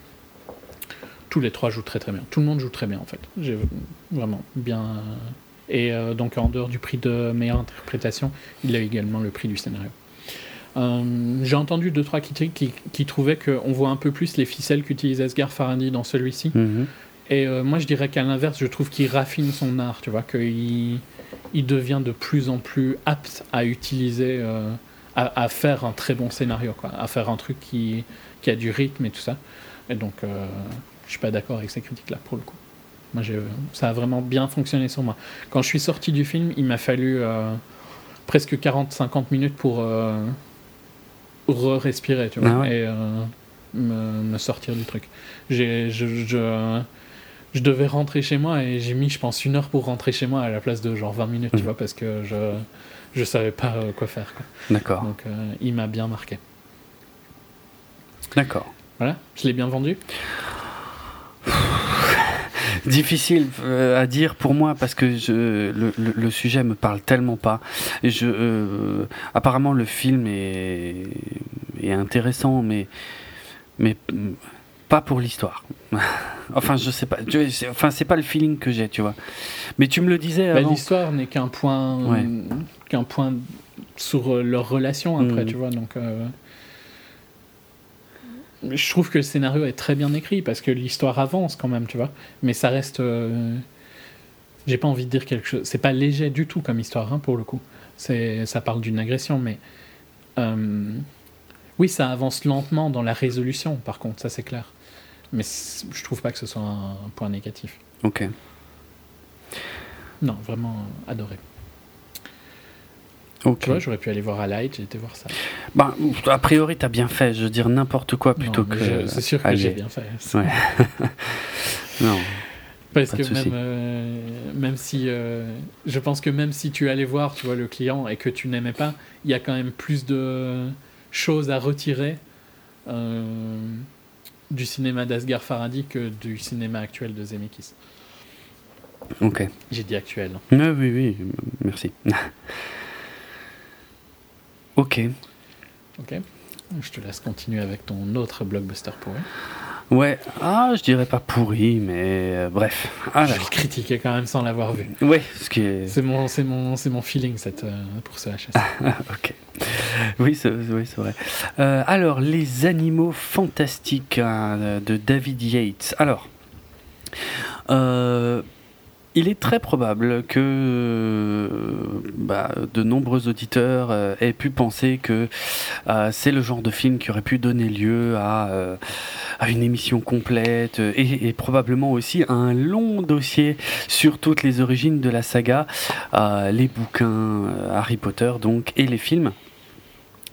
Speaker 2: Tous les trois jouent très très bien. Tout le monde joue très bien en fait. J'ai vraiment bien. Et euh, donc en dehors du prix de meilleure interprétation, il a également le prix du scénario. J'ai entendu deux trois critiques qui, trouvaient qu'on voit un peu plus les ficelles qu'utilise Asghar Farhadi dans celui-ci. Mhm. Et moi je dirais qu'à l'inverse, je trouve qu'il raffine son art, tu vois, qu'il il devient de plus en plus apte à utiliser, euh, à, faire un très bon scénario, quoi, à faire un truc qui, qui a du rythme et tout ça. Et donc, euh, je suis pas d'accord avec ces critiques-là, pour le coup. Moi, ça a vraiment bien fonctionné sur moi. Quand je suis sorti du film, il m'a fallu euh, presque 40-50 minutes pour re-respirer, tu vois, ah et me, sortir du truc. J'ai, je je devais rentrer chez moi et j'ai mis, je pense, une heure pour rentrer chez moi à la place de genre 20 minutes, tu mhm. vois, parce que je je savais pas euh, quoi faire.
Speaker 1: D'accord.
Speaker 2: Donc euh, il m'a bien marqué.
Speaker 1: D'accord.
Speaker 2: Voilà, je l'ai bien vendu.
Speaker 1: Difficile euh, à dire pour moi parce que je, le, le, sujet me parle tellement pas. Je, apparemment le film est, est intéressant, mais mais pas pour l'histoire. enfin, je sais pas. Enfin, c'est pas le feeling que j'ai, tu vois. Mais tu me le disais
Speaker 2: bah, L'histoire n'est qu'un point, qu'un point sur euh, leur relation après, mm. tu vois. Donc, euh, je trouve que le scénario est très bien écrit parce que l'histoire avance quand même, tu vois. Mais ça reste. Euh, j'ai pas envie de dire quelque chose. C'est pas léger du tout comme histoire, hein, pour le coup. Ça parle d'une agression, mais. Oui, ça avance lentement dans la résolution, par contre, ça c'est clair. Mais je trouve pas que ce soit un point négatif.
Speaker 1: Ok.
Speaker 2: Non, vraiment adoré.
Speaker 1: Ok.
Speaker 2: Tu vois, j'aurais pu aller voir à Light, j'ai été voir ça.
Speaker 1: Bah, a priori, t'as bien fait. Je veux dire n'importe quoi plutôt que.
Speaker 2: C'est sûr que j'ai bien fait.
Speaker 1: Ouais. non.
Speaker 2: Parce que même, euh, même si. Euh, je pense que même si tu allais voir, tu vois, le client et que tu n'aimais pas, il y a quand même plus de choses à retirer euh, du cinéma d'Asghar Farhadi que du cinéma actuel de Zemeckis.
Speaker 1: Ok.
Speaker 2: J'ai dit actuel.
Speaker 1: oui, oui, merci. ok.
Speaker 2: Ok. Je te laisse continuer avec ton autre blockbuster pourri.
Speaker 1: Ouais, ah, je dirais pas pourri, mais euh, bref.
Speaker 2: Ah, je vais le critiquer quand même sans l'avoir vu.
Speaker 1: Ouais, ce qui est.
Speaker 2: C'est mon, c'est mon, c'est mon feeling cette, euh, pour ce HS.
Speaker 1: ok. Oui, c'est, oui, c'est vrai. Euh, alors, les animaux fantastiques hein, de David Yates. Alors. Euh, il est très probable que euh, bah, de nombreux auditeurs euh, aient pu penser que euh, c'est le genre de film qui aurait pu donner lieu à, une émission complète et, probablement aussi à un long dossier sur toutes les origines de la saga, les bouquins Harry Potter donc et les films.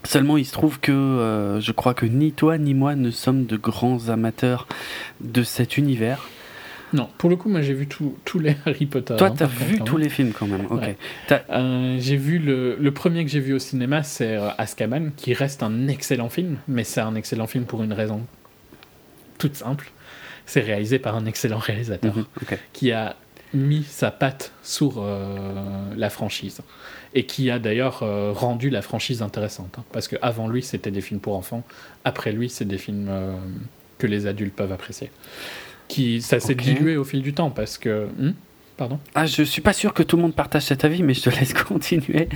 Speaker 1: Seulement, il se trouve que je crois que ni toi ni moi ne sommes de grands amateurs de cet univers.
Speaker 2: Non, pour le coup, moi j'ai vu tous les Harry Potter.
Speaker 1: Toi, hein, t'as vu tous les films quand même, ok.
Speaker 2: Euh, j'ai vu le, le, premier que j'ai vu au cinéma, c'est euh, Azkaban, qui reste un excellent film, mais c'est un excellent film pour une raison toute simple. C'est réalisé par un excellent réalisateur
Speaker 1: mhm,
Speaker 2: qui a mis sa patte sur euh, la franchise et qui a d'ailleurs rendu la franchise intéressante. Hein, parce qu'avant lui, c'était des films pour enfants, après lui, c'est des films que les adultes peuvent apprécier qui ça s'est dilué au fil du temps parce que hmm pardon.
Speaker 1: Ah je suis pas sûr que tout le monde partage cet avis mais je te laisse continuer.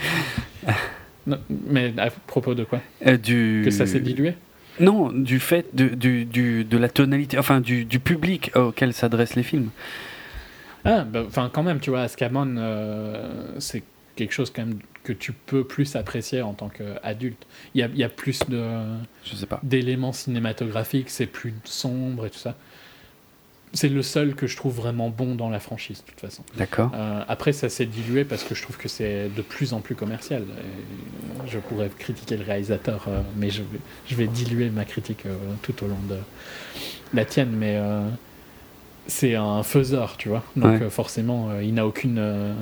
Speaker 2: Mais à propos de quoi?
Speaker 1: Euh, du
Speaker 2: que ça s'est dilué?
Speaker 1: Non du fait de, du, du, de la tonalité enfin du, du public auquel s'adressent les films.
Speaker 2: Ah bah, enfin quand même tu vois Ascamon euh, c'est quelque chose quand même que tu peux plus apprécier en tant qu'adulte. Il y a, y a, plus de
Speaker 1: je sais pas.
Speaker 2: d'éléments cinématographiques, c'est plus sombre et tout ça c'est le seul que je trouve vraiment bon dans la franchise, de toute façon.
Speaker 1: D'accord.
Speaker 2: Euh, après, ça s'est dilué parce que je trouve que c'est de plus en plus commercial. je pourrais critiquer le réalisateur, euh, mais je vais, je vais, diluer ma critique euh, tout au long de la tienne. Mais c'est un faiseur, tu vois. Donc forcément, il n'a aucune,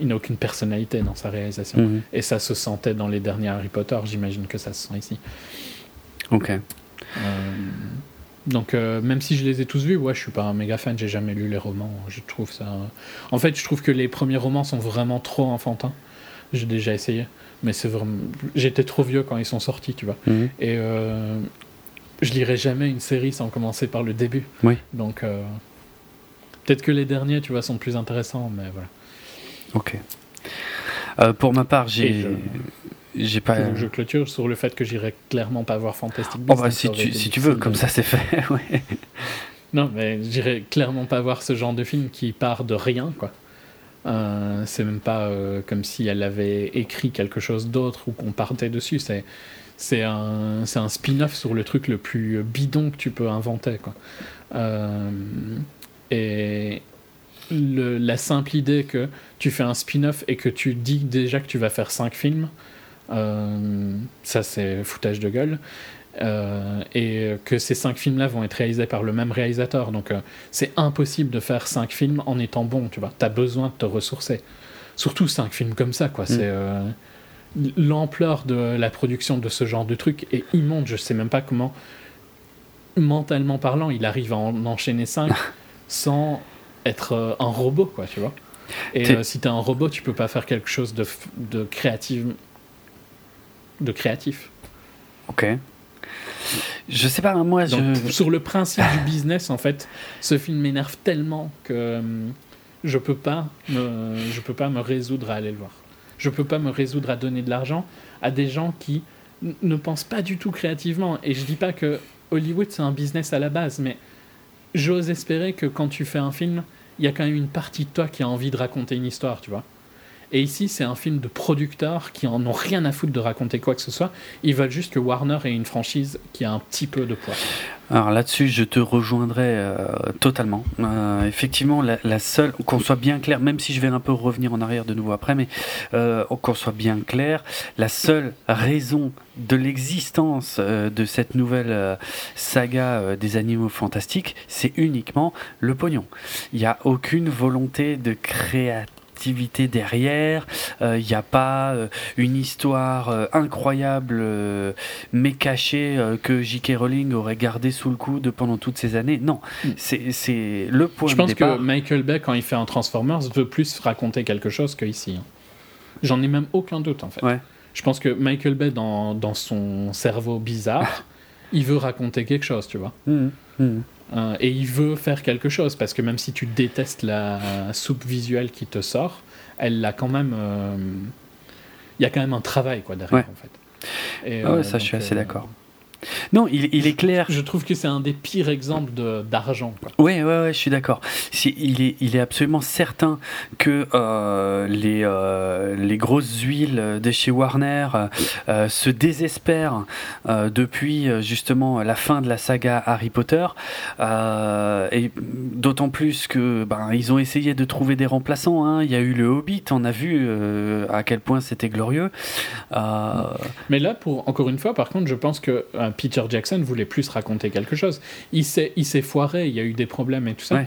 Speaker 2: il n'a aucune personnalité dans sa réalisation.
Speaker 1: Mhm.
Speaker 2: Et ça se sentait dans les derniers Harry Potter. J'imagine que ça se sent ici.
Speaker 1: Ok.
Speaker 2: Donc euh, même si je les ai tous vus, ouais, je suis pas un méga fan, j'ai jamais lu les romans. Je trouve ça. En fait, je trouve que les premiers romans sont vraiment trop enfantins. J'ai déjà essayé, mais c'est vraiment. J'étais trop vieux quand ils sont sortis, tu vois.
Speaker 1: Mhm.
Speaker 2: Et euh, je lirai jamais une série sans commencer par le début.
Speaker 1: Oui.
Speaker 2: Donc euh, peut-être que les derniers, tu vois, sont plus intéressants, mais voilà.
Speaker 1: Ok. pour ma part, j'ai j'ai pas.
Speaker 2: Je clôture sur le fait que j'irai clairement pas voir Fantastic
Speaker 1: Beasts. Oh bah, si, tu, si tu veux, comme ça c'est fait. ouais.
Speaker 2: Non, mais j'irai clairement pas voir ce genre de film qui part de rien, quoi. Euh, c'est même pas euh, comme si elle avait écrit quelque chose d'autre ou qu'on partait dessus. C'est c'est un, un spin-off sur le truc le plus bidon que tu peux inventer, quoi. Euh, et le, la simple idée que tu fais un spin-off et que tu dis déjà que tu vas faire cinq films, ça, c'est foutage de gueule. Euh, et que ces cinq films-là vont être réalisés par le même réalisateur. Donc, euh, c'est impossible de faire cinq films en étant bon, tu vois. T'as besoin de te ressourcer. Surtout cinq films comme ça, quoi. C'est l'ampleur de la production de ce genre de truc est immonde. Je sais même pas comment, mentalement parlant, il arrive à en enchaîner cinq sans être un robot, quoi, tu vois. Et si t'es un robot, tu peux pas faire quelque chose de, de créatif de créatif.
Speaker 1: Ok. Je sais pas, moi, je...
Speaker 2: Sur le principe du business, en fait, ce film m'énerve tellement que hum, je peux pas me, je peux pas me résoudre à aller le voir. Je peux pas me résoudre à donner de l'argent à des gens qui ne pensent pas du tout créativement. Et je dis pas que Hollywood c'est un business à la base, mais j'ose espérer que quand tu fais un film, il y a quand même une partie de toi qui a envie de raconter une histoire, tu vois. Et ici, c'est un film de producteurs qui en ont rien à foutre de raconter quoi que ce soit. Ils veulent juste que Warner ait une franchise qui a un petit peu de poids.
Speaker 1: Alors là-dessus, je te rejoindrai euh, totalement. Euh, effectivement, la, seule, qu'on soit bien clair, même si je vais un peu revenir en arrière de nouveau après, mais euh, qu'on soit bien clair, la seule raison de l'existence de cette nouvelle saga des animaux fantastiques, c'est uniquement le pognon. Il n'y a aucune volonté de créativité activité derrière, il euh, n'y a pas euh, une histoire euh, incroyable mais cachée que J.K. Rowling aurait gardé sous le coude pendant toutes ces années. Non, hmm. c'est le point
Speaker 2: Je pense que Michael Bay, quand il fait un Transformers, veut plus raconter quelque chose qu'ici. Hein. J'en ai même aucun doute en fait. Je pense que Michael Bay, dans, dans son cerveau bizarre, il veut raconter quelque chose, tu vois.
Speaker 1: Hmm. Hmm.
Speaker 2: Euh, et il veut faire quelque chose parce que même si tu détestes la soupe visuelle qui te sort, elle a quand même. Euh, il y a quand même un travail quoi derrière en fait.
Speaker 1: Et, ah ouais, ça, je suis assez d'accord. Non, il, est clair.
Speaker 2: Je trouve que c'est un des pires exemples d'argent.
Speaker 1: Oui, ouais, ouais, je suis d'accord. Il est, il est absolument certain que euh, les, euh, les grosses huiles de chez Warner euh, se désespèrent depuis justement la fin de la saga Harry Potter. et d'autant plus que ben, ils ont essayé de trouver des remplaçants. Hein. Il y a eu le Hobbit, on a vu à quel point c'était glorieux.
Speaker 2: Mais là, pour encore une fois, par contre, je pense que Peter Jackson voulait plus raconter quelque chose. Il s'est, il s'est foiré, il y a eu des problèmes et tout ça.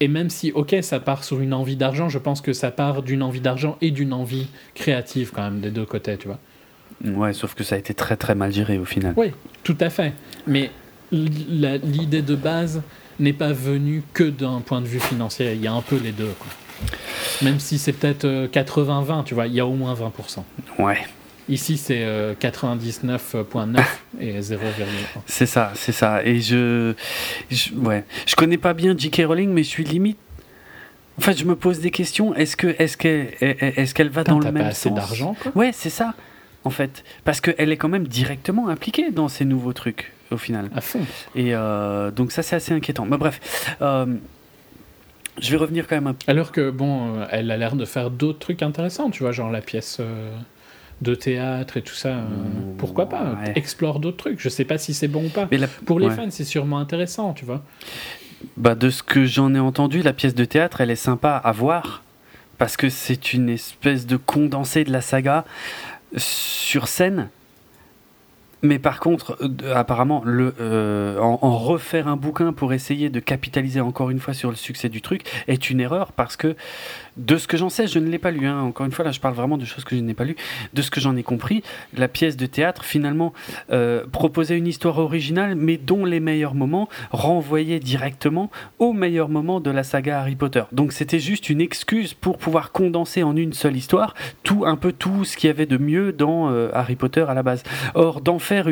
Speaker 2: Et même si, ok, ça part sur une envie d'argent, je pense que ça part d'une envie d'argent et d'une envie créative quand même des deux côtés, tu vois.
Speaker 1: Ouais, sauf que ça a été très très mal géré au final.
Speaker 2: Oui, tout à fait. Mais l'idée de base n'est pas venue que d'un point de vue financier. Il y a un peu les deux. Quoi. Même si c'est peut-être 80-20, euh, tu vois, il y a au moins 20%.
Speaker 1: Ouais.
Speaker 2: Ici, c'est 99.9 euh, et 0,1.
Speaker 1: C'est ça, c'est ça. Et je, je, ouais. je connais pas bien J.K. Rowling, mais je suis limite. En fait, je me pose des questions. Est-ce que, est-ce qu'elle, est-ce qu'elle va dans le même pas assez
Speaker 2: d'argent,
Speaker 1: Ouais, c'est ça, en fait, parce qu'elle est quand même directement impliquée dans ces nouveaux trucs au final.
Speaker 2: À fond.
Speaker 1: Et euh, donc ça, c'est assez inquiétant. Mais bref. Euh, je vais revenir quand même un peu.
Speaker 2: Alors que, bon, elle a l'air de faire d'autres trucs intéressants, tu vois, genre la pièce de théâtre et tout ça, euh, pourquoi pas Explore d'autres trucs. Je sais pas si c'est bon ou pas. Mais Pour les fans, c'est sûrement intéressant, tu vois.
Speaker 1: Bah, de ce que j'en ai entendu, la pièce de théâtre, elle est sympa à voir parce que c'est une espèce de condensé de la saga sur scène mais par contre, euh, apparemment, le, euh, en, refaire un bouquin pour essayer de capitaliser encore une fois sur le succès du truc est une erreur parce que, de ce que j'en sais, je ne l'ai pas lu. Hein. Encore une fois, là, je parle vraiment de choses que je n'ai pas lues. De ce que j'en ai compris, la pièce de théâtre, finalement, euh, proposait une histoire originale, mais dont les meilleurs moments renvoyaient directement aux meilleurs moments de la saga Harry Potter. Donc, c'était juste une excuse pour pouvoir condenser en une seule histoire tout, un peu tout ce qu'il y avait de mieux dans Harry Potter à la base. Or, d'en faire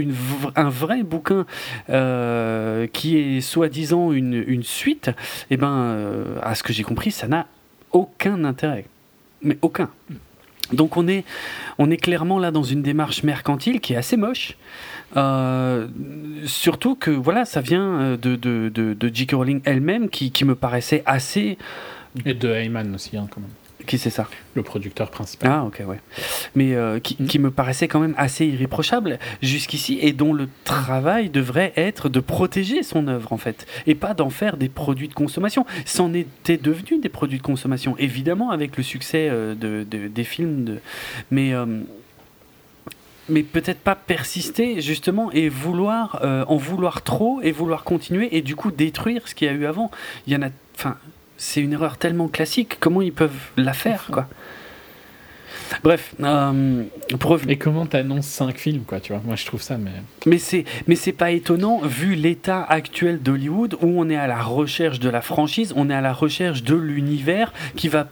Speaker 1: un vrai bouquin euh, qui est soi-disant une, suite, eh ben, euh, à ce que j'ai compris, ça n'a aucun intérêt. Mais aucun. Donc on est, on est clairement là dans une démarche mercantile qui est assez moche. Euh, surtout que voilà, ça vient de, de, de, de J.K. Rowling elle-même qui, qui, me paraissait assez...
Speaker 2: Et de Heyman aussi, hein, quand même.
Speaker 1: Qui c'est ça?
Speaker 2: Le producteur principal.
Speaker 1: Ah, ok, ouais. Mais euh, qui, qui, me paraissait quand même assez irréprochable jusqu'ici et dont le travail devrait être de protéger son œuvre, en fait, et pas d'en faire des produits de consommation. C'en était devenu des produits de consommation, évidemment, avec le succès euh, de, des films. De... Mais. Euh, mais peut-être pas persister justement et vouloir en vouloir trop et vouloir continuer et du coup détruire ce qu'il y a eu avant. Il y en a, enfin, c'est une erreur tellement classique. Comment ils peuvent la faire, quoi? Bref, euh,
Speaker 2: Et comment t'annonces 5 films, quoi, tu vois? Moi, je trouve ça, mais...
Speaker 1: Mais c'est, mais c'est pas étonnant, vu l'état actuel d'Hollywood, où on est à la recherche de la franchise, on est à la recherche de l'univers qui va,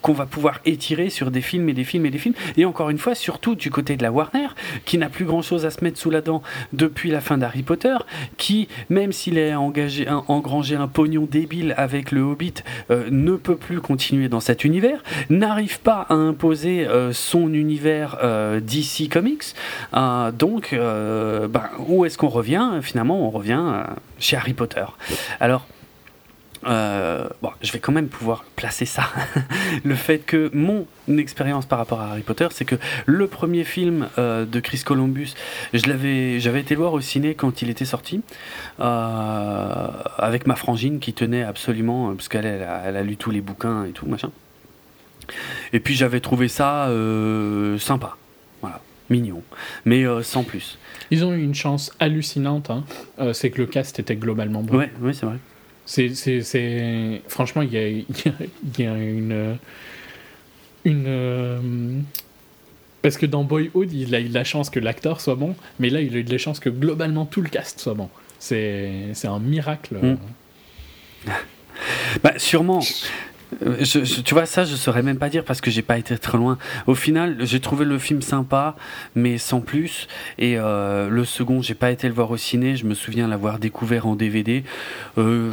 Speaker 1: qu'on va pouvoir étirer sur des films et des films et des films. Et encore une fois, surtout du côté de la Warner, qui n'a plus grand-chose à se mettre sous la dent depuis la fin d'Harry Potter, qui, même s'il a engagé, un, engrangé un pognon débile avec le Hobbit, euh, ne peut plus continuer dans cet univers, n'arrive pas à imposer... Euh, son univers euh, DC Comics. Euh, donc, ben, où est-ce qu'on revient? Finalement, on revient chez Harry Potter. Alors, je vais quand même pouvoir placer ça. le fait que mon expérience par rapport à Harry Potter, c'est que le premier film de Chris Columbus, je l'avais, j'avais été le voir au ciné quand il était sorti, avec ma frangine qui tenait absolument, parce qu'elle elle a lu tous les bouquins et tout machin. Et puis j'avais trouvé ça euh, sympa, voilà, mignon, mais euh, sans plus.
Speaker 2: Ils ont eu une chance hallucinante, hein. euh, c'est que le cast était globalement bon.
Speaker 1: Ouais, ouais c'est vrai.
Speaker 2: C'est, Franchement, il y a, y a, une. une parce que dans Boyhood, il a eu la chance que l'acteur soit bon, mais là, il a eu de la chance que globalement tout le cast soit bon. C'est, un miracle. Hmm.
Speaker 1: Bah, sûrement. Euh, tu vois, ça, je saurais même pas dire parce que j'ai pas été très loin. Au final, j'ai trouvé le film sympa, mais sans plus. Et euh, le second, j'ai pas été le voir au ciné. Je me souviens l'avoir découvert en DVD. Euh,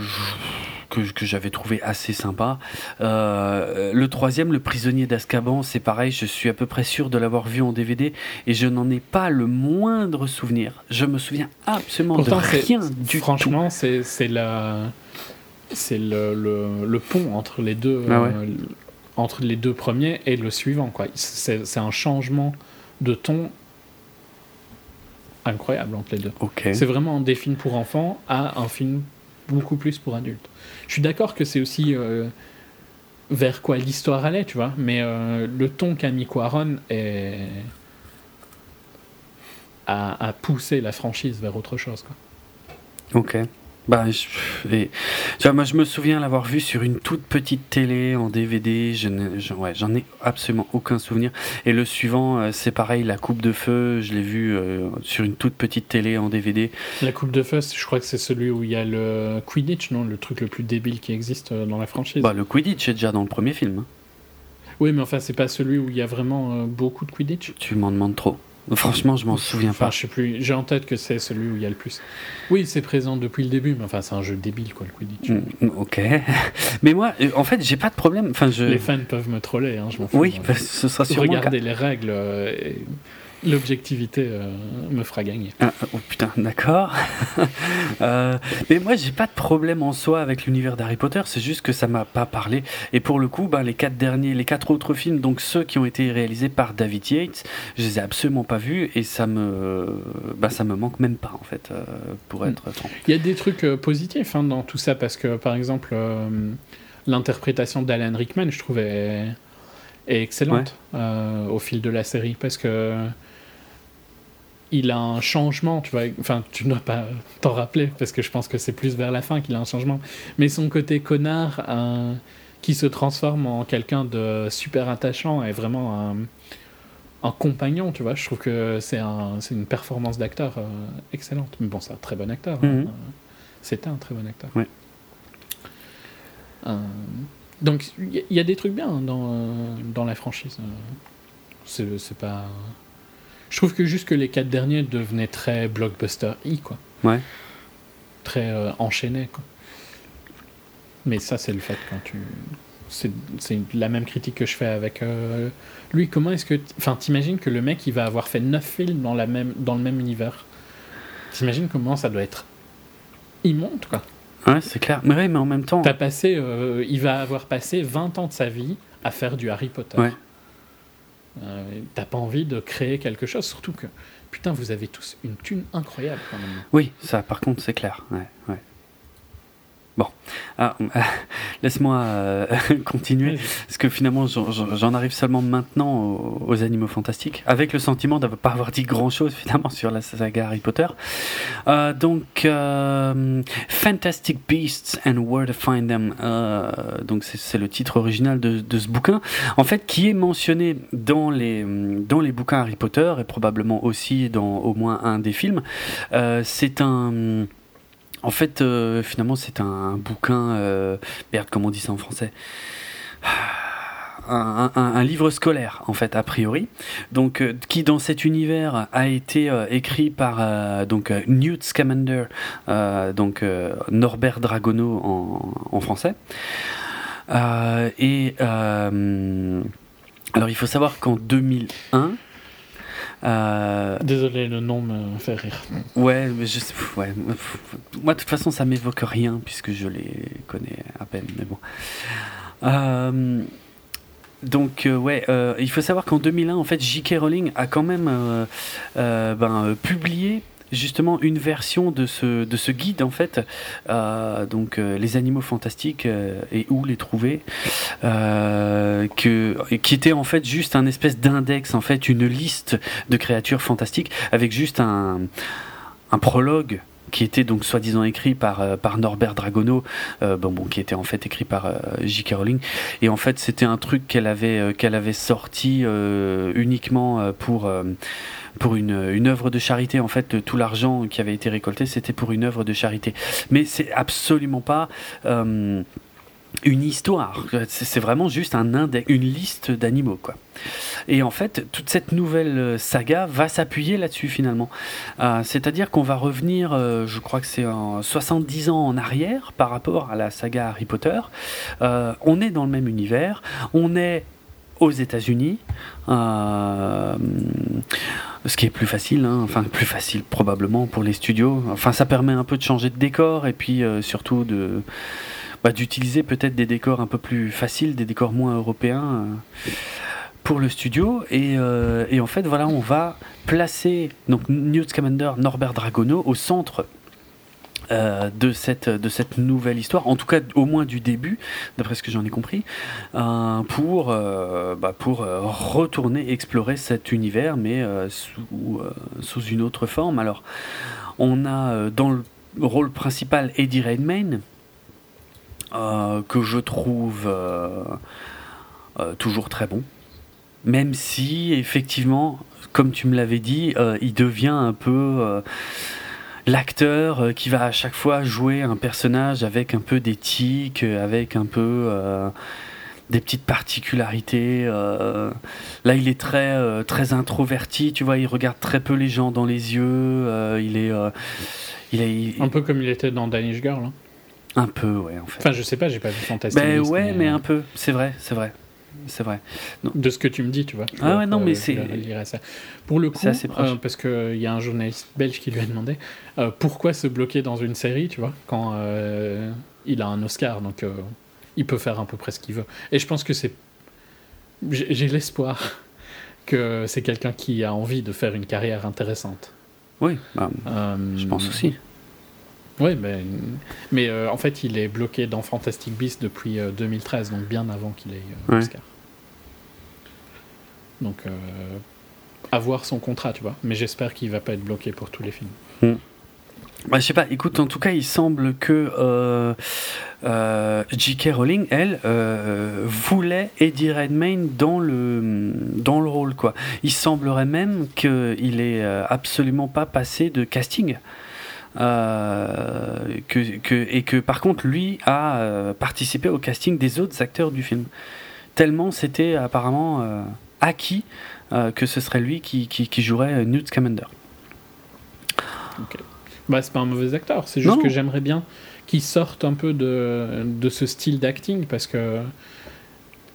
Speaker 1: que, que j'avais trouvé assez sympa. le troisième, Le prisonnier d'Azkaban, c'est pareil, je suis à peu près sûr de l'avoir vu en DVD et je n'en ai pas le moindre souvenir. Je me souviens absolument de rien du
Speaker 2: franchement, tout. Franchement, c'est la c'est le, le, pont entre les deux ah euh, entre les deux premiers et le suivant quoi. C'est un changement de ton incroyable entre les deux. C'est vraiment des films pour enfants à un film beaucoup plus pour adultes. Je suis d'accord que c'est aussi euh, vers quoi l'histoire allait tu vois mais euh, le ton qu'a mis Quaron est a, a, poussé la franchise vers autre chose quoi.
Speaker 1: Ok Bah, je, et, moi, je me souviens l'avoir vu sur une toute petite télé en DVD. Je, ouais, j'en ai absolument aucun souvenir. Et le suivant, euh, c'est pareil, La Coupe de Feu. Je l'ai vu euh, sur une toute petite télé en DVD.
Speaker 2: La Coupe de Feu, je crois que c'est celui où il y a le Quidditch, non? Le truc le plus débile qui existe euh, dans la franchise.
Speaker 1: Bah, le Quidditch est déjà dans le premier film. Hein.
Speaker 2: Oui, mais enfin, c'est pas celui où il y a vraiment beaucoup de Quidditch.
Speaker 1: Tu m'en demandes trop. Franchement, je m'en souviens pas.
Speaker 2: Je sais plus. J'ai en tête que c'est celui où il y a le plus. Oui, c'est présent depuis le début, mais enfin, c'est un jeu débile, quoi, le Quidditch.
Speaker 1: Mm, mm, ok. Mais moi, euh, en fait, j'ai pas de problème. Enfin, je...
Speaker 2: Les fans peuvent me troller, hein, je m'en fous.
Speaker 1: Oui, ce sera sûrement.
Speaker 2: Regardez les règles. Euh, L'objectivité euh, me fera gagner.
Speaker 1: Ah, oh putain, d'accord. euh, mais moi, j'ai pas de problème en soi avec l'univers d'Harry Potter, c'est juste que ça m'a pas parlé. Et pour le coup, ben, les quatre derniers, les quatre autres films, donc ceux qui ont été réalisés par David Yates, je les ai absolument pas vus et ça me, ben, ça me manque même pas en fait, euh, pour être hmm. franc.
Speaker 2: Il y a des trucs positifs hein, dans tout ça parce que par exemple, l'interprétation d'Alan Rickman, je trouvais est excellente au fil de la série parce que il a un changement, tu vois. Enfin, tu ne dois pas t'en rappeler parce que je pense que c'est plus vers la fin qu'il a un changement. Mais son côté connard qui se transforme en quelqu'un de super attachant est vraiment un, compagnon, tu vois. Je trouve que c'est un, une performance d'acteur euh, excellente. Mais bon, c'est un très bon acteur. Hein. Mhm. C'était un très bon acteur. Euh, donc, il y, a des trucs bien dans, dans la franchise. C'est pas je trouve que juste que les quatre derniers devenaient très blockbuster i quoi.
Speaker 1: Ouais.
Speaker 2: Très euh, enchaînés quoi. Mais ça c'est le fait quand tu c'est la même critique que je fais avec euh, lui. Comment est-ce que enfin t'imagines que le mec il va avoir fait neuf films dans la même dans le même univers? T'imagines comment ça doit être immonde quoi.
Speaker 1: Ouais, c'est clair. Mais, mais en même temps.
Speaker 2: As passé, euh, il va avoir passé 20 ans de sa vie à faire du Harry Potter.
Speaker 1: Ouais.
Speaker 2: Euh, t'as pas envie de créer quelque chose, surtout que putain, vous avez tous une thune incroyable quand même.
Speaker 1: Oui, ça par contre c'est clair. Ouais, ouais. Bon, ah, laisse-moi euh, continuer, parce que finalement j'en arrive seulement maintenant aux, animaux fantastiques, avec le sentiment de ne pas avoir dit grand-chose finalement sur la saga Harry Potter. Euh, donc, euh, Fantastic Beasts and Where to Find Them, donc c'est le titre original de, de, ce bouquin, en fait qui est mentionné dans les, dans les bouquins Harry Potter et probablement aussi dans au moins un des films. c'est un en fait, euh, finalement, c'est un, bouquin. Euh, merde, comment on dit ça en français? Un, livre scolaire, en fait, a priori. Donc, euh, qui dans cet univers a été écrit par donc Newt Scamander, donc Norbert Dragono en français. et alors, il faut savoir qu'en 2001.
Speaker 2: Euh, Désolé, le nom me fait rire.
Speaker 1: Ouais, mais je ouais. Moi, de toute façon, ça m'évoque rien puisque je les connais à peine, mais bon. Euh, donc, euh, ouais, il faut savoir qu'en 2001, en fait, J.K. Rowling a quand même ben, publié justement une version de ce, de ce guide en fait, euh, donc euh, les animaux fantastiques euh, et où les trouver, que, qui était en fait juste un espèce d'index en fait, une liste de créatures fantastiques avec juste un, un prologue qui était donc soi-disant écrit par, par Norbert Dragono, bon, bon, qui était en fait écrit par J.K. Rowling. Et en fait, c'était un truc qu'elle avait, qu'elle avait sorti uniquement pour pour une, une œuvre de charité. En fait, tout l'argent qui avait été récolté, c'était pour une œuvre de charité. Mais c'est absolument pas. Euh, une histoire, c'est vraiment juste un une liste d'animaux quoi. Et en fait, toute cette nouvelle saga va s'appuyer là-dessus finalement. Euh, c'est-à-dire qu'on va revenir, euh, je crois que c'est 70 ans en arrière par rapport à la saga Harry Potter. on est dans le même univers, on est aux États-Unis. Euh, ce qui est plus facile, hein. enfin plus facile probablement pour les studios. Enfin, ça permet un peu de changer de décor et puis euh, surtout de bah, d'utiliser peut-être des décors un peu plus faciles, des décors moins européens euh, pour le studio. Et, et, en fait, voilà, on va placer donc Newt Scamander, Norbert Dragono au centre euh, de, cette, de cette nouvelle histoire, en tout cas au moins du début, d'après ce que j'en ai compris, euh, pour, euh, bah, pour retourner explorer cet univers, mais sous, sous une autre forme. Alors, on a dans le rôle principal Eddie Redmayne, que je trouve toujours très bon. Même si, effectivement, comme tu me l'avais dit, il devient un peu l'acteur euh, qui va à chaque fois jouer un personnage avec un peu d'éthique, avec un peu euh, des petites particularités. Euh. là, il est très très introverti, tu vois, il regarde très peu les gens dans les yeux. il est il est
Speaker 2: un peu comme il était dans Danish Girl. Hein.
Speaker 1: Un peu, ouais, en fait.
Speaker 2: Enfin, je sais pas, j'ai pas vu Fantastique.
Speaker 1: Ben ouais, mais un peu, c'est vrai, c'est vrai c'est vrai.
Speaker 2: De ce que tu me dis, tu vois.
Speaker 1: Ah ouais, non, mais c'est.
Speaker 2: Pour le coup, euh, parce qu'il y a un journaliste belge qui lui a demandé euh, pourquoi se bloquer dans une série, tu vois, quand euh, il a un Oscar, donc il peut faire à peu près ce qu'il veut. Et je pense que c'est. J'ai l'espoir que c'est quelqu'un qui a envie de faire une carrière intéressante.
Speaker 1: Oui, bah, je pense aussi.
Speaker 2: Oui, mais, mais en fait, il est bloqué dans Fantastic Beasts depuis 2013, donc bien avant qu'il ait eu Oscar. Donc, euh, avoir son contrat, tu vois. Mais j'espère qu'il va pas être bloqué pour tous les films.
Speaker 1: Hmm. Bah, je sais pas, écoute, en tout cas, il semble que euh, euh, J.K. Rowling, elle, voulait Eddie Redmayne dans le, dans le rôle, quoi. Il semblerait même qu'il est absolument pas passé de casting. Que, que, et que par contre, lui a participé au casting des autres acteurs du film. Tellement c'était apparemment acquis euh, que ce serait lui qui, qui, jouerait Newt Scamander.
Speaker 2: Ok. Bah, c'est pas un mauvais acteur, c'est juste que j'aimerais bien qu'il sorte un peu de, de ce style d'acting parce que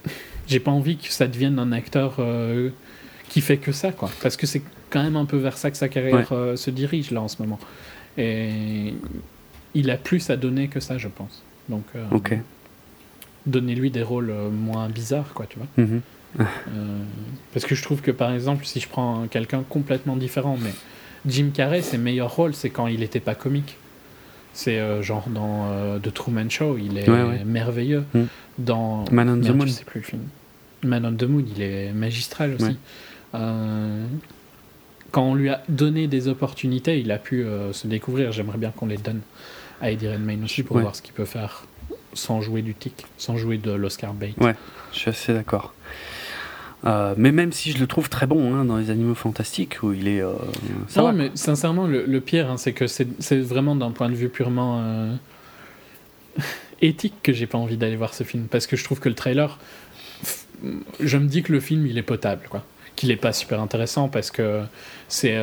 Speaker 2: j'ai pas envie que ça devienne un acteur euh, qui fait que ça, quoi. Parce que c'est quand même un peu vers ça que sa carrière euh, se dirige là en ce moment. Et il a plus à donner que ça, je pense. Donc,
Speaker 1: ok.
Speaker 2: donnez-lui des rôles moins bizarres, quoi, tu vois.
Speaker 1: Mm-hmm.
Speaker 2: Euh, parce que je trouve que par exemple, si je prends quelqu'un complètement différent, mais Jim Carrey, ses meilleurs rôles, c'est quand il n'était pas comique. C'est euh, genre dans euh, The Truman Show, il est merveilleux. Mm. Dans
Speaker 1: Man on the Moon,
Speaker 2: sais plus le film. Man on the Moon, il est magistral aussi. Quand on lui a donné des opportunités, il a pu se découvrir. J'aimerais bien qu'on les donne à Eddie Redmayne aussi pour voir ce qu'il peut faire sans jouer du tic, sans jouer de l'Oscar bait.
Speaker 1: Ouais, je suis assez d'accord. Euh, mais même si je le trouve très bon hein, dans les animaux fantastiques, où il est. Euh,
Speaker 2: ça mais sincèrement, le, pire, hein, c'est que c'est vraiment d'un point de vue purement euh, éthique que j'ai pas envie d'aller voir ce film. Parce que je trouve que le trailer. Je me dis que le film, il est potable, quoi. Qu'il est pas super intéressant parce que c'est.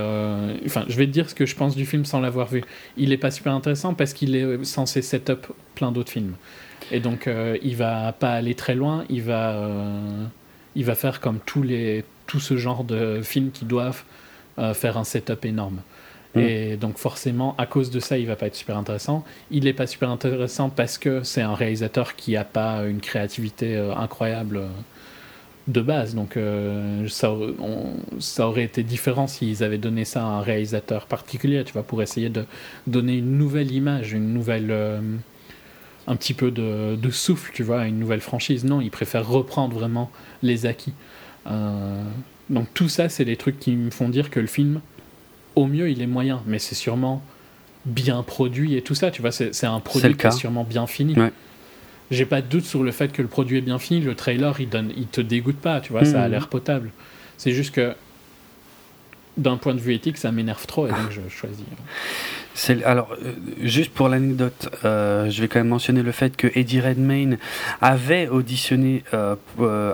Speaker 2: Enfin, je vais te dire ce que je pense du film sans l'avoir vu. Il est pas super intéressant parce qu'il est censé set up plein d'autres films. Et donc, il va pas aller très loin, il va il va faire comme tous les, tout ce genre de films qui doivent euh, faire un setup énorme. Mm. Et donc forcément, à cause de ça, il va pas être super intéressant. Il n'est pas super intéressant parce que c'est un réalisateur qui n'a pas une créativité euh, incroyable euh, de base. Donc ça, ça, aurait été différent s'ils avaient donné ça à un réalisateur particulier, tu vois, pour essayer de donner une nouvelle image, une nouvelle un petit peu de, de, souffle, tu vois, à une nouvelle franchise. Non, ils préfèrent reprendre vraiment les acquis. Euh, donc tout ça, c'est des trucs qui me font dire que le film, au mieux, il est moyen, mais c'est sûrement bien produit et tout ça, tu vois, c'est un produit qui est sûrement bien fini. J'ai pas de doute sur le fait que le produit est bien fini, le trailer, il, donne, il te dégoûte pas, tu vois, ça a mmh. l'air potable. C'est juste que d'un point de vue éthique, ça m'énerve trop et donc je choisis.
Speaker 1: Alors, euh, juste pour l'anecdote, euh, je vais quand même mentionner le fait que Eddie Redmayne avait auditionné, euh,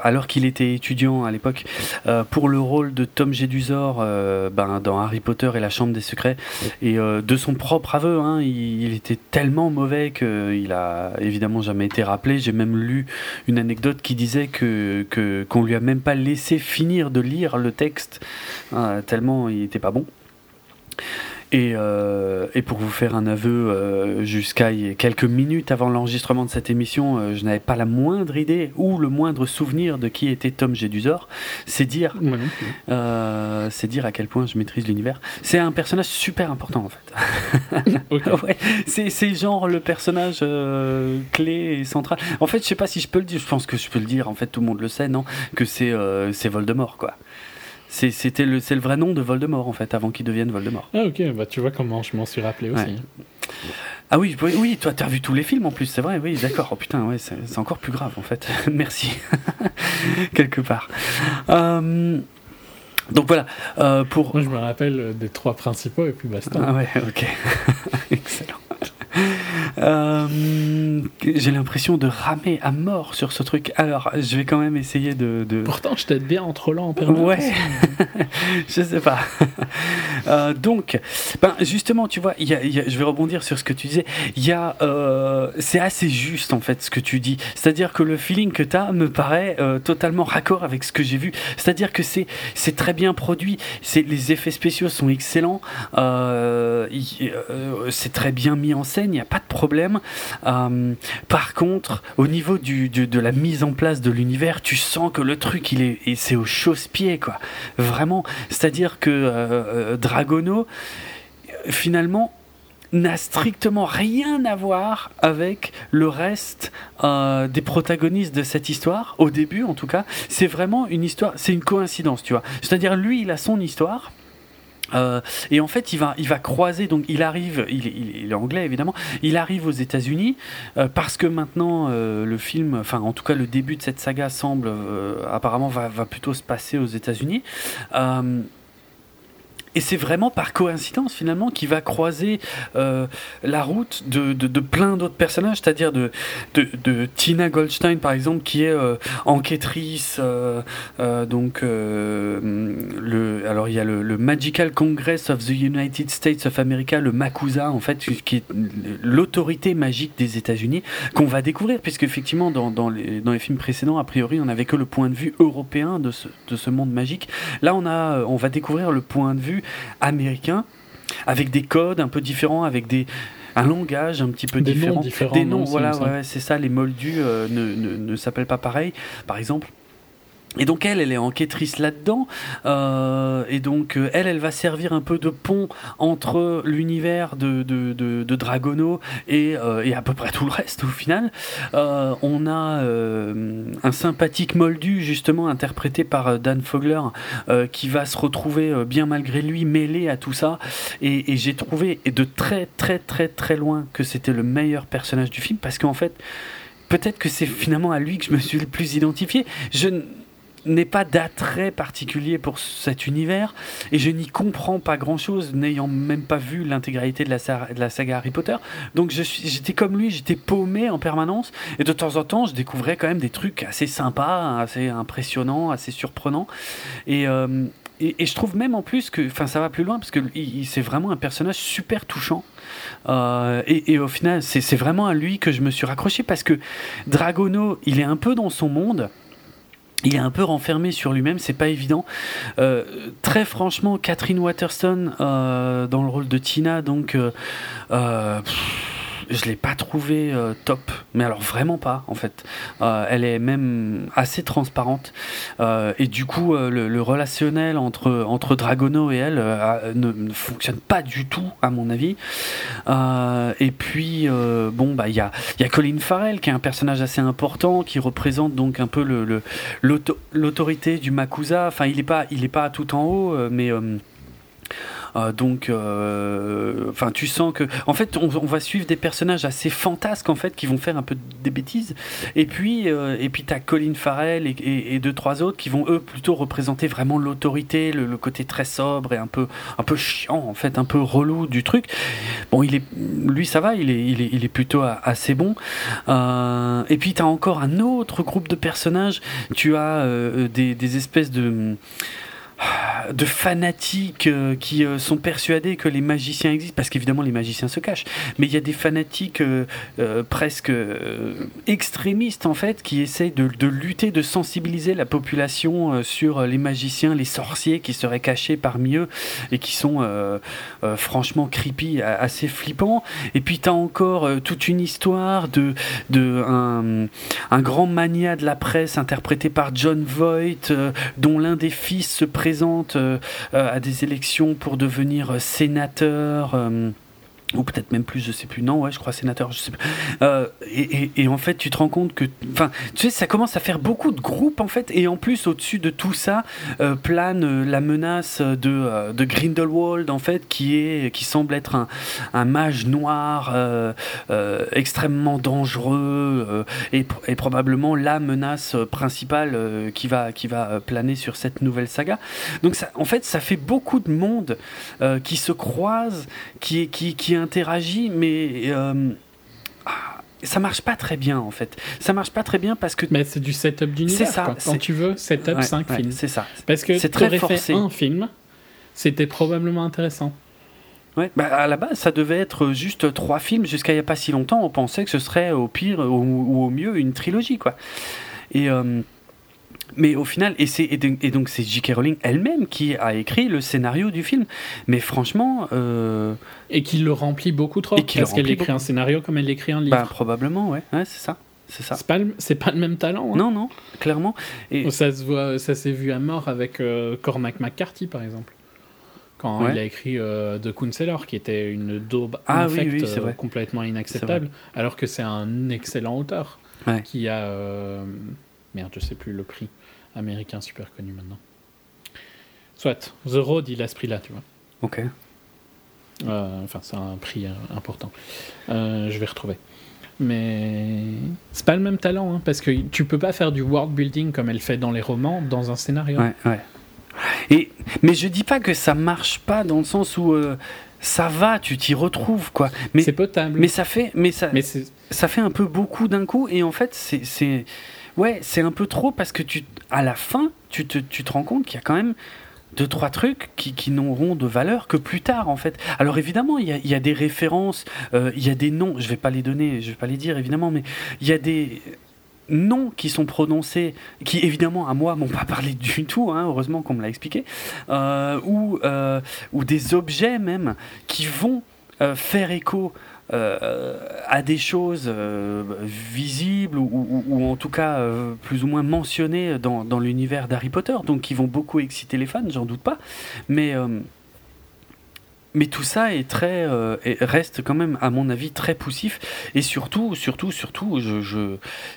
Speaker 1: alors qu'il était étudiant à l'époque, pour le rôle de Tom Jedusor ben, dans Harry Potter et la Chambre des Secrets. Et de son propre aveu, hein, il, était tellement mauvais qu'il a évidemment jamais été rappelé. J'ai même lu une anecdote qui disait que qu'on lui a même pas laissé finir de lire le texte, tellement il était pas bon. Et, euh, et, pour vous faire un aveu, euh, jusqu'à quelques minutes avant l'enregistrement de cette émission, euh, je n'avais pas la moindre idée ou le moindre souvenir de qui était Tom Jedusor. C'est dire, euh, c'est dire à quel point je maîtrise l'univers. C'est un personnage super important en fait. ouais, c'est genre le personnage euh, clé et central. En fait, je sais pas si je peux le dire. Je pense que je peux le dire. En fait, tout le monde le sait, non? Que c'est c'est Voldemort, quoi. C'était le, c'est le vrai nom de Voldemort en fait, avant qu'il devienne Voldemort.
Speaker 2: Ah ok, bah tu vois comment je m'en suis rappelé aussi.
Speaker 1: Ah oui, oui, oui, toi t'as vu tous les films en plus, c'est vrai, oui, d'accord. Oh putain, ouais, c'est encore plus grave en fait. Merci, quelque part. Euh, donc voilà, euh, pour.
Speaker 2: Moi je me rappelle des trois principaux et puis basta.
Speaker 1: Ah ouais, ok, excellent. Euh, j'ai l'impression de ramer à mort sur ce truc. Alors, je vais quand même essayer de.
Speaker 2: Pourtant, je t'aide bien en trollant en permanence.
Speaker 1: Ouais, je sais pas. Euh, donc, ben, justement, tu vois, y a, je vais rebondir sur ce que tu disais. Il y a, euh, c'est assez juste en fait ce que tu dis. C'est-à-dire que le feeling que tu as me paraît totalement raccord avec ce que j'ai vu. C'est-à-dire que c'est, c'est très bien produit. C'est, les effets spéciaux sont excellents. c'est très bien mis en scène. Il n'y a pas de problème. Euh, par contre, au niveau de la mise en place de l'univers, tu sens que le truc, il est, c'est au chausse-pied, quoi. Vraiment. C'est-à-dire que euh, euh, Dragono, finalement, n'a strictement rien à voir avec le reste des protagonistes de cette histoire, au début en tout cas. C'est vraiment une histoire, c'est une coïncidence, tu vois. C'est-à-dire, lui, il a son histoire. Euh, et en fait, il va, croiser. Donc, il arrive. Il, est anglais évidemment. Il arrive aux États-Unis euh, parce que maintenant euh, le film, enfin en tout cas le début de cette saga semble apparemment va, va, plutôt se passer aux États-Unis. Et c'est vraiment par coïncidence finalement qu'il va croiser euh, la route de, de, plein d'autres personnages, c'est-à-dire de, de, Tina Goldstein par exemple, qui est euh, enquêtrice. Euh, donc, le, alors il y a le, Magical Congress of the United States of America, le MACUSA en fait, qui est l'autorité magique des États-Unis, qu'on va découvrir, puisque effectivement dans, dans, les, dans les films précédents, a priori, on n'avait que le point de vue européen de ce, de ce monde magique. Là, on, a, on va découvrir le point de vue américain, avec des codes un peu différents, avec des, un langage un petit peu différent.
Speaker 2: des
Speaker 1: noms, voilà, c'est ça, les moldus euh, ne, ne, ne s'appellent pas pareil. Par exemple, et donc elle, elle est enquêtrice là-dedans, euh, et donc euh, elle, elle va servir un peu de pont entre l'univers de, de, de, Dragono et, euh, et, à peu près tout le reste au final. on a un sympathique Moldu justement interprété par Dan Fogler qui va se retrouver bien malgré lui mêlé à tout ça, et, et j'ai trouvé de très très très très loin que c'était le meilleur personnage du film parce qu'en fait peut-être que c'est finalement à lui que je me suis le plus identifié. Je n'ai pas d'attrait particulier pour cet univers et je n'y comprends pas grand chose n'ayant même pas vu l'intégralité de, la, saga Harry Potter. Donc j'étais comme lui j'étais paumé en permanence et de temps en temps je découvrais quand même des trucs assez sympas assez impressionnants assez surprenants. Et, euh, et, je trouve même en plus que enfin ça va plus loin parce que c'est vraiment un personnage super touchant. Euh, et, et, au final c'est vraiment à lui que je me suis raccroché parce que Dragono il est un peu dans son monde il est un peu renfermé sur lui-même, c'est pas évident. Euh, très franchement, Catherine Waterston euh, dans le rôle de Tina, donc euh, je l'ai pas trouvé euh, top, mais alors vraiment pas en fait. Euh, elle est même assez transparente euh, et du coup le, relationnel entre entre Dragono et elle ne, fonctionne pas du tout à mon avis. et puis bon bah il y a y a Colin Farrell qui est un personnage assez important qui représente donc un peu le l'autorité du Makusa. Enfin il est pas il est pas tout en haut mais euh, donc, euh, enfin, tu sens que, en fait, on, va suivre des personnages assez fantasques en fait qui vont faire un peu des bêtises. Et puis, euh, et puis t'as Colin Farrell et, deux trois autres qui vont eux plutôt représenter vraiment l'autorité, le, côté très sobre et un peu, un peu chiant en fait, un peu relou du truc. Bon, il est, lui, ça va, il est, il est, plutôt assez bon. et puis t'as encore un autre groupe de personnages. Tu as des, des espèces de de fanatiques euh, qui euh, sont persuadés que les magiciens existent, parce qu'évidemment les magiciens se cachent, mais il y a des fanatiques euh, presque extrémistes en fait qui essayent de, lutter, de sensibiliser la population sur les magiciens, les sorciers qui seraient cachés parmi eux et qui sont franchement creepy, assez flippants. Et puis tu as encore toute une histoire de, de un, un, grand mania de la presse interprété par John Voight, dont l'un des fils se présente euh, euh, à des élections pour devenir sénateur. Ou peut-être même plus, je sais plus. Non, ouais, je crois sénateur, je sais plus. Euh, et, en fait, tu te rends compte que, enfin, tu sais, ça commence à faire beaucoup de groupes en fait, et en plus, au-dessus de tout ça, euh, plane euh, la menace de, de Grindelwald en fait, qui est, qui semble être un, un mage noir extrêmement dangereux et, et, probablement la menace principale qui va, qui va planer sur cette nouvelle saga. Donc, ça, en fait, ça fait beaucoup de monde qui se croise, qui, qui, qui interagit, mais euh, ah, ça marche pas très bien en fait. Ça marche pas très bien parce que.
Speaker 2: Mais c'est du setup d'univers. C'est ça. Quand tu veux, setup 5 films.
Speaker 1: C'est ça.
Speaker 2: Parce que c'est très forcé. Fait un film, c'était probablement intéressant.
Speaker 1: Ouais, bah à la base, ça devait être juste trois films. Jusqu'à il n'y a pas si longtemps, on pensait que ce serait au pire ou, au mieux une trilogie, quoi. Et. Euh, mais au final, et, et, donc c'est J.K. Rowling elle-même qui a écrit le scénario du film. Mais franchement. Euh,
Speaker 2: et qui le remplit beaucoup trop. parce qu'elle écrit un scénario comme elle écrit un livre.
Speaker 1: Bah, probablement, ouais, ouais c'est ça. C'est ça.
Speaker 2: C'est pas, le, pas le même talent. Hein.
Speaker 1: Non, non, clairement.
Speaker 2: Et... Ça se voit, ça s'est vu à mort avec euh, Cormac McCarthy, par exemple. Quand il a écrit euh, The Counselor, qui était une daube ah, infecte, euh, complètement inacceptable, alors que c'est un excellent auteur qui a. Merde, je sais plus le prix américain super connu maintenant. Soit, The Road, il a ce prix-là, tu vois.
Speaker 1: Ok.
Speaker 2: Euh, enfin, c'est un prix euh, important. Euh, je vais retrouver. Mais c'est pas le même talent, hein, parce que tu peux pas faire du world building comme elle fait dans les romans dans un scénario.
Speaker 1: Ouais, ouais. Et, mais je dis pas que ça marche pas dans le sens où ça va, tu t'y retrouves, quoi. Mais
Speaker 2: c'est potable.
Speaker 1: Mais ça fait, mais ça, mais ça fait un peu beaucoup d'un coup, et en fait, c'est, ouais, c'est un peu trop parce que tu, à la fin, tu te, tu te rends compte qu'il y a quand même deux trois trucs qui, qui n'auront de valeur que plus tard en fait. Alors évidemment il y a, y a, des références, euh, il y a des noms, je vais pas les donner, je vais pas les dire évidemment, mais il y a des noms qui sont prononcés, qui évidemment à moi m'ont pas parlé du tout, hein, heureusement qu'on me l'a expliqué, euh, ou, euh, ou des objets même qui vont faire écho à des choses euh, visibles ou, en tout cas euh, plus ou moins mentionnées dans, l'univers d'Harry Potter, donc qui vont beaucoup exciter les fans, j'en doute pas. Mais mais tout ça est très reste quand même à mon avis très poussif et surtout surtout surtout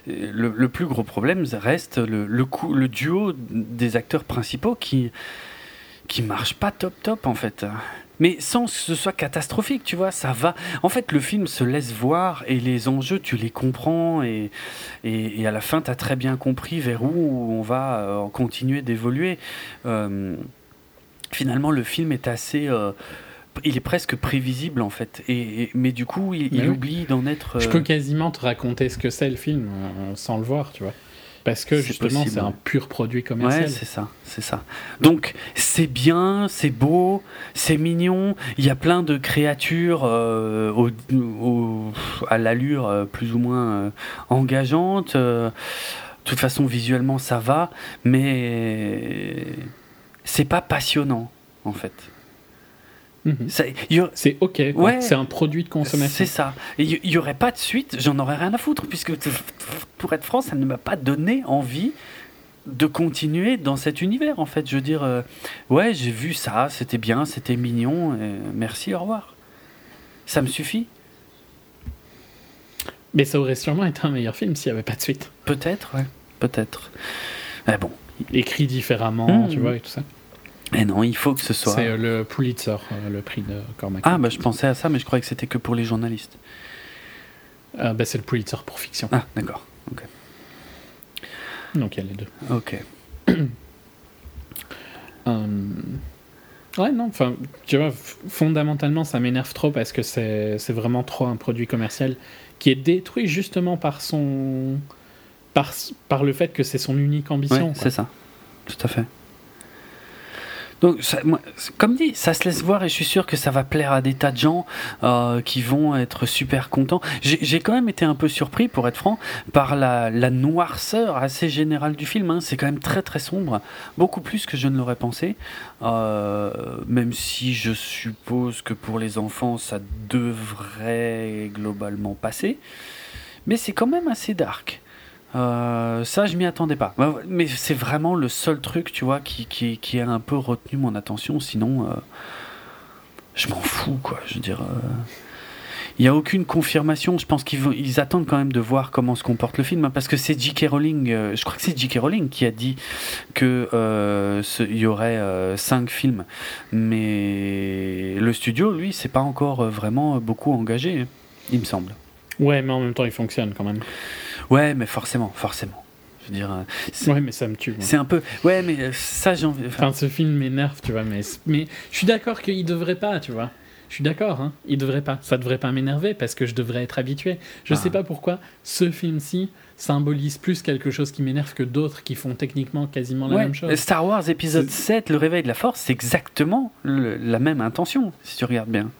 Speaker 1: le, plus gros problème reste le, le duo des acteurs principaux qui qui marche pas top top en fait mais sans que ce soit catastrophique, tu vois, ça va. En fait, le film se laisse voir et les enjeux, tu les comprends et, et, à la fin, tu as très bien compris vers où on va euh, continuer d'évoluer. Euh, finalement, le film est assez... Euh, il est presque prévisible en fait, et, mais du coup il, oublie d'en être.
Speaker 2: Je peux quasiment te raconter ce que c'est le film sans le voir, tu vois. Parce que justement, c'est un pur produit commercial.
Speaker 1: Ouais, c'est ça, c'est ça. Donc, c'est bien, c'est beau, c'est mignon. Il y a plein de créatures euh, au, à l'allure euh, plus ou moins euh, engageante. de toute façon, visuellement, ça va, mais c'est pas passionnant, en fait.
Speaker 2: Mhm. C'est ok, c'est un produit de consommation.
Speaker 1: C'est ça. Il n'y aurait pas de suite, j'en aurais rien à foutre, puisque pour être franc, ça ne m'a pas donné envie de continuer dans cet univers, en fait. Je veux dire, euh, ouais, j'ai vu ça, c'était bien, c'était mignon, merci, au revoir. Ça me suffit.
Speaker 2: Mais ça aurait sûrement été un meilleur film s'il n'y avait pas de suite.
Speaker 1: Peut-être, ouais, peut-être. Mais bon.
Speaker 2: Écrit différemment, tu hmm. vois, et tout ça.
Speaker 1: Mais non, il faut que ce soit.
Speaker 2: C'est euh, le Pulitzer, euh, le prix de Cormac.
Speaker 1: Ah, bah je pensais à ça, mais je croyais que c'était que pour les journalistes.
Speaker 2: Euh, bah, c'est le Pulitzer pour fiction.
Speaker 1: Ah, d'accord. Ok.
Speaker 2: Donc il y a les deux.
Speaker 1: Ok.
Speaker 2: Ouais, non, enfin, tu vois, fondamentalement, ça m'énerve trop parce que c'est vraiment trop un produit commercial qui est détruit justement par son. par, par le fait que c'est son unique ambition.
Speaker 1: c'est ça. Tout à fait. Donc, comme dit, ça se laisse voir et je suis sûr que ça va plaire à des tas de gens euh, qui vont être super contents. J'ai quand même été un peu surpris, pour être franc, par la, noirceur assez générale du film. Hein. C'est quand même très très sombre, beaucoup plus que je ne l'aurais pensé. Euh, même si je suppose que pour les enfants, ça devrait globalement passer. Mais c'est quand même assez dark. Euh, ça, je m'y attendais pas. Mais c'est vraiment le seul truc, tu vois, qui, a un peu retenu mon attention. Sinon, euh, je m'en fous, quoi. Je veux dire. Euh, il n'y a aucune confirmation. Je pense qu'ils ils attendent quand même de voir comment se comporte le film, hein, parce que c'est J.K. Rowling. Euh, je crois que c'est J.K. Rowling qui a dit que euh, il y aurait euh, cinq films, mais le studio, lui, c'est pas encore vraiment beaucoup engagé, il me semble.
Speaker 2: Ouais, mais en même temps, il fonctionne quand même.
Speaker 1: Ouais, mais forcément, forcément. Je veux dire,
Speaker 2: ouais, mais ça me tue.
Speaker 1: C'est un peu. Ouais, mais ça, j'ai envie.
Speaker 2: Enfin, ce film m'énerve, tu vois, mais, mais je suis d'accord qu'il devrait pas, tu vois. Je suis d'accord, hein, il devrait pas. Ça devrait pas m'énerver parce que je devrais être habitué. Je sais ah. pas pourquoi ce film-ci symbolise plus quelque chose qui m'énerve que d'autres qui font techniquement quasiment la même chose.
Speaker 1: Star Wars épisode 7, Le réveil de la force, c'est exactement la même intention, si tu regardes bien.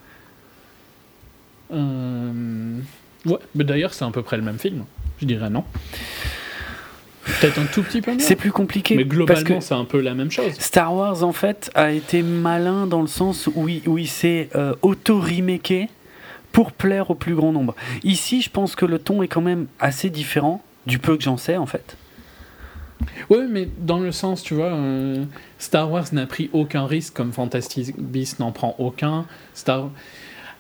Speaker 2: Euh... Ouais, mais d'ailleurs, c'est à peu près le même film. Je dirais non. Peut-être un tout petit peu
Speaker 1: C'est plus compliqué.
Speaker 2: Mais globalement, c'est un peu la même chose.
Speaker 1: Star Wars, en fait, a été malin dans le sens où il, où il s'est euh, auto-remaké pour plaire au plus grand nombre. Ici, je pense que le ton est quand même assez différent, du peu que j'en sais, en fait.
Speaker 2: Oui, mais dans le sens, tu vois, euh, Star Wars n'a pris aucun risque comme Fantastic Beasts n'en prend aucun. Star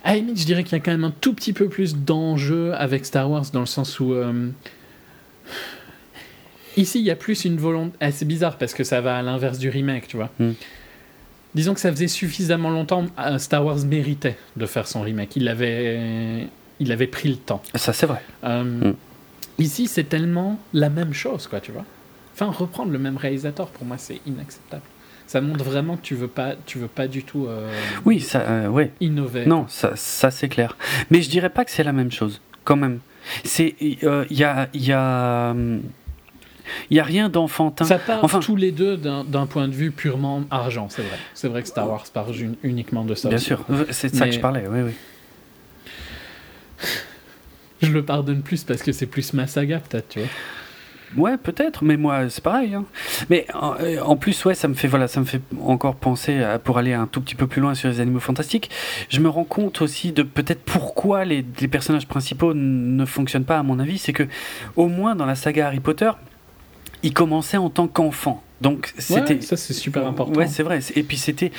Speaker 2: à limite, je dirais qu'il y a quand même un tout petit peu plus d'enjeu avec Star Wars dans le sens où euh, Ici, il y a plus une volonté. Ah, c'est bizarre parce que ça va à l'inverse du remake, tu vois. Hmm. Disons que ça faisait suffisamment longtemps. Euh, Star Wars méritait de faire son remake. Il avait, il avait pris le temps.
Speaker 1: Ça, c'est vrai.
Speaker 2: Euh, hmm. Ici, c'est tellement la même chose, quoi, tu vois. Enfin, reprendre le même réalisateur, pour moi, c'est inacceptable. Ça montre vraiment que tu veux pas, tu veux pas du tout. Euh,
Speaker 1: oui, ça, ouais.
Speaker 2: Innover.
Speaker 1: Non, ça, ça c'est clair. Mais je dirais pas que c'est la même chose, quand même. C'est, il y a, il y a il n'y a rien d'enfantin.
Speaker 2: Ça part enfin, tous les deux d'un point de vue purement argent, c'est vrai. C'est vrai que Star Wars part uniquement de ça.
Speaker 1: Bien sûr, c'est de ça que je parlais, oui, oui.
Speaker 2: je le pardonne plus parce que c'est plus ma saga, peut-être, tu vois.
Speaker 1: Ouais, peut-être, mais moi, c'est pareil. Hein. Mais en, plus, ouais, ça me fait voilà, ça me fait encore penser pour aller un tout petit peu plus loin sur les animaux fantastiques. Je me rends compte aussi de peut-être pourquoi les, les, personnages principaux ne fonctionnent pas, à mon avis, c'est que au moins dans la saga Harry Potter, il commençait en tant qu'enfant. Donc c'était
Speaker 2: ça c'est super important.
Speaker 1: Ouais, c'est vrai. Et puis c'était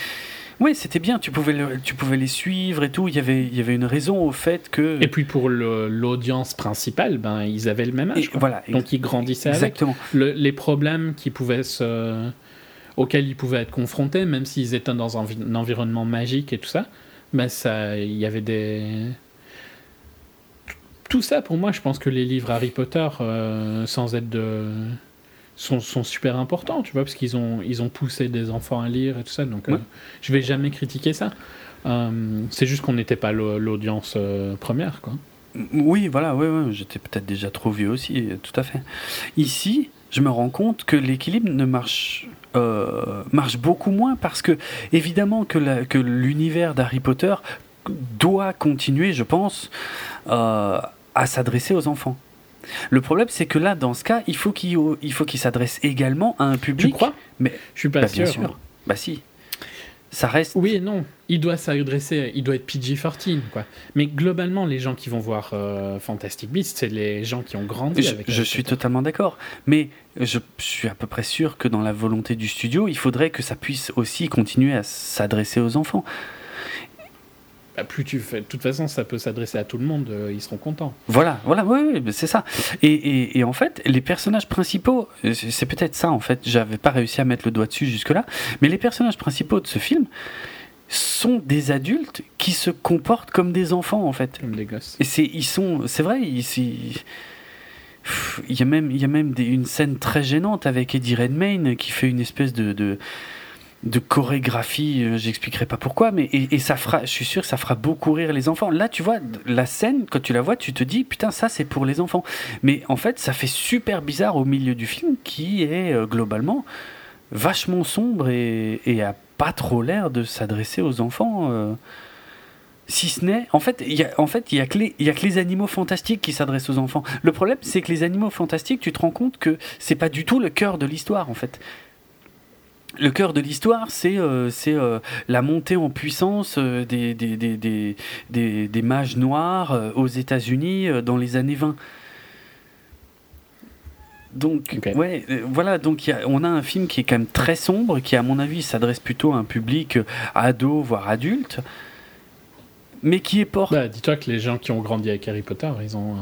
Speaker 1: ouais, c'était bien, tu pouvais tu pouvais les suivre et tout, il y avait il y avait une raison au fait que
Speaker 2: Et puis pour l'audience principale, ben ils avaient le même âge.
Speaker 1: voilà,
Speaker 2: donc ils grandissaient
Speaker 1: exactement.
Speaker 2: avec. les problèmes qui pouvaient se auxquels ils pouvaient être confrontés même s'ils étaient dans un, environnement magique et tout ça, ben ça il y avait des tout ça, pour moi, je pense que les livres Harry Potter, euh, sans être de, sont, super importants, tu vois, parce qu'ils ont, ils ont poussé des enfants à lire et tout ça. Donc, euh, je vais jamais critiquer ça. Euh, c'est juste qu'on n'était pas l'audience euh, première, quoi.
Speaker 1: Oui, voilà, oui, oui. j'étais peut-être déjà trop vieux aussi, tout à fait. Ici, je me rends compte que l'équilibre ne marche marche beaucoup moins parce que évidemment que, que l'univers d'Harry Potter doit continuer, je pense, à s'adresser aux enfants. Le problème, c'est que là, dans ce cas, il faut qu'il il faut qu'il s'adresse également à un public.
Speaker 2: Tu crois?
Speaker 1: Mais
Speaker 2: je suis pas bah, sûr. Bien sûr.
Speaker 1: Bah si. Ça reste.
Speaker 2: Oui et non. Il doit s'adresser, il doit être PG-14, quoi. Mais globalement, les gens qui vont voir euh, Fantastic Beasts, c'est les gens qui ont grandi
Speaker 1: je,
Speaker 2: avec.
Speaker 1: Je suis totalement d'accord. Mais je suis à peu près sûr que dans la volonté du studio, il faudrait que ça puisse aussi continuer à s'adresser aux enfants.
Speaker 2: Bah, plus tu fais. De toute façon, ça peut s'adresser à tout le monde, euh, ils seront contents.
Speaker 1: Voilà, voilà, oui, c'est ça. Et, et, en fait, les personnages principaux, euh, c'est peut-être ça en fait, j'avais pas réussi à mettre le doigt dessus jusque-là, mais les personnages principaux de ce film sont des adultes qui se comportent comme des enfants en fait.
Speaker 2: Comme des gosses.
Speaker 1: Et c'est, ils sont, c'est vrai, ils, il y a même, il y a même une scène très gênante avec Eddie Redmayne qui fait une espèce de, de de chorégraphie, euh, j'expliquerai pas pourquoi, mais et, ça fera, je suis sûr que ça fera beaucoup rire les enfants. Là, tu vois, la scène, quand tu la vois, tu te dis, putain, ça c'est pour les enfants. Mais en fait, ça fait super bizarre au milieu du film, qui est euh, globalement vachement sombre et, et a pas trop l'air de s'adresser aux enfants. Euh. si ce n'est, en fait, il y a, en fait, y que les, y a que les animaux fantastiques qui s'adressent aux enfants. Le problème, c'est que les animaux fantastiques, tu te rends compte que c'est pas du tout le cœur de l'histoire, en fait le cœur de l'histoire, c'est euh, euh, la montée en puissance euh, des, des, des, des, mages noirs aux États-Unis dans les années 20. Donc, ouais, voilà, donc y a, on a un film qui est quand même très sombre, qui, à mon avis, s'adresse plutôt à un public ado, voire adulte. mais qui est porté.
Speaker 2: Bah, dis-toi que les gens qui ont grandi avec Harry Potter, ils ont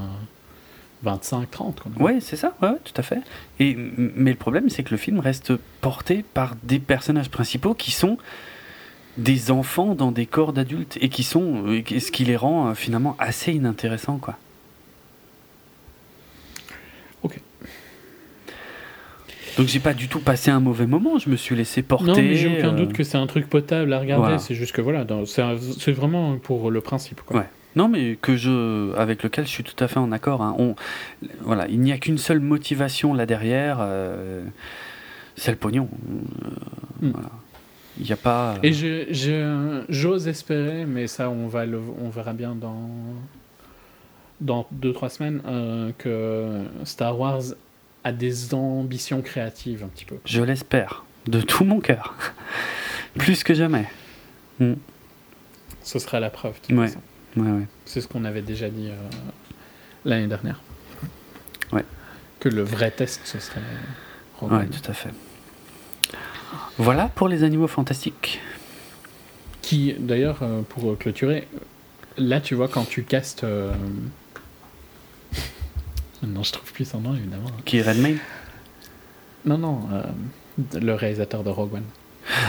Speaker 2: 25, 30.
Speaker 1: Ouais, c'est ça, ouais, tout à fait. Et, mais le problème, c'est que le film reste porté par des personnages principaux qui sont des enfants dans des corps d'adultes et qui sont euh, ce qui les rend euh, finalement assez inintéressants quoi.
Speaker 2: Ok.
Speaker 1: Donc j'ai pas du tout passé un mauvais moment, je me suis laissé porter. Non,
Speaker 2: mais j'ai aucun doute euh, que c'est un truc potable à regarder. C'est juste que voilà, c'est vraiment pour le principe. Quoi.
Speaker 1: Ouais. Non, mais que je, avec lequel je suis tout à fait en accord. Hein. On, voilà, il n'y a qu'une seule motivation là derrière, c'est le pognon. Hmm. Voilà. Il n'y a pas.
Speaker 2: Et j'ose espérer, mais ça, on, va le, on verra bien dans, dans deux, trois semaines, euh, que Star Wars a des ambitions créatives un petit peu.
Speaker 1: Je l'espère, de tout mon cœur. Plus que jamais. Hmm.
Speaker 2: Ce sera la preuve.
Speaker 1: Ouais. Ouais, ouais.
Speaker 2: C'est ce qu'on avait déjà dit euh, l'année dernière.
Speaker 1: Ouais.
Speaker 2: Que le vrai test, ce serait.
Speaker 1: Oui, tout à fait. Voilà pour les animaux fantastiques.
Speaker 2: Qui, d'ailleurs, euh, pour clôturer, là, tu vois, quand tu castes. Euh, non, je trouve plus son nom, évidemment.
Speaker 1: Qui est Redmayne
Speaker 2: Non, non, euh, le réalisateur de Rogue One.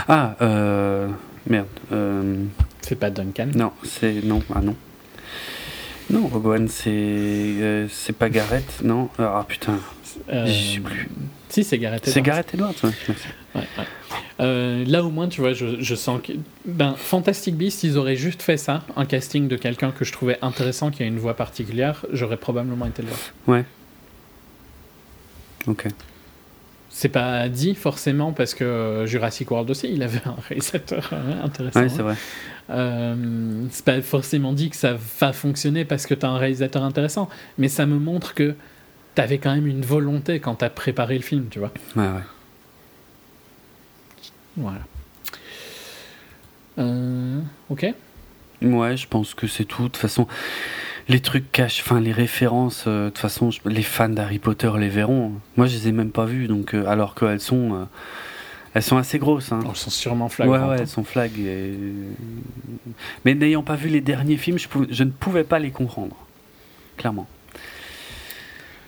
Speaker 1: Ah, euh. Merde.
Speaker 2: C'est pas Duncan
Speaker 1: Non, c'est. Non, ah non. Non, Rogue One, c'est. c'est pas Garrett, non? Ah putain, j'y suis plus.
Speaker 2: Si, c'est Garrett
Speaker 1: Edwards. C'est Garrett Edwards,
Speaker 2: ouais. Euh, là au moins, tu vois, je, je, sens que. Ben, Fantastic Beast, ils auraient juste fait ça, un casting de quelqu'un que je trouvais intéressant, qui a une voix particulière, j'aurais probablement été le voir.
Speaker 1: Ouais. Ok.
Speaker 2: C'est pas dit forcément parce que Jurassic World aussi, il avait un réalisateur euh, intéressant.
Speaker 1: Ouais, c'est vrai.
Speaker 2: Euh, c'est pas forcément dit que ça va fonctionner parce que tu as un réalisateur intéressant, mais ça me montre que tu avais quand même une volonté quand tu as préparé le film, tu vois.
Speaker 1: Ouais, ouais.
Speaker 2: Voilà. Euh, ok.
Speaker 1: Ouais, je pense que c'est tout. De toute façon, les trucs cachent, enfin les références. Euh, de toute façon, les fans d'Harry Potter les verront. Moi, je les ai même pas vues, donc euh, alors qu'elles sont, elles sont assez grosses. Hein.
Speaker 2: elles sont sûrement flagrantes.
Speaker 1: Ouais, ouais, elles sont flag. Mais n'ayant pas vu les derniers films, je, je ne pouvais pas les comprendre, clairement.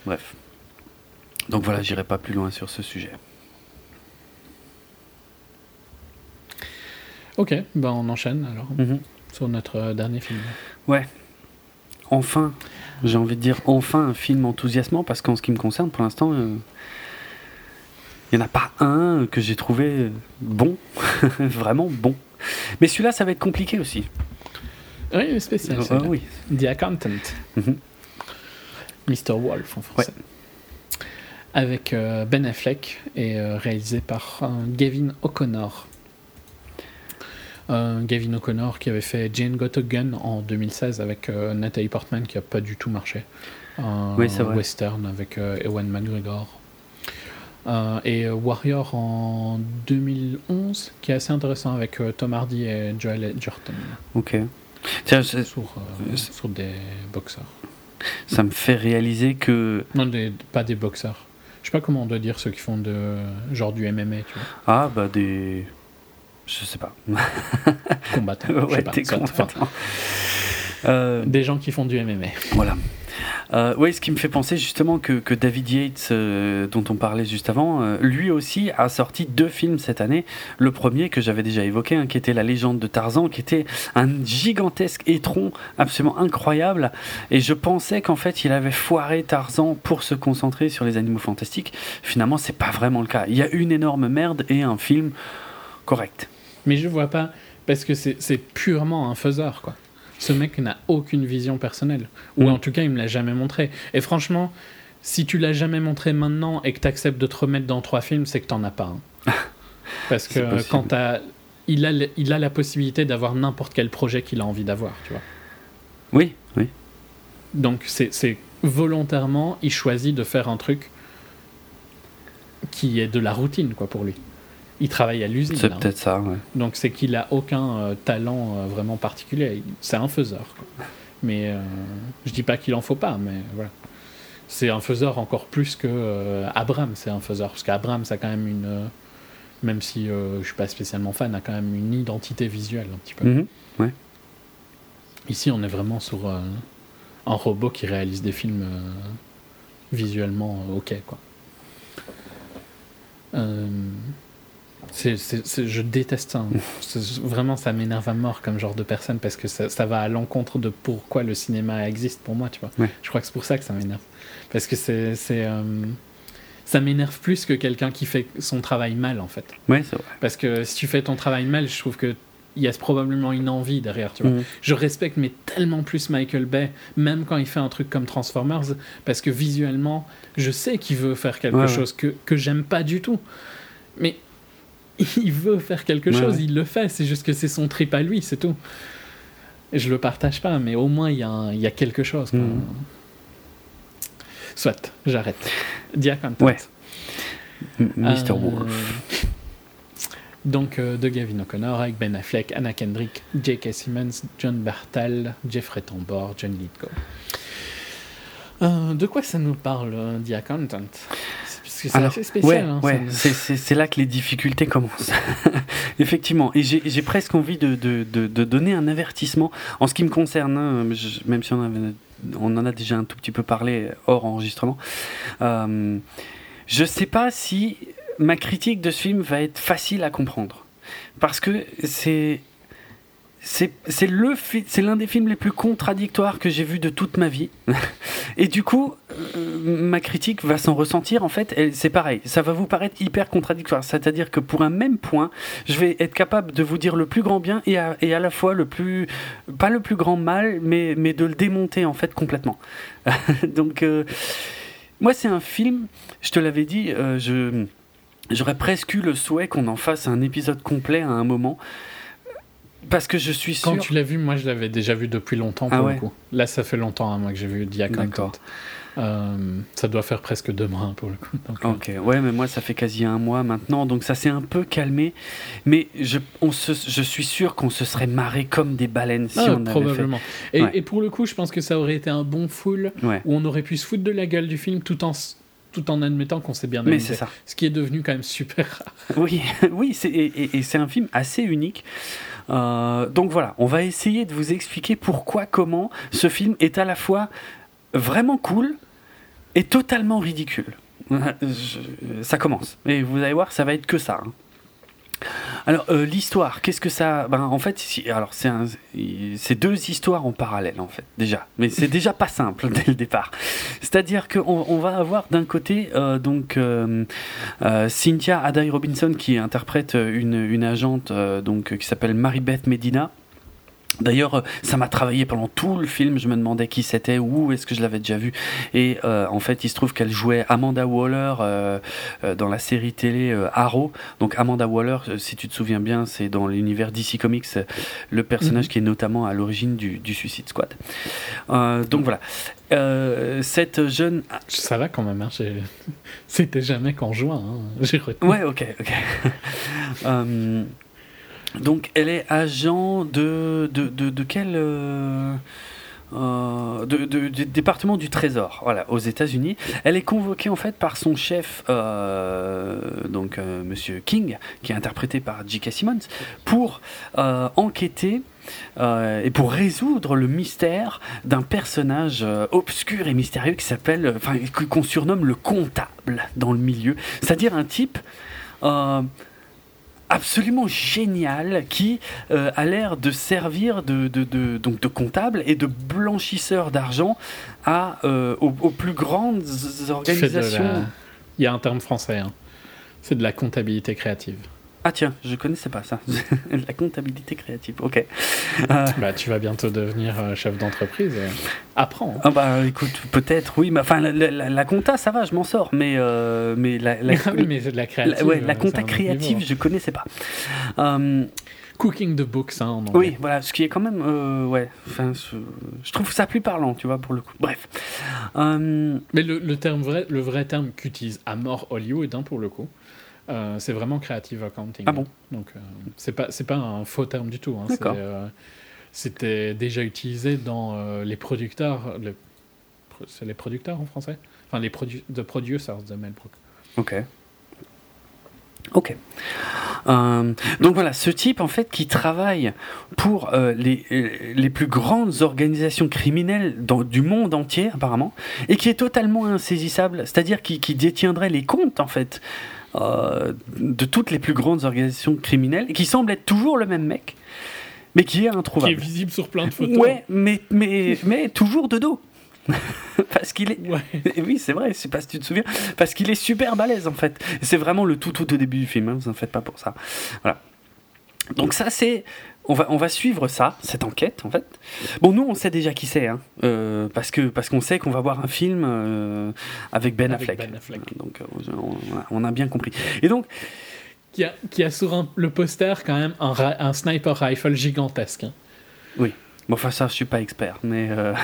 Speaker 1: Bref. Donc voilà, j'irai pas plus loin sur ce sujet.
Speaker 2: Ok, ben on enchaîne alors mhm. sur notre euh, dernier film.
Speaker 1: Ouais. Enfin, j'ai envie de dire enfin un film enthousiasmant parce qu'en ce qui me concerne, pour l'instant, euh, il n'y en a pas un que j'ai trouvé bon, vraiment bon. Mais celui-là, ça va être compliqué aussi.
Speaker 2: Oui, spécial.
Speaker 1: Euh, oui.
Speaker 2: The Accountant. Mhm. Mr. Wolf en français. Avec Ben Affleck et réalisé par Gavin O'Connor. Euh, Gavin O'Connor qui avait fait Jane Got a Gun en 2016 avec euh, Natalie Portman qui a pas du tout marché. Un western avec euh, Ewan McGregor. Et Warrior en 2011 qui est assez intéressant avec Tom Hardy et Joel Edgerton.
Speaker 1: Ok.
Speaker 2: Tiens, sur, sur, des boxeurs.
Speaker 1: Ça me fait réaliser que.
Speaker 2: Non, pas des boxeurs. Je sais pas comment on doit dire ceux qui font de genre du MMA, tu vois.
Speaker 1: Ah, bah des. Je sais pas.
Speaker 2: combattant. ouais, euh, Des gens qui font du MMA.
Speaker 1: Voilà. Euh, oui, ce qui me fait penser justement que, que David Yates, euh, dont on parlait juste avant, euh, lui aussi a sorti deux films cette année. Le premier que j'avais déjà évoqué, hein, qui était La légende de Tarzan, qui était un gigantesque étron absolument incroyable. Et je pensais qu'en fait, il avait foiré Tarzan pour se concentrer sur les animaux fantastiques. Finalement, c'est pas vraiment le cas. Il y a une énorme merde et un film correct.
Speaker 2: Mais je vois pas, parce que c'est purement un faiseur, quoi. Ce mec n'a aucune vision personnelle. Ou en tout cas, il me l'a jamais montré. Et franchement, si tu l'as jamais montré maintenant et que tu acceptes de te remettre dans trois films, c'est que t'en as pas. Hein. Parce que quand il, a, il a la possibilité d'avoir n'importe quel projet qu'il a envie d'avoir, tu vois.
Speaker 1: Oui, oui.
Speaker 2: Donc c'est volontairement, il choisit de faire un truc qui est de la routine, quoi, pour lui il travaille à l'usine.
Speaker 1: C'est hein. peut-être ça, ouais.
Speaker 2: Donc c'est qu'il a aucun euh, talent euh, vraiment particulier. C'est un faiseur. Mais euh, je dis pas qu'il en faut pas, mais voilà. C'est un faiseur encore plus que Abraham, c'est un faiseur. Parce qu'Abraham, ça a quand même une. même si je suis pas spécialement fan, a quand même une identité visuelle un petit peu.
Speaker 1: Mhm, ouais.
Speaker 2: Ici, on est vraiment sur un robot qui réalise des films visuellement ok, quoi. C'est, je déteste ça. vraiment, ça m'énerve à mort comme genre de personne parce que ça, ça va à l'encontre de pourquoi le cinéma existe pour moi, tu vois. Je crois que c'est pour ça que ça m'énerve. Parce que c'est. euh, ça m'énerve plus que quelqu'un qui fait son travail mal, en fait.
Speaker 1: Ouais, c'est vrai.
Speaker 2: Parce que si tu fais ton travail mal, je trouve que il y a probablement une envie derrière, tu vois. Mm. Je respecte mais tellement plus Michael Bay, même quand il fait un truc comme Transformers, parce que visuellement, je sais qu'il veut faire quelque chose que, que j'aime pas du tout. Mais il veut faire quelque chose, il le fait, c'est juste que c'est son trip à lui, c'est tout. Je le partage pas, mais au moins il y, a, y a quelque chose. Mm. Soit, j'arrête. Diacontent.
Speaker 1: Ouais. Mr. Euh, Wolf.
Speaker 2: Donc, euh, de Gavin O'Connor avec Ben Affleck, Anna Kendrick, J.K. Simmons, John Bartal, Jeffrey Tambor, John Lithgow. Euh, de quoi ça nous parle, The Accountant c'est assez spécial.
Speaker 1: Hein, ouais, c'est là que les difficultés commencent. Effectivement. Et j'ai presque envie de, de, de, donner un avertissement en ce qui me concerne, hein, même si on, avait, on, en a déjà un tout petit peu parlé hors enregistrement. Euh, je sais pas si ma critique de ce film va être facile à comprendre. Parce que c'est c'est le c'est l'un des films les plus contradictoires que j'ai vu de toute ma vie. Et du coup euh, ma critique va s'en ressentir en fait c'est pareil. Ça va vous paraître hyper contradictoire. C'est-à-dire que pour un même point je vais être capable de vous dire le plus grand bien et à, et à la fois le plus pas le plus grand mal mais mais de le démonter en fait complètement. Donc euh, moi c'est un film je te l'avais dit euh, je j'aurais presque eu le souhait qu'on en fasse un épisode complet à un moment parce que je suis sûr.
Speaker 2: Quand tu l'as vu, moi je l'avais déjà vu depuis longtemps pour ah le coup. Là, ça fait longtemps hein, moi que j'ai vu Diacontent. Euh, ça doit faire presque deux mois pour le coup.
Speaker 1: Ok, ouais, mais moi ça fait quasi un mois maintenant, donc ça s'est un peu calmé. Mais je, on se, je suis sûr qu'on se serait marré comme des baleines si ah, on
Speaker 2: probablement.
Speaker 1: avait
Speaker 2: fait. Et, et, pour le coup, je pense que ça aurait été un bon full où on aurait pu se foutre de la gueule du film tout en tout en admettant qu'on s'est bien amusé. Mais c'est ça. Ce qui est devenu quand même super rare.
Speaker 1: Oui, oui et, et, et c'est un film assez unique. Euh, donc voilà, on va essayer de vous expliquer pourquoi, comment ce film est à la fois vraiment cool et totalement ridicule. ça commence. Et vous allez voir, ça va être que ça. Hein. Alors euh, l'histoire, qu'est-ce que ça ben, En fait, alors c'est deux histoires en parallèle en fait déjà, mais c'est déjà pas simple dès le départ. C'est-à-dire qu'on on va avoir d'un côté euh, donc euh, Cynthia Adai Robinson qui interprète une, une agente donc qui s'appelle Maribeth Medina D'ailleurs, euh, ça m'a travaillé pendant tout le film. Je me demandais qui c'était, où est-ce que je l'avais déjà vu. Et euh, en fait, il se trouve qu'elle jouait Amanda Waller euh, dans la série télé Arrow. Donc Amanda Waller, si tu te souviens bien, c'est dans l'univers DC Comics le personnage mhm. qui est notamment à l'origine du, Suicide Squad. donc voilà. cette jeune.
Speaker 2: Ça va quand même. Hein, C'était jamais juin. Hein.
Speaker 1: Ouais, ok, ok. Donc, elle est agent de, quel. Euh, euh, département du Trésor, voilà, aux États-Unis. Elle est convoquée en fait par son chef, euh, donc Monsieur King, qui est interprété par J.K. Simmons, pour enquêter et pour résoudre le mystère d'un personnage obscur et mystérieux qui s'appelle, enfin, qu'on surnomme le comptable dans le milieu, c'est-à-dire un type absolument génial qui euh, a l'air de servir de, de, donc de comptable et de blanchisseur d'argent à, euh, aux, plus grandes organisations.
Speaker 2: Il y a un terme français, hein. c'est de la comptabilité créative.
Speaker 1: Ah tiens, je connaissais pas ça. la comptabilité créative, ok. Euh,
Speaker 2: bah, tu vas bientôt devenir euh, chef d'entreprise. Apprends.
Speaker 1: Ah bah écoute, peut-être, oui. Mais enfin, la, compta, ça va, je m'en sors. Mais, euh, mais la,
Speaker 2: la, oui, mais de la créative.
Speaker 1: ouais, la compta créative, je connaissais pas.
Speaker 2: Cooking the books, hein, en anglais.
Speaker 1: Oui, voilà, ce qui est quand même, ouais. Enfin, je, trouve ça plus parlant, tu vois, pour le coup. Bref.
Speaker 2: Mais le, terme vrai, le vrai terme qu'utilise à mort Hollywood, hein, pour le coup. Euh, c'est vraiment creative accounting.
Speaker 1: Ah bon
Speaker 2: Donc, euh, c'est pas, c'est pas un faux terme du tout. Hein. Euh, c'était déjà utilisé dans les producteurs. c'est les producteurs en français? Enfin, les produ the producers de Mel Brooks.
Speaker 1: Ok. Ok. Euh, donc voilà, ce type en fait qui travaille pour euh, les, les plus grandes organisations criminelles dans, du monde entier apparemment, et qui est totalement insaisissable, c'est-à-dire qui, qui, détiendrait les comptes en fait euh, de toutes les plus grandes organisations criminelles, et qui semble être toujours le même mec, mais qui est introuvable.
Speaker 2: Qui est visible sur plein de photos.
Speaker 1: Ouais, mais, mais, mais toujours de dos. parce qu'il est. Oui, c'est vrai, je sais pas si tu te souviens. Parce qu'il est super balèze en fait. C'est vraiment le tout, tout au début du film, hein, vous en faites pas pour ça. Voilà. Donc, ça, c'est. On va, on va suivre ça, cette enquête en fait. Bon, nous on sait déjà qui c'est, hein, euh, parce que parce qu'on sait qu'on va voir un film euh, avec Ben Affleck.
Speaker 2: Ben Affleck.
Speaker 1: Donc euh, on, on, a bien compris. Et donc
Speaker 2: qui a, qui a sur un, le poster quand même un, un sniper rifle gigantesque. Hein.
Speaker 1: Oui. Bon, enfin, ça, je suis pas expert, mais. Euh...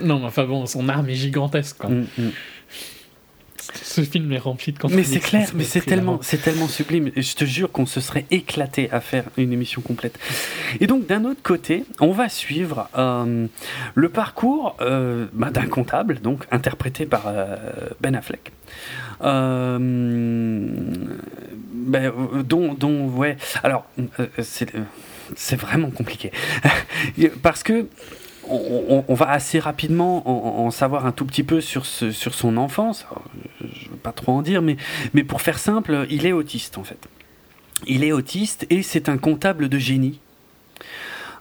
Speaker 2: Non, mais enfin bon, son arme est gigantesque, quoi. Mm, mm. Ce film est rempli de
Speaker 1: Mais c'est clair, mais c'est tellement, c'est tellement sublime. Je te jure qu'on se serait éclaté à faire une émission complète. Et donc, d'un autre côté, on va suivre euh, le parcours euh, bah, d'un comptable, donc interprété par euh, Ben Affleck. Ben, dont, dont, ouais. Alors, c'est c'est vraiment compliqué. Parce que on, va assez rapidement en, savoir un tout petit peu sur, ce, sur son enfance. je ne veux pas trop en dire, mais, mais pour faire simple, il est autiste en fait. Il est autiste et c'est un comptable de génie.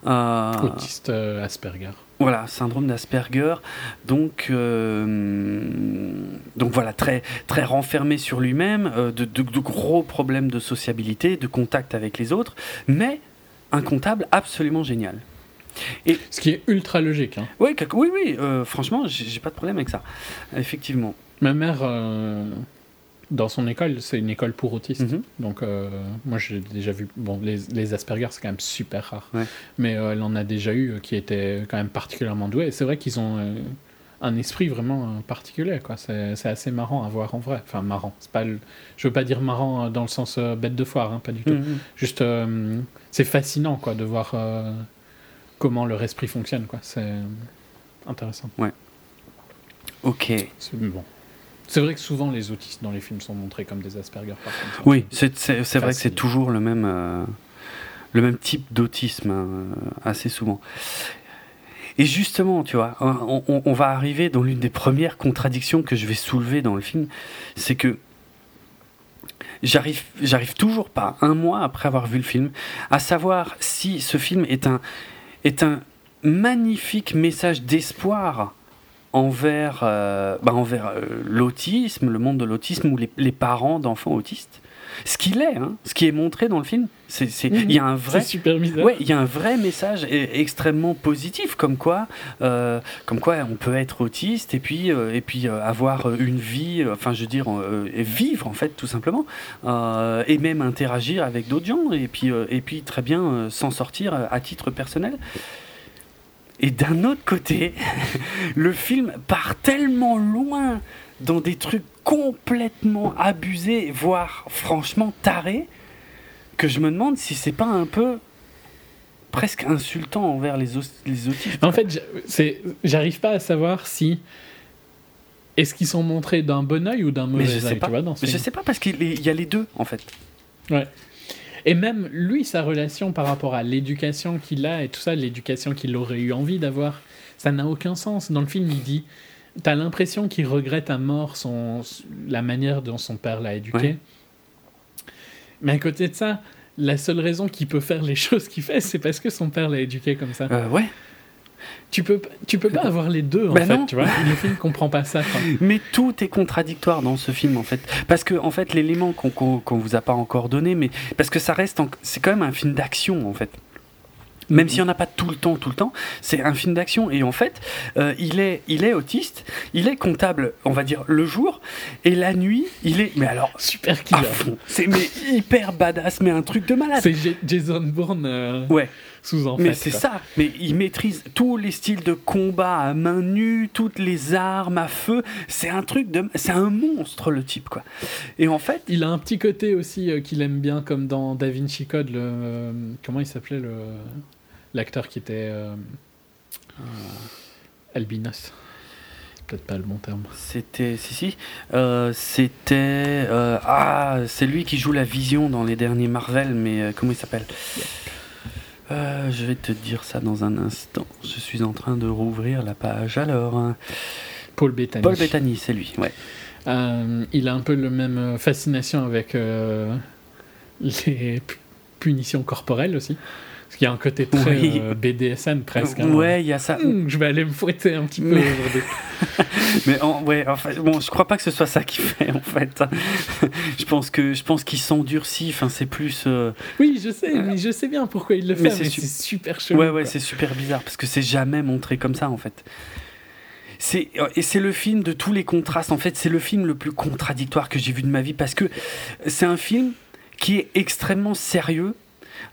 Speaker 2: Euh, autiste euh, Asperger.
Speaker 1: Voilà, syndrome d'Asperger. Donc, euh, donc voilà, très, très renfermé sur lui-même, de, de, gros problèmes de sociabilité, de contact avec les autres, mais un comptable absolument génial.
Speaker 2: Et, Ce qui est ultra logique. Hein.
Speaker 1: Oui, oui, oui euh, franchement, j'ai pas de problème avec ça. Effectivement.
Speaker 2: Ma mère, euh, dans son école, c'est une école pour autistes. Mhm. Donc, euh, moi, j'ai déjà vu. Bon, les, les Asperger, c'est quand même super rare. Mais elle en a déjà eu qui étaient quand même particulièrement doués. Et c'est vrai qu'ils ont un esprit vraiment particulier. Quoi. C'est, assez marrant à voir en vrai. Enfin, marrant. C'est pas Je veux pas dire marrant dans le sens bête de foire, hein, pas du tout. Mhm. Juste c'est fascinant quoi de voir euh, comment leur esprit fonctionne quoi. C'est intéressant.
Speaker 1: Ouais. Ok.
Speaker 2: C'est bon. C'est vrai que souvent les autistes dans les films sont montrés comme des Asperger. Par contre,
Speaker 1: oui, c'est vrai que c'est toujours le même, euh, le même type d'autisme euh, assez souvent. Et justement, tu vois, on, on va arriver dans l'une des premières contradictions que je vais soulever dans le film, c'est que j'arrive, j'arrive toujours pas, un mois après avoir vu le film, à savoir si ce film est un, est un magnifique message d'espoir envers, euh, bah euh, l'autisme, le monde de l'autisme ou les parents d'enfants autistes, ce qu'il est, hein, ce qui est montré dans le film. C'est, il y a un vrai,
Speaker 2: super
Speaker 1: Ouais, il y a un vrai message extrêmement positif, comme quoi, euh, comme quoi on peut être autiste et puis euh, et puis euh, avoir une vie, enfin je veux dire vivre en fait tout simplement, et même interagir avec d'autres gens et puis et puis très bien s'en sortir à titre personnel. Et d'un autre côté, le film part tellement loin dans des trucs complètement abusés, voire franchement tarés, que je me demande si c'est pas un peu presque insultant envers les, les autistes.
Speaker 2: En fait, j'arrive pas à savoir si est-ce qu'ils sont montrés d'un bon oeil ou d'un mauvais
Speaker 1: pas. Mais je sais pas parce qu'il y a les deux en fait.
Speaker 2: Ouais. Et même lui, sa relation par rapport à l'éducation qu'il a et tout ça, l'éducation qu'il aurait eu envie d'avoir, ça n'a aucun sens. Dans le film, il dit T'as l'impression qu'il regrette à mort son, la manière dont son père l'a éduqué. Mais à côté de ça, la seule raison qu'il peut faire les choses qu'il fait, c'est parce que son père l'a éduqué comme ça.
Speaker 1: Euh, ouais.
Speaker 2: Tu peux, tu peux pas avoir les deux en bah fait, tu vois. Le film comprend pas ça.
Speaker 1: Mais tout est contradictoire dans ce film en fait, parce que en fait l'élément qu'on qu'on vous a pas encore donné, mais parce que ça reste, c'est quand même un film d'action en fait même s'il n'y en a pas tout le temps, tout le temps, c'est un film d'action. Et en fait, euh, il, est, il est autiste, il est comptable, on va dire, le jour, et la nuit, il est. Mais alors.
Speaker 2: Super killer.
Speaker 1: C'est mais hyper badass, mais un truc de malade.
Speaker 2: C'est Jason Bourne. Euh,
Speaker 1: ouais.
Speaker 2: Sous en
Speaker 1: Mais c'est ça. Mais il maîtrise tous les styles de combat à main nue, toutes les armes à feu. C'est un truc de. C'est un monstre, le type, quoi. Et en fait.
Speaker 2: Il a un petit côté aussi euh, qu'il aime bien, comme dans Da Vinci Code, le. comment il s'appelait le l'acteur qui était euh, albinos. peut-être pas le bon terme.
Speaker 1: C'était, si si, euh, c'était euh, ah, c'est lui qui joue la Vision dans les derniers Marvel, mais euh, comment il s'appelle? Je vais te dire ça dans un instant. Je suis en train de rouvrir la page. Alors.
Speaker 2: Paul Bettany.
Speaker 1: Paul Bettany, c'est lui, ouais.
Speaker 2: il a un peu le même fascination avec les punitions corporelles aussi. Parce qu'il y a un côté très euh, BDSM presque. Hein.
Speaker 1: Ouais, il y a ça.
Speaker 2: Hum, je vais aller me fouetter un petit peu aujourd'hui.
Speaker 1: mais en, ouais, en fait, bon, je crois pas que ce soit ça qu'il fait en fait. je pense que je pense qu'il s'endurcit. Enfin, c'est plus. Euh,
Speaker 2: oui, je sais, mais je sais bien pourquoi il le fait. Mais c'est super chelou.
Speaker 1: Ouais, ouais, c'est super bizarre parce que c'est jamais montré comme ça en fait. C'est et c'est le film de tous les contrastes. En fait, c'est le film le plus contradictoire que j'ai vu de ma vie parce que c'est un film qui est extrêmement sérieux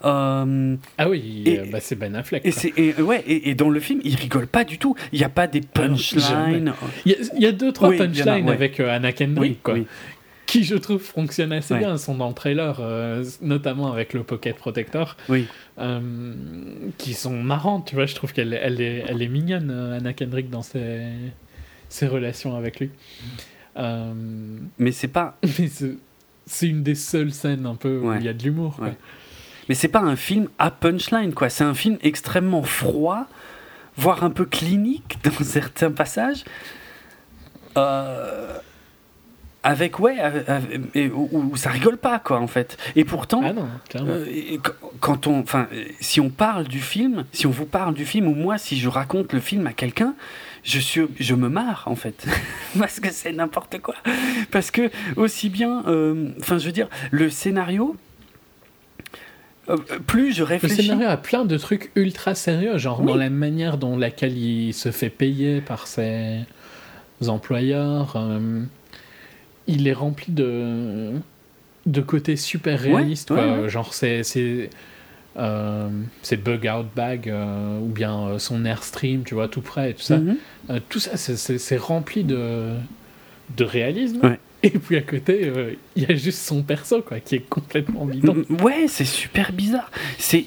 Speaker 2: euh, ah oui, bah, c'est Ben Affleck.
Speaker 1: Et, ouais, et, dans le film, il rigole pas du tout. Il n'y a pas des punchlines.
Speaker 2: Il, y, a deux, trois punchlines avec euh, Anna Kendrick, quoi, qui je trouve fonctionnent assez bien. Elles sont dans le trailer, euh, notamment avec le Pocket Protector,
Speaker 1: oui.
Speaker 2: qui sont marrantes. Tu vois, je trouve qu'elle elle est, elle est mignonne, Anna Kendrick, dans ses, ses relations avec lui.
Speaker 1: Mais c'est pas.
Speaker 2: c'est une des seules scènes un peu où il y a de l'humour. Ouais
Speaker 1: mais c'est pas un film à punchline, quoi. C'est un film extrêmement froid, voire un peu clinique dans certains passages. Euh, avec ouais où, ça rigole pas quoi en fait et pourtant
Speaker 2: ah non, euh,
Speaker 1: quand on enfin si on parle du film si on vous parle du film ou moi si je raconte le film à quelqu'un je suis je me marre en fait parce que c'est n'importe quoi parce que aussi bien euh, enfin je veux dire le scénario plus je réfléchis.
Speaker 2: Le scénario a plein de trucs ultra sérieux, genre dans la manière dont laquelle il se fait payer par ses employeurs. Euh, il est rempli de de côtés super réalistes, genre c'est c'est euh, bug out bag ou bien son airstream, tu vois, tout près et tout ça. Mm-hmm. tout ça, c'est rempli de de réalisme. Et puis à côté, euh, il y a juste son perso, quoi, qui est complètement bidon.
Speaker 1: Mm, ouais, c'est super bizarre. C'est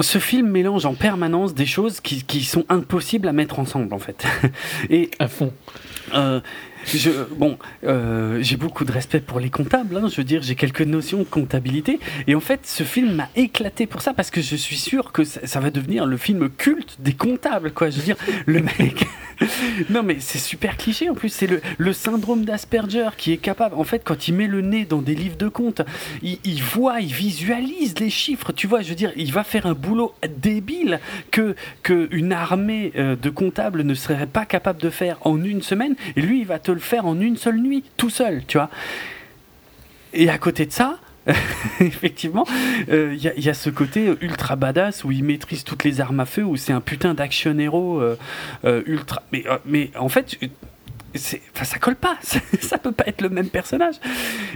Speaker 1: ce film mélange en permanence des choses qui, qui, sont impossibles à mettre ensemble, en fait.
Speaker 2: Et à fond.
Speaker 1: Euh, bon, euh, j'ai beaucoup de respect pour les comptables. Hein, je veux dire, j'ai quelques notions de comptabilité. Et en fait, ce film m'a éclaté pour ça parce que je suis sûr que ça, va devenir le film culte des comptables. Quoi, je veux dire, le mec. non, mais c'est super cliché en plus. C'est le, syndrome d'Asperger qui est capable, en fait, quand il met le nez dans des livres de comptes, il, voit, il visualise les chiffres. Tu vois, je veux dire, il va faire un boulot débile que, que une armée euh, de comptables ne serait pas capable de faire en une semaine. Et lui, il va te le faire en une seule nuit, tout seul, tu vois. Et à côté de ça, effectivement, il euh, y, a ce côté ultra badass où il maîtrise toutes les armes à feu, où c'est un putain d'action héros euh, euh, ultra. Mais, mais en fait, ça colle pas, ça, peut pas être le même personnage.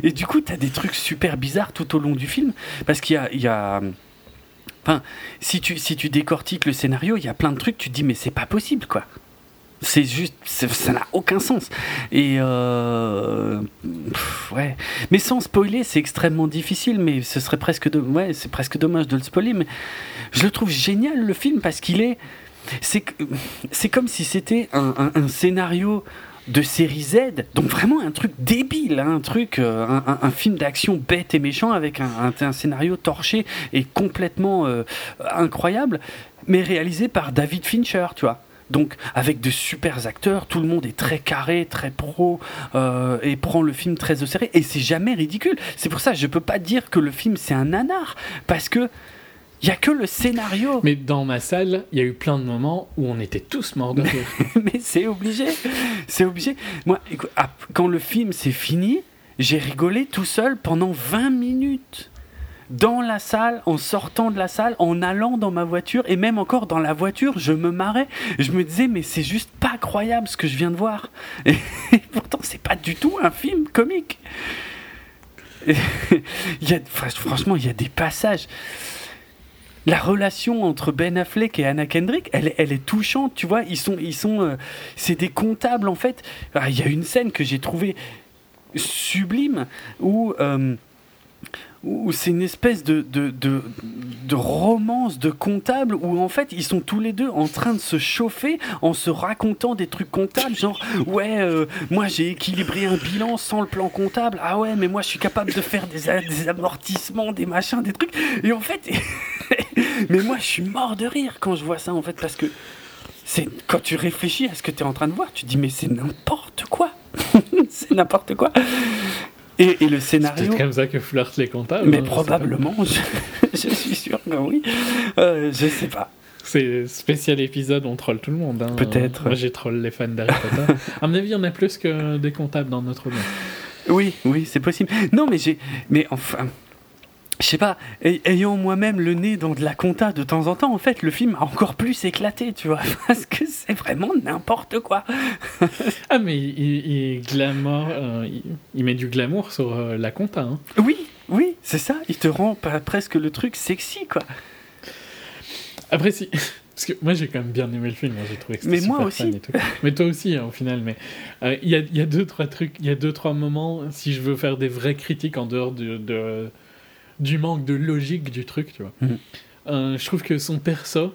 Speaker 1: Et du coup, tu as des trucs super bizarres tout au long du film, parce qu'il y a, y a Enfin, si tu, si tu décortiques le scénario, il y a plein de trucs, tu te dis, mais c'est pas possible, quoi. C'est juste, ça n'a aucun sens. Et euh, ouais, mais sans spoiler, c'est extrêmement difficile. Mais ce serait presque, ouais, c'est presque dommage de le spoiler. Mais je le trouve génial le film parce qu'il est, c'est, c'est comme si c'était un, scénario de série Z, donc vraiment un truc débile, hein, un truc, euh, un, un, film d'action bête et méchant avec un, un scénario torché et complètement euh, incroyable, mais réalisé par David Fincher, tu vois. Donc avec de super acteurs, tout le monde est très carré, très pro euh, et prend le film très au sérieux. Et c'est jamais ridicule. C'est pour ça que je peux pas dire que le film c'est un nanar parce que il y a que le scénario.
Speaker 2: Mais dans ma salle, il y a eu plein de moments où on était tous morts de rire.
Speaker 1: Mais c'est obligé, c'est obligé. Moi, quand le film s'est fini, j'ai rigolé tout seul pendant 20 minutes dans la salle, en sortant de la salle, en allant dans ma voiture, et même encore dans la voiture, je me marrais. Je me disais, mais c'est juste pas croyable ce que je viens de voir. Et, pourtant, c'est pas du tout un film comique. franchement, il y a des passages. La relation entre Ben Affleck et Anna Kendrick, elle, elle est touchante, tu vois. Ils sont, ils sont, euh, c'est des comptables en fait. Ah, il y a une scène que j'ai trouvée sublime où euh, où c'est une espèce de, de, de, romance de comptable où en fait ils sont tous les deux en train de se chauffer en se racontant des trucs comptables, genre ouais, euh, moi j'ai équilibré un bilan sans le plan comptable, ah ouais, mais moi je suis capable de faire des, amortissements, des machins, des trucs, et en fait, mais moi je suis mort de rire quand je vois ça en fait parce que c'est quand tu réfléchis à ce que tu es en train de voir, tu dis mais c'est n'importe quoi, c'est n'importe quoi. Et, le scénario.
Speaker 2: C'est comme ça que flirtent les comptables.
Speaker 1: Mais hein, probablement, je, suis sûr que oui. Euh, je sais pas.
Speaker 2: C'est spécial épisode, on troll tout le monde. Hein.
Speaker 1: Peut-être.
Speaker 2: Moi, j'ai troll les fans d'Harry Potter. à mon avis, on a plus que des comptables dans notre monde.
Speaker 1: Oui, oui, c'est possible. Non, mais j'ai. Mais enfin je sais pas, ayant moi-même le nez dans de la compta de temps en temps, en fait, le film a encore plus éclaté, tu vois, parce que c'est vraiment n'importe quoi.
Speaker 2: ah, mais il, glamour, euh, il, met du glamour sur euh, la compta. Hein.
Speaker 1: Oui, oui, c'est ça, il te rend presque le truc sexy, quoi.
Speaker 2: Après, si. Parce que moi j'ai quand même bien aimé le film, j'ai trouvé que c'était
Speaker 1: Mais moi aussi.
Speaker 2: Et tout. Mais toi aussi hein, au final. Mais euh, il y, a, y, a, deux trois trucs, il y a deux trois moments. Si je veux faire des vraies critiques en dehors de, de du manque de logique du truc, tu vois. Mhm. Euh, je trouve que son perso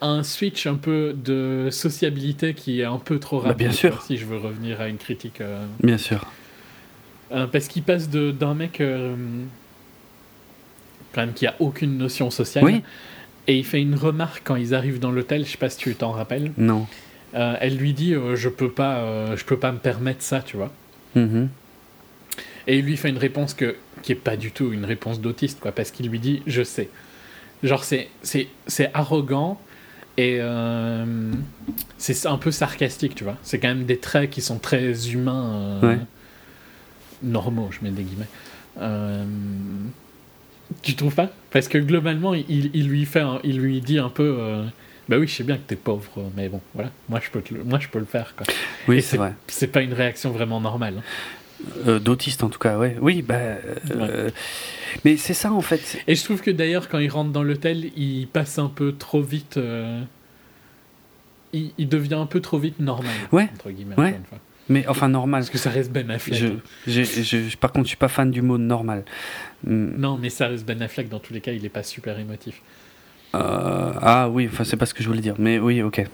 Speaker 2: a un switch un peu de sociabilité qui est un peu trop
Speaker 1: bah,
Speaker 2: rapide.
Speaker 1: bien sûr.
Speaker 2: Si je veux revenir à une critique. Euh.
Speaker 1: Bien sûr.
Speaker 2: Euh, parce qu'il passe d'un mec quand même qui a aucune notion sociale.
Speaker 1: Oui.
Speaker 2: Et il fait une remarque quand ils arrivent dans l'hôtel, je sais pas si tu t'en rappelles.
Speaker 1: Non.
Speaker 2: elle lui dit je peux pas je peux pas me permettre ça, tu vois.
Speaker 1: Mhm.
Speaker 2: Et il lui fait une réponse que, qui est pas du tout une réponse d'autiste, quoi, parce qu'il lui dit Je sais. Genre, c'est, c'est, c'est arrogant et euh, c'est un peu sarcastique, tu vois. C'est quand même des traits qui sont très humains, euh, normaux, je mets des guillemets. Euh, tu trouves pas? Parce que globalement, il, il, lui fait, il lui dit un peu. bah oui, je sais bien que t'es pauvre, mais bon, voilà, moi je peux, le, moi je peux le faire. Quoi.
Speaker 1: Oui, c'est vrai.
Speaker 2: C'est pas une réaction vraiment normale. Hein.
Speaker 1: Euh, d'autiste en tout cas, ouais. Oui, bah. Euh, mais c'est ça en fait.
Speaker 2: Et je trouve que d'ailleurs, quand il rentre dans l'hôtel, il passe un peu trop vite. Euh, il, devient un peu trop vite normal.
Speaker 1: Ouais. Entre guillemets, ouais. Mais enfin, normal.
Speaker 2: Parce que ça reste Ben Affleck.
Speaker 1: Je, par contre, je suis pas fan du mot normal.
Speaker 2: Hmm. Non, mais ça reste Ben Affleck, dans tous les cas, il est pas super émotif.
Speaker 1: ah oui, enfin, c'est pas ce que je voulais dire. Mais oui, ok.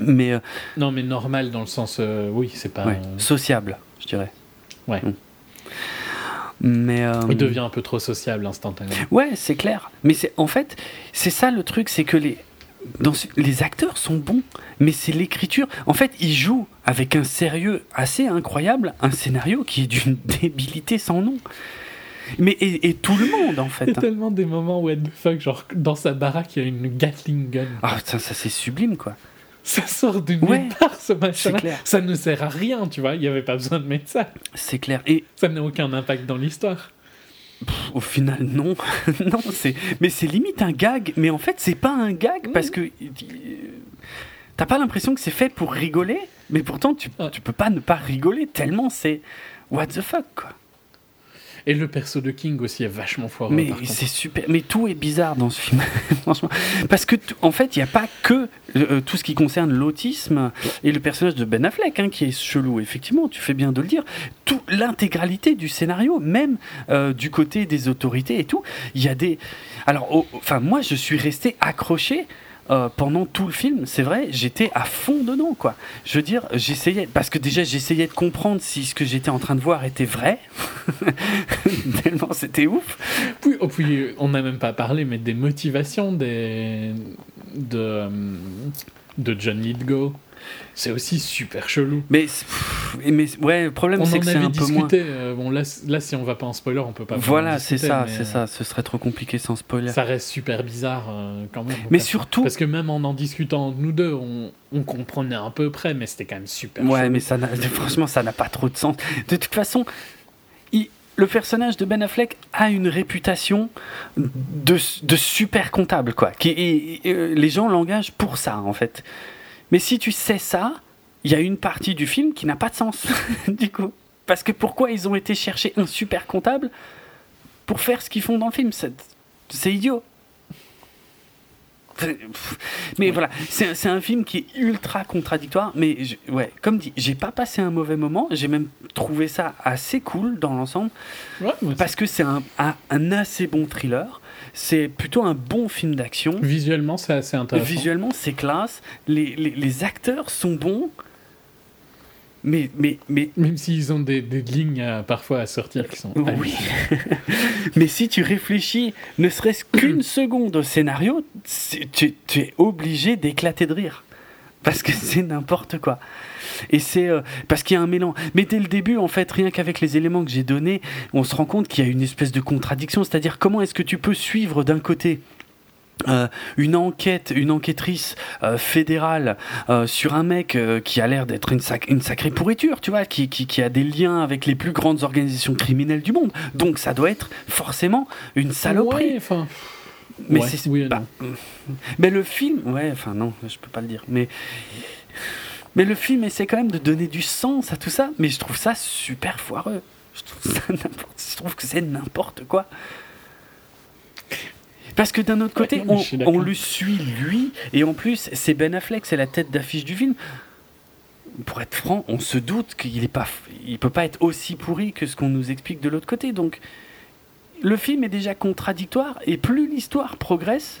Speaker 1: Mais.
Speaker 2: Non, mais normal dans le sens. oui, c'est pas.
Speaker 1: Sociable, je dirais.
Speaker 2: Ouais. Mm.
Speaker 1: Mais euh,
Speaker 2: Il devient un peu trop sociable instantanément.
Speaker 1: Ouais, c'est clair. Mais c'est en fait, c'est ça le truc, c'est que les dans, les acteurs sont bons, mais c'est l'écriture. En fait, ils jouent avec un sérieux assez incroyable, un scénario qui est d'une débilité sans nom. Mais et, tout le monde en fait.
Speaker 2: Il y a hein. tellement des moments où, fuck, genre dans sa baraque, il y a une Gatling gun.
Speaker 1: Ah, ça, ça c'est sublime quoi
Speaker 2: ça sort d'une ouais, part, ce machin. Ça ne sert à rien, tu vois. Il n'y avait pas besoin de mettre ça.
Speaker 1: C'est clair. Et
Speaker 2: ça n'a aucun impact dans l'histoire.
Speaker 1: Au final, non. non, c'est. Mais c'est limite un gag. Mais en fait, c'est pas un gag parce que t'as pas l'impression que c'est fait pour rigoler. Mais pourtant, tu, tu peux pas ne pas rigoler tellement c'est what the fuck quoi.
Speaker 2: Et le perso de King aussi est vachement fort.
Speaker 1: Mais c'est super. Mais tout est bizarre dans ce film, franchement. Parce que, en fait, il n'y a pas que euh, tout ce qui concerne l'autisme et le personnage de Ben Affleck hein, qui est chelou. Effectivement, tu fais bien de le dire. Tout l'intégralité du scénario, même euh, du côté des autorités et tout, il y a des. Alors, enfin, moi, je suis resté accroché euh, pendant tout le film, c'est vrai, j'étais à fond dedans, quoi. Je veux dire, j'essayais, parce que déjà, j'essayais de comprendre si ce que j'étais en train de voir était vrai. Tellement c'était ouf.
Speaker 2: Puis, oh, puis on n'a même pas parlé, mais des motivations des, de, euh, de John Lithgow. C'est aussi super chelou.
Speaker 1: Mais, mais ouais, le problème c'est que c'est un peu moins.
Speaker 2: Euh, bon, là, là, si on va pas en spoiler, on peut pas.
Speaker 1: Voilà, c'est ça, c'est ça. Ce serait trop compliqué sans spoiler.
Speaker 2: Ça reste super bizarre euh, quand même.
Speaker 1: Mais surtout.
Speaker 2: Parce que même en en discutant nous deux, on, on comprenait à peu près, mais c'était quand même super.
Speaker 1: Ouais, mais ça franchement, ça n'a pas trop de sens. De toute façon, le personnage de Ben Affleck a une réputation de, de super comptable, quoi. Qui, euh, les gens l'engagent pour ça, en fait. Mais si tu sais ça, il y a une partie du film qui n'a pas de sens, du coup. Parce que pourquoi ils ont été chercher un super comptable pour faire ce qu'ils font dans le film? C'est idiot. Mais voilà, c'est un film qui est ultra contradictoire. Mais ouais, comme dit, j'ai pas passé un mauvais moment. J'ai même trouvé ça assez cool dans l'ensemble. parce que c'est un, un, assez bon thriller. C'est plutôt un bon film d'action.
Speaker 2: Visuellement, c'est assez intéressant.
Speaker 1: Visuellement, c'est classe. Les, les, les, acteurs sont bons. Mais, mais, mais...
Speaker 2: Même s'ils ont des, des lignes parfois à sortir qui sont.
Speaker 1: Oui. mais si tu réfléchis ne serait-ce qu'une seconde au scénario, tu, tu es obligé d'éclater de rire. Parce que c'est n'importe quoi. Et c'est euh, parce qu'il y a un mélange. Mais dès le début, en fait, rien qu'avec les éléments que j'ai donnés, on se rend compte qu'il y a une espèce de contradiction. C'est-à-dire, comment est-ce que tu peux suivre d'un côté euh, une enquête, une enquêtrice euh, fédérale sur un mec qui a l'air d'être une, une, sacrée pourriture, tu vois, qui, a des liens avec les plus grandes organisations criminelles du monde. Donc ça doit être forcément une saloperie. Mais c'est Mais le film, ouais, enfin non, je peux pas le dire. Mais mais le film essaie quand même de donner du sens à tout ça. Mais je trouve ça super foireux. Je trouve, ça je trouve que c'est n'importe quoi. Parce que d'un autre côté, on, on, le suit lui, et en plus, c'est Ben Affleck, c'est la tête d'affiche du film. Pour être franc, on se doute qu'il est pas, il peut pas être aussi pourri que ce qu'on nous explique de l'autre côté. Donc, le film est déjà contradictoire, et plus l'histoire progresse,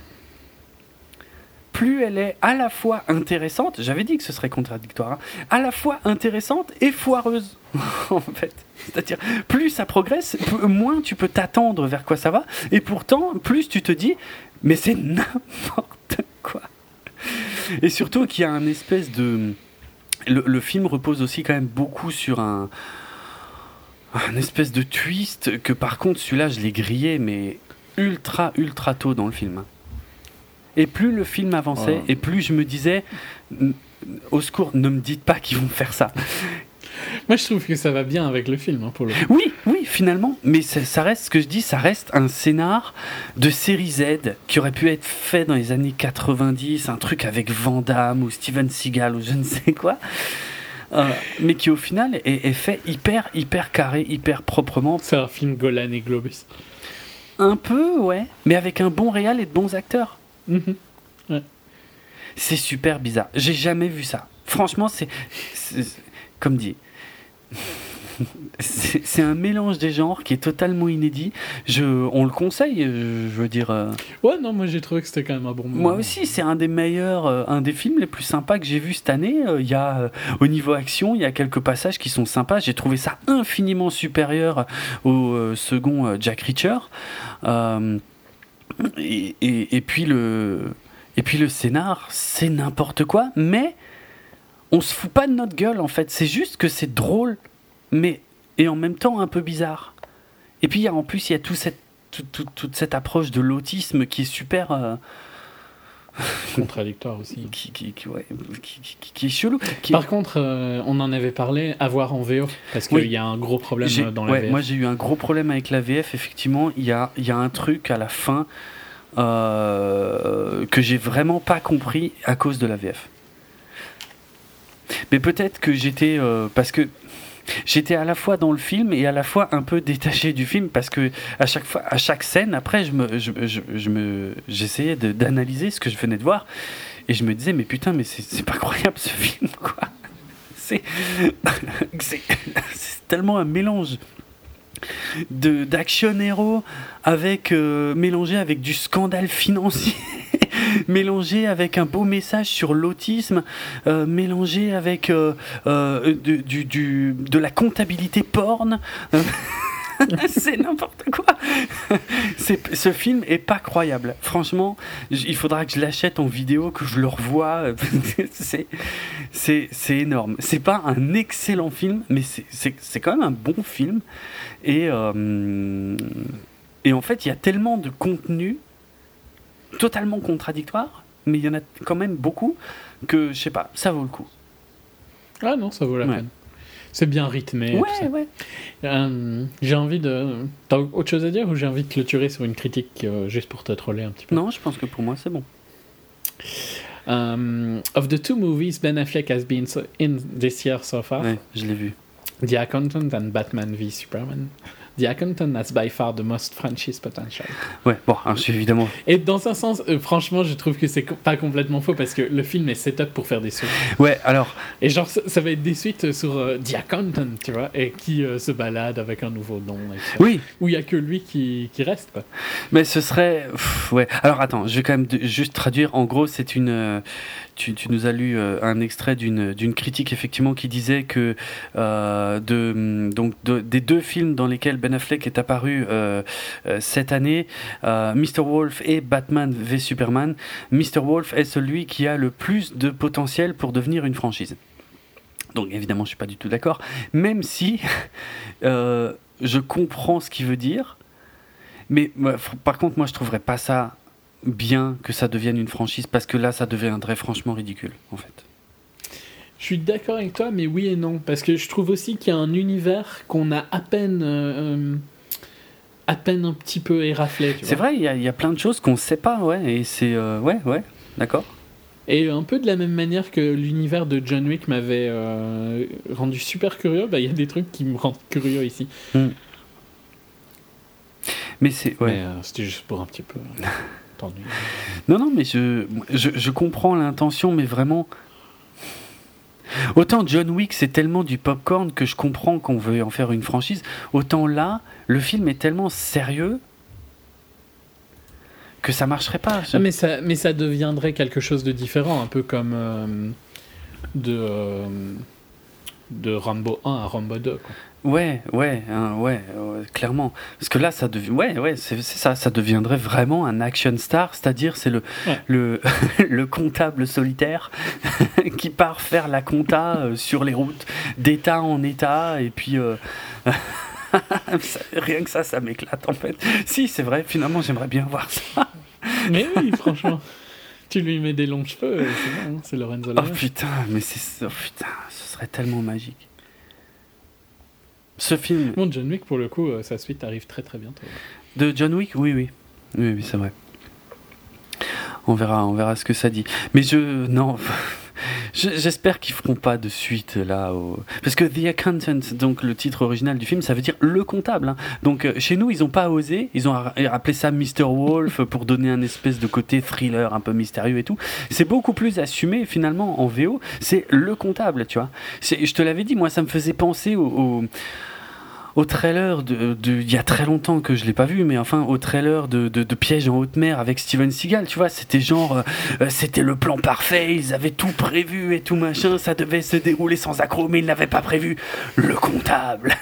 Speaker 1: plus elle est à la fois intéressante, j'avais dit que ce serait contradictoire, hein, à la fois intéressante et foireuse, en fait. C'est-à-dire, plus ça progresse, moins tu peux t'attendre vers quoi ça va, et pourtant, plus tu te dis, mais c'est n'importe quoi. Et surtout qu'il y a un espèce de... Le, film repose aussi quand même beaucoup sur un, un espèce de twist que par contre celui-là je l'ai grillé mais ultra ultra tôt dans le film. Et plus le film avançait, et plus je me disais, au secours, ne me dites pas qu'ils vont faire ça.
Speaker 2: Moi, je trouve que ça va bien avec le film, hein, pour le
Speaker 1: Oui, oui, finalement. Mais ça, reste, ce que je dis, ça reste un scénar de série Z qui aurait pu être fait dans les années 90, un truc avec Van Damme ou Steven Seagal ou je ne sais quoi. Euh, mais qui au final est, fait hyper, hyper carré, hyper proprement.
Speaker 2: C'est un film Golan et Globus.
Speaker 1: Un peu, ouais. Mais avec un bon réal et de bons acteurs.
Speaker 2: Mhm.
Speaker 1: C'est super bizarre. J'ai jamais vu ça. Franchement, c'est. Comme dit. C'est un mélange des genres qui est totalement inédit. Je, on le conseille, je veux dire. Euh.
Speaker 2: Ouais, non, moi j'ai trouvé que c'était quand même un bon moment.
Speaker 1: Moi aussi, c'est un des meilleurs, euh, un des films les plus sympas que j'ai vu cette année. Euh, il y a, au niveau action, il y a quelques passages qui sont sympas. J'ai trouvé ça infiniment supérieur au second Jack Reacher. Et, puis le, et puis le scénar, c'est n'importe quoi, mais on se fout pas de notre gueule en fait. C'est juste que c'est drôle, mais et en même temps un peu bizarre. Et puis en plus, il y a tout cette, toute cette approche de l'autisme qui est super. Euh,
Speaker 2: contradictoire aussi.
Speaker 1: qui, qui, qui, est chelou.
Speaker 2: Par contre, euh, on en avait parlé, à voir en VO, parce qu'il y a un gros problème dans la VF.
Speaker 1: Moi, j'ai eu un gros problème avec la VF, effectivement. Il y a, y a un truc à la fin euh, que j'ai vraiment pas compris à cause de la VF. Mais peut-être que j'étais. Euh, parce que j'étais à la fois dans le film et à la fois un peu détaché du film parce que à chaque fois, à chaque scène, après, je me, je, me, j'essayais d'analyser ce que je venais de voir et je me disais mais putain mais c'est pas croyable ce film quoi. C'est c'est tellement un mélange de d'action héros avec euh, mélangé avec du scandale financier mélangé avec un beau message sur l'autisme, euh, mélangé avec euh, de la comptabilité porn. c'est n'importe quoi. ce film est pas croyable. Franchement, il faudra que je l'achète en vidéo, que je le revoie. c'est énorme. C'est pas un excellent film, mais c'est quand même un bon film. Et, et en fait, il y a tellement de contenu totalement contradictoire, mais il y en a quand même beaucoup que, je sais pas, ça vaut le coup.
Speaker 2: Ah non, ça vaut la peine. C'est bien rythmé.
Speaker 1: Ouais, ouais.
Speaker 2: Euh, j'ai envie de. T'as autre chose à dire ou j'ai envie de clôturer sur une critique euh, juste pour te troller un petit peu?
Speaker 1: Non, je pense que pour moi c'est bon.
Speaker 2: Um, of the two movies Ben Affleck has been in this year so far,
Speaker 1: ouais, je l'ai vu.
Speaker 2: The Accountant and Batman v Superman. The Accountant has by far the most franchise potential.
Speaker 1: Ouais, bon, évidemment.
Speaker 2: Et dans un sens, euh, franchement, je trouve que c'est pas complètement faux parce que le film est set-up pour faire des suites.
Speaker 1: Ouais, alors.
Speaker 2: Et genre, ça, va être des suites sur euh, The Accountant, tu vois, et qui euh, se balade avec un nouveau nom.
Speaker 1: oui.
Speaker 2: Où il y a que lui qui, qui, reste, quoi.
Speaker 1: Mais ce serait. ouais. Alors attends, je vais quand même juste traduire. En gros, c'est une tu, nous as lu euh, un extrait d'une critique effectivement qui disait que euh, des deux films dans lesquels Ben Affleck est apparu euh, cette année, Mr. Wolf et Batman v Superman, Mr. Wolf est celui qui a le plus de potentiel pour devenir une franchise. Donc évidemment, je suis pas du tout d'accord, même si je comprends ce qu'il veut dire. Mais par contre, moi, je trouverais pas ça bien que ça devienne une franchise parce que là, ça deviendrait franchement ridicule, en fait.
Speaker 2: Je suis d'accord avec toi, mais oui et non. Parce que je trouve aussi qu'il y a un univers qu'on a à peine, euh, à peine un petit peu éraflé.
Speaker 1: C'est vrai, il y, y, a plein de choses qu'on ne sait pas, ouais. Et c'est. Euh, ouais, ouais, d'accord.
Speaker 2: Et un peu de la même manière que l'univers de John Wick m'avait euh, rendu super curieux, bah, il y a des trucs qui me rendent curieux ici. Hmm.
Speaker 1: Mais c'est. Ouais.
Speaker 2: C'était juste pour un petit peu.
Speaker 1: Non, non, mais je, comprends l'intention, mais vraiment. Autant John Wick, c'est tellement du popcorn que je comprends qu'on veut en faire une franchise. Autant là, le film est tellement sérieux que ça marcherait pas.
Speaker 2: Ah, mais, ça, deviendrait quelque chose de différent, un peu comme euh, de, euh, de Rambo 1 à Rambo 2. Quoi.
Speaker 1: Ouais, ouais, hein, ouais, clairement. Parce que là, ça devient, ouais, ouais, c'est ça, ça deviendrait vraiment un action star, c'est-à-dire c'est le, le, le comptable solitaire qui part faire la compta euh, sur les routes d'état en état, et puis euh, rien que ça, ça m'éclate en fait. Si, c'est vrai, finalement, j'aimerais bien voir ça.
Speaker 2: Mais oui, franchement. Tu lui mets des longs cheveux, c'est bon, hein, c'est Lorenzo
Speaker 1: Oh putain, mais c'est, oh, putain, ce serait tellement magique. Ce film.
Speaker 2: Bon, John Wick, pour le coup, euh, sa suite arrive très très bientôt.
Speaker 1: De John Wick Oui, oui. Oui, oui, c'est vrai. On verra, on verra ce que ça dit. Mais je. Non. J'espère qu'ils feront pas de suite là. Parce que The Accountant, donc le titre original du film, ça veut dire le comptable. Hein. Donc euh, chez nous, ils ont pas osé. Ils ont appelé ça Mr. Wolf pour donner un espèce de côté thriller un peu mystérieux et tout. C'est beaucoup plus assumé finalement en VO. C'est le comptable, tu vois. Je te l'avais dit, moi, ça me faisait penser au au trailer de, il y a très longtemps que je l'ai pas vu, mais enfin au trailer de, de, Piège en haute mer avec Steven Seagal, tu vois, c'était genre, euh, euh, c'était le plan parfait, ils avaient tout prévu et tout machin, ça devait se dérouler sans accro, mais ils n'avaient pas prévu le comptable.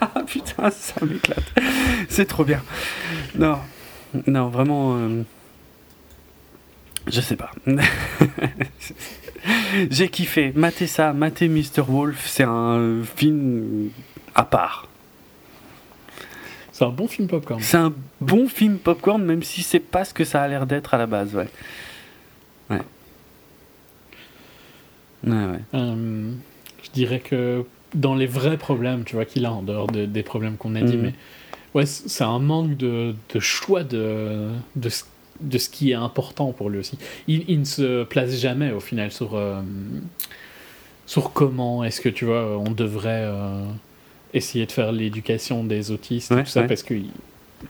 Speaker 1: ah putain, ça m'éclate. C'est trop bien. Non, non, vraiment. Euh, je sais pas. J'ai kiffé. Matez ça, matez Mr. Wolf, c'est un film à part.
Speaker 2: C'est un bon film popcorn.
Speaker 1: C'est un bon film popcorn, même si c'est pas ce que ça a l'air d'être à la base, ouais. Ouais. Ouais,
Speaker 2: euh, je dirais que dans les vrais problèmes, tu vois, qu'il a en dehors des problèmes qu'on a dit, mhm. mais ouais, c'est un manque de, de choix de, de, de ce qui est important pour lui aussi. Il, ne se place jamais au final sur, euh, sur comment est-ce que tu vois on devrait euh, essayer de faire l'éducation des autistes, tout ça, parce qu'il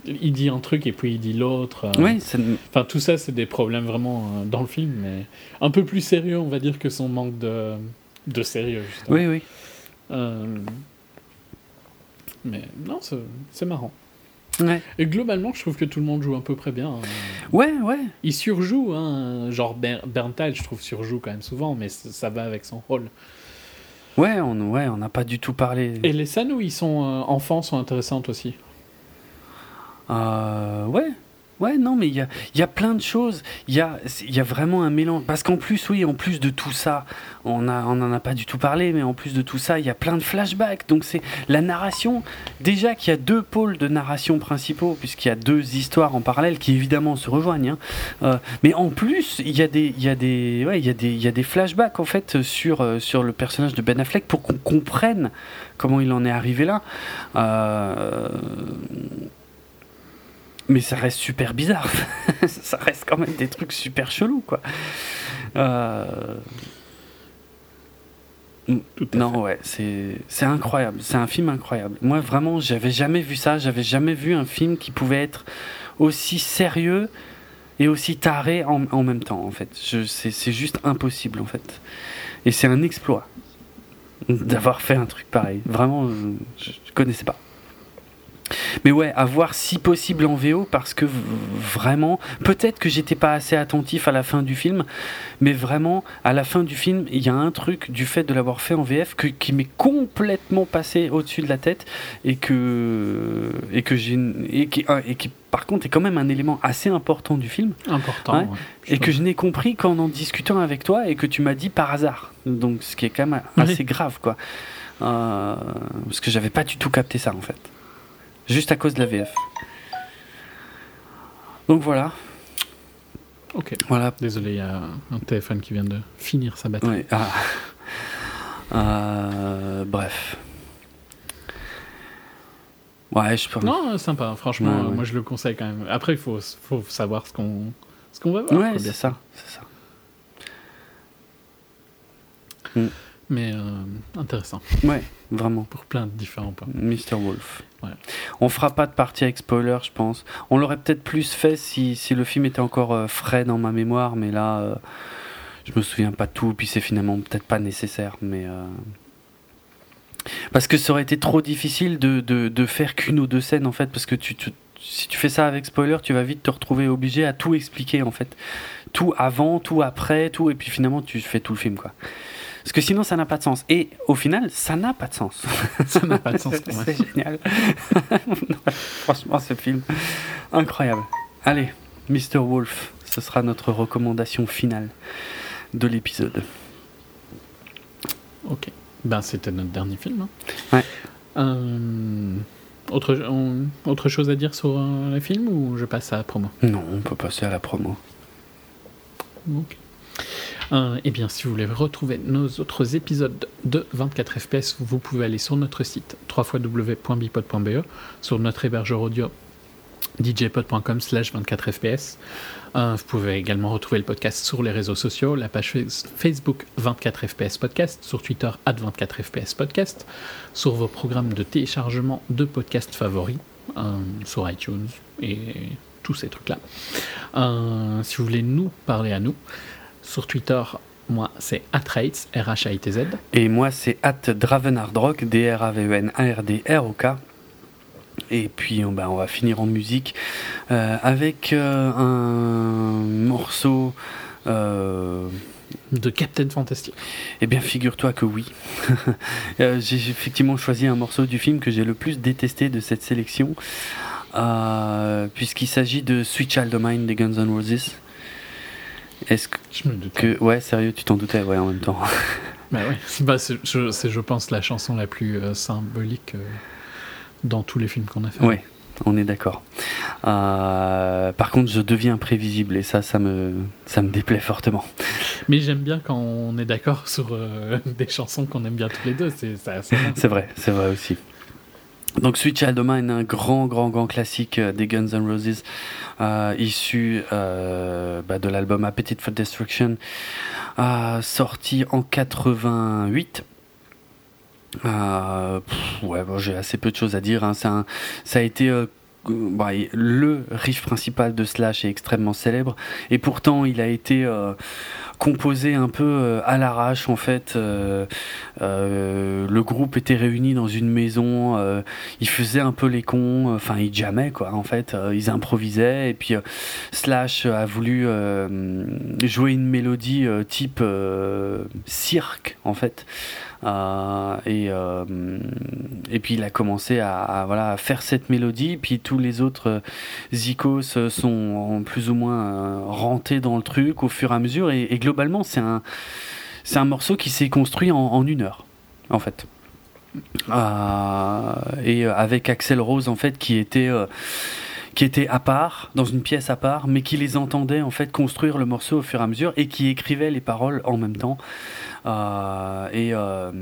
Speaker 2: il dit un truc et puis il dit l'autre.
Speaker 1: Euh.
Speaker 2: enfin, tout ça, c'est des problèmes vraiment dans le film, mais un peu plus sérieux, on va dire, que son manque de, de sérieux. Justement.
Speaker 1: Oui, oui.
Speaker 2: mais non, c'est marrant. Et globalement, je trouve que tout le monde joue à peu près bien. Hein.
Speaker 1: Ouais, ouais.
Speaker 2: Il surjoue, hein. genre Berntal, je trouve, surjoue quand même souvent, mais ça va avec son rôle.
Speaker 1: Ouais, on ouais, on n'a pas du tout parlé.
Speaker 2: Et les scènes où ils sont euh, enfants sont intéressantes aussi.
Speaker 1: Euh, ouais, Ouais, non, mais il y a, y a, plein de choses. Il y a, y a vraiment un mélange. Parce qu'en plus, oui, en plus de tout ça, on n'en on a pas du tout parlé, mais en plus de tout ça, il y a plein de flashbacks. Donc, c'est la narration. Déjà qu'il y a deux pôles de narration principaux, puisqu'il y a deux histoires en parallèle qui évidemment se rejoignent. Hein. Euh, mais en plus, il y, a des, y, y, y a des flashbacks en fait sur, euh, sur le personnage de Ben Affleck pour qu'on comprenne comment il en est arrivé là. Euh mais ça reste super bizarre. ça reste quand même des trucs super chelous, quoi. Euh, non, ouais, c'est incroyable. C'est un film incroyable. Moi, vraiment, j'avais jamais vu ça. J'avais jamais vu un film qui pouvait être aussi sérieux et aussi taré en, en même temps, en fait. C'est juste impossible, en fait. Et c'est un exploit d'avoir fait un truc pareil. Vraiment, je, je connaissais pas. Mais ouais, à voir si possible en VO parce que vraiment, peut-être que j'étais pas assez attentif à la fin du film, mais vraiment, à la fin du film, il y a un truc du fait de l'avoir fait en VF qui m'est complètement passé au-dessus de la tête et que et que j'ai et qui, ah, et qui par contre est quand même un élément assez important du film.
Speaker 2: Important.
Speaker 1: et que je n'ai compris qu'en en discutant avec toi et que tu m'as dit par hasard. Donc ce qui est quand même assez grave quoi. Euh, parce que j'avais pas du tout capté ça en fait juste à cause de la VF. Donc voilà.
Speaker 2: Ok. Voilà. Désolé, il y a un téléphone qui vient de finir sa batterie.
Speaker 1: Ah. Euh, bref. Ouais, je pense.
Speaker 2: Non, sympa, franchement, moi je le conseille quand même. Après, il faut, faut savoir ce qu'on ce qu'on va voir.
Speaker 1: Ouais, c'est ça, c'est ça.
Speaker 2: Mm. Mais euh, intéressant.
Speaker 1: Ouais, vraiment.
Speaker 2: Pour plein de différents points.
Speaker 1: Mr. Wolf. On fera pas de partie avec spoiler, je pense. On l'aurait peut-être plus fait si, si, le film était encore euh, frais dans ma mémoire, mais là, euh, je me souviens pas tout, puis c'est finalement peut-être pas nécessaire, mais. Parce que ça aurait été trop difficile de, de, faire qu'une ou deux scènes, en fait, parce que tu, si tu fais ça avec spoiler, tu vas vite te retrouver obligé à tout expliquer, en fait. Tout avant, tout après, tout, et puis finalement, tu fais tout le film, quoi. Parce que sinon, ça n'a pas de sens. Et au final, ça n'a pas de sens.
Speaker 2: ça n'a pas de sens.
Speaker 1: c'est génial. Franchement, ce film, incroyable. Allez, Mr. Wolf, ce sera notre recommandation finale de l'épisode.
Speaker 2: Ok. Ben, c'était notre dernier film. Hein.
Speaker 1: Ouais.
Speaker 2: Euh, autre, autre chose à dire sur euh, le film ou je passe à la promo?
Speaker 1: Non, on peut passer à la promo.
Speaker 2: Ok. Euh, eh bien, si vous voulez retrouver nos autres épisodes de 24 FPS, vous pouvez aller sur notre site www.bipod.be, sur notre hébergeur audio djpod.com slash 24fps. Euh, vous pouvez également retrouver le podcast sur les réseaux sociaux, la page Facebook 24fps podcast, sur Twitter at 24fps podcast, sur vos programmes de téléchargement de podcasts favoris, euh, sur iTunes et tous ces trucs-là. si vous voulez nous parler à nous, sur Twitter, moi, c'est atrates, R-H-A-I-T-Z.
Speaker 1: Et moi, c'est at Dravenardrock, D-R-A-V-E-N-A-R-D-R-O-K. Et puis, on, bah, on va finir en musique euh, avec euh, un morceau. Euh,
Speaker 2: de Captain Fantastic
Speaker 1: Eh bien, figure-toi que oui. j'ai effectivement choisi un morceau du film que j'ai le plus détesté de cette sélection, puisqu'il s'agit de Sweet Child of Mine des Guns N' Roses. Est-ce que,
Speaker 2: je me que,
Speaker 1: ouais, sérieux, tu t'en doutais, ouais, en même temps.
Speaker 2: bah ouais, bah, c'est, je, je, pense, la chanson la plus euh, symbolique euh, dans tous les films qu'on a fait.
Speaker 1: Ouais, on est d'accord. Euh, par contre, je deviens prévisible et ça, ça me, ça me déplaît fortement.
Speaker 2: Mais j'aime bien quand on est d'accord sur des chansons qu'on aime bien tous les deux. C'est,
Speaker 1: c'est vrai, c'est vrai aussi. Donc Sweet Child of Mine, un grand, grand, grand classique euh, des Guns N' Roses, euh, issu euh, bah, de l'album Appetite for Destruction, sorti en 88. ouais, bon, j'ai assez peu de choses à dire. Hein. Un, ça a été bah, le riff principal de Slash est extrêmement célèbre, et pourtant il a été composé un peu euh, à l'arrache en fait. Euh, euh, le groupe était réuni dans une maison, ils faisaient un peu les cons, enfin ils jammaient quoi en fait, ils improvisaient et puis Slash a voulu jouer une mélodie type cirque en fait. Euh, et, euh, et puis il a commencé à, voilà, faire cette mélodie, puis tous les autres euh, zikos sont plus ou moins rentés dans le truc au fur et à mesure, et, globalement c'est un, c'est un morceau qui s'est construit en, une heure, en fait. et avec Axel Rose en fait qui était qui était à part, dans une pièce à part, mais qui les entendait en fait construire le morceau au fur et à mesure et qui écrivait les paroles en même temps. Euh, et euh,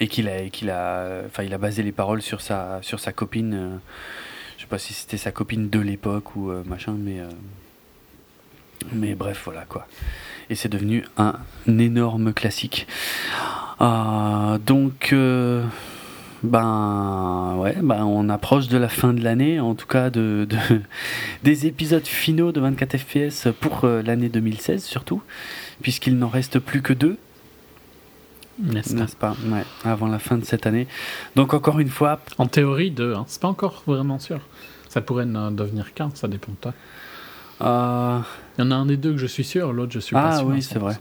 Speaker 1: et qu'il a, basé les paroles sur sa, copine. Euh, je sais pas si c'était sa copine de l'époque ou machin, mais mais bref, voilà quoi. et c'est devenu un énorme classique. donc ben ouais, ben on approche de la fin de l'année, en tout cas de, des épisodes finaux de 24 FPS pour l'année 2016 surtout, puisqu'il n'en reste plus que deux. N'est-ce pas, ouais, Avant la fin de cette année. Donc encore une fois...
Speaker 2: En théorie, deux, hein. c'est pas encore vraiment sûr. Ça pourrait devenir qu'un, ça dépend de toi. Euh, Il y en a un des deux que je suis sûr, l'autre je suis pas
Speaker 1: ah
Speaker 2: sûr.
Speaker 1: Ah oui, c'est vrai.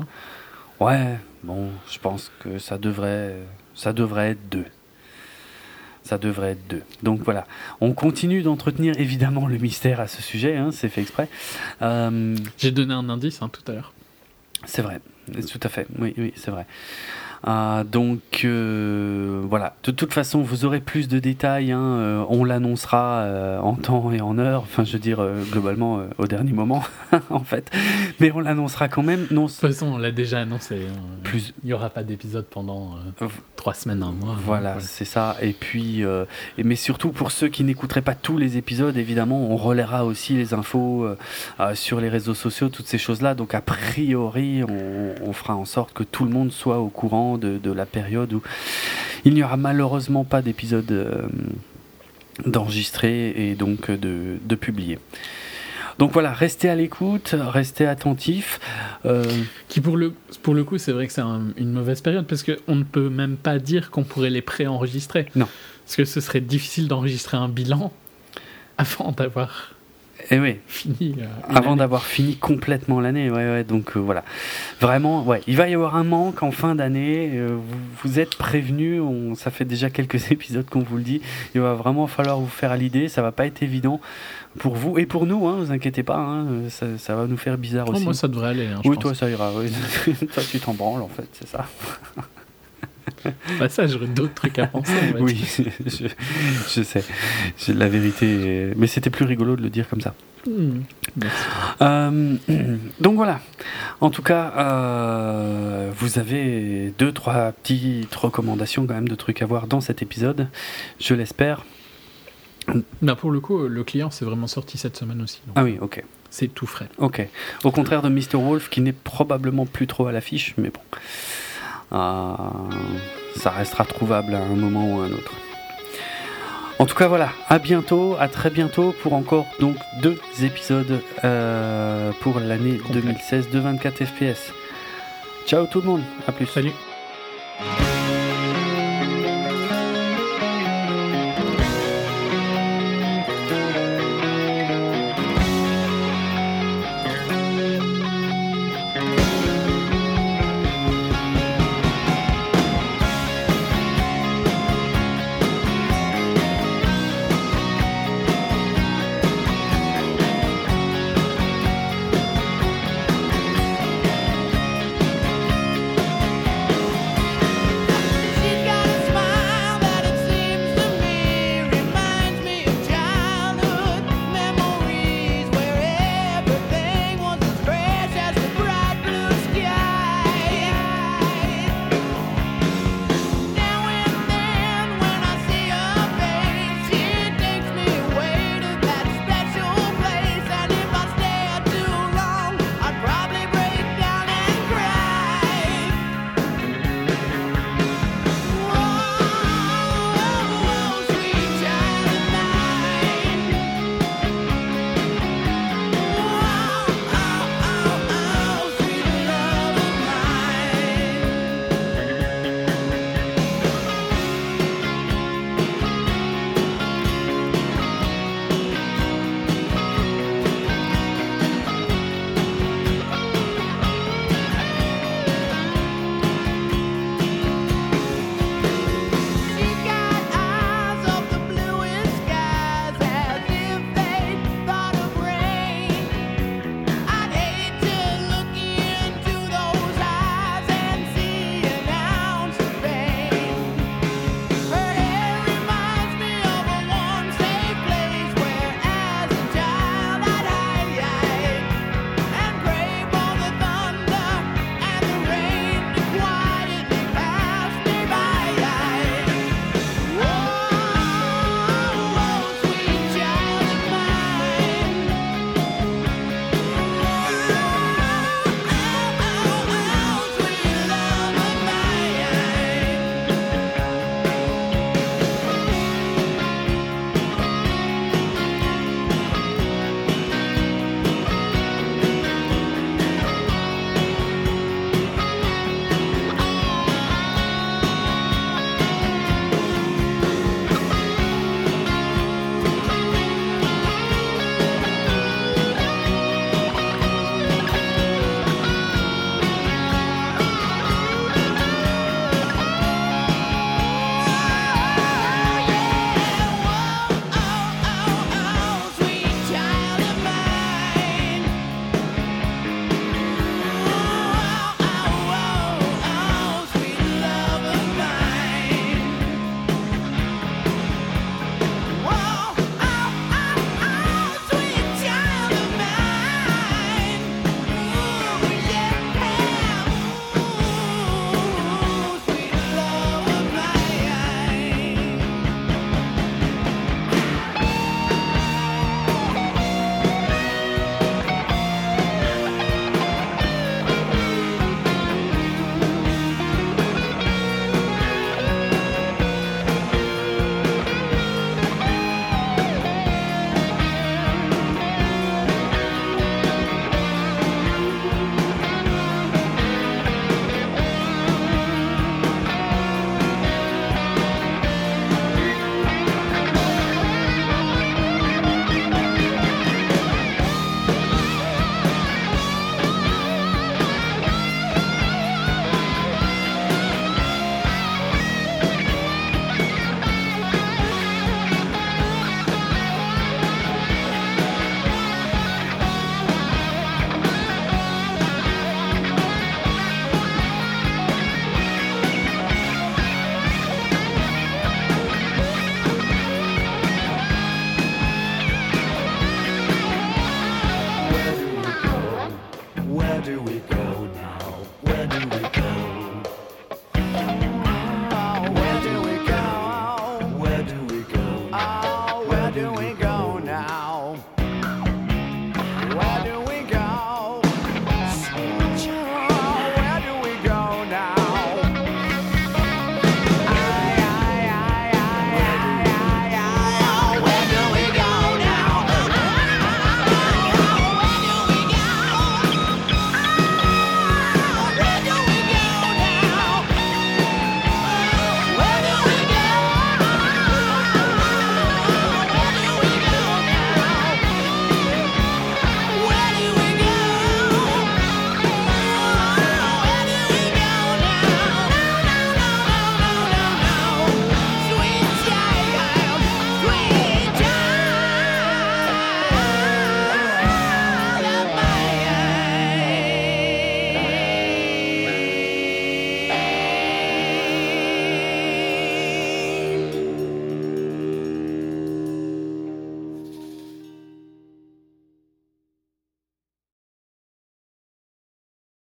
Speaker 1: Ouais, bon, je pense que ça devrait, ça devrait être deux. Ça devrait être deux. Donc voilà, on continue d'entretenir évidemment le mystère à ce sujet, hein, c'est fait exprès.
Speaker 2: Euh, J'ai donné un indice hein, tout à l'heure.
Speaker 1: C'est vrai, tout à fait, oui, oui, c'est vrai. Euh, donc euh, voilà, de toute façon, vous aurez plus de détails. Hein, euh, on l'annoncera en temps et en heure. Enfin, je veux dire, globalement, au dernier moment, en fait. Mais on l'annoncera quand même. Non,
Speaker 2: de toute façon, on l'a déjà annoncé. Hein. Plus... Il n'y aura pas d'épisode pendant trois semaines, un mois.
Speaker 1: Voilà, c'est ça. Et puis, mais surtout pour ceux qui n'écouteraient pas tous les épisodes, évidemment, on relaiera aussi les infos sur les réseaux sociaux, toutes ces choses-là. Donc, a priori, on fera en sorte que tout le monde soit au courant de, la période où il n'y aura malheureusement pas d'épisode euh, d'enregistrer et donc de, de publier. Donc voilà, restez à l'écoute, restez attentifs.
Speaker 2: Euh, Qui pour le, pour le coup, c'est vrai que c'est une mauvaise période parce qu'on ne peut même pas dire qu'on pourrait les pré-enregistrer.
Speaker 1: Non.
Speaker 2: Parce que ce serait difficile d'enregistrer un bilan avant d'avoir
Speaker 1: et eh oui.
Speaker 2: Fini. Euh,
Speaker 1: Avant d'avoir fini complètement l'année, ouais, ouais. Donc euh, voilà, vraiment, ouais. Il va y avoir un manque en fin d'année. Euh, vous, êtes prévenus. On, ça fait déjà quelques épisodes qu'on vous le dit. Il va vraiment falloir vous faire à l'idée. Ça va pas être évident pour vous et pour nous. Hein, vous inquiétez pas. Hein, ça, va nous faire bizarre oh, aussi.
Speaker 2: Moi, ça devrait aller. Hein,
Speaker 1: oui, toi, ça ira. toi, tu t'en branles en fait, c'est ça.
Speaker 2: bah ça, j'aurais d'autres trucs à penser.
Speaker 1: oui, je, sais. La vérité. Mais c'était plus rigolo de le dire comme ça. Hmm, euh, donc voilà. En tout cas, euh, vous avez deux, trois petites recommandations quand même de trucs à voir dans cet épisode. Je l'espère.
Speaker 2: Bah pour le coup, le client s'est vraiment sorti cette semaine aussi.
Speaker 1: ah oui, ok.
Speaker 2: C'est tout frais.
Speaker 1: Ok. Au contraire de Mr. Wolf qui n'est probablement plus trop à l'affiche, mais bon. Euh, ça restera trouvable à un moment ou à un autre. En tout cas, voilà, à bientôt, à très bientôt pour encore donc deux épisodes euh, pour l'année 2016 de 24 FPS. Ciao tout le monde, à plus.
Speaker 2: Salut.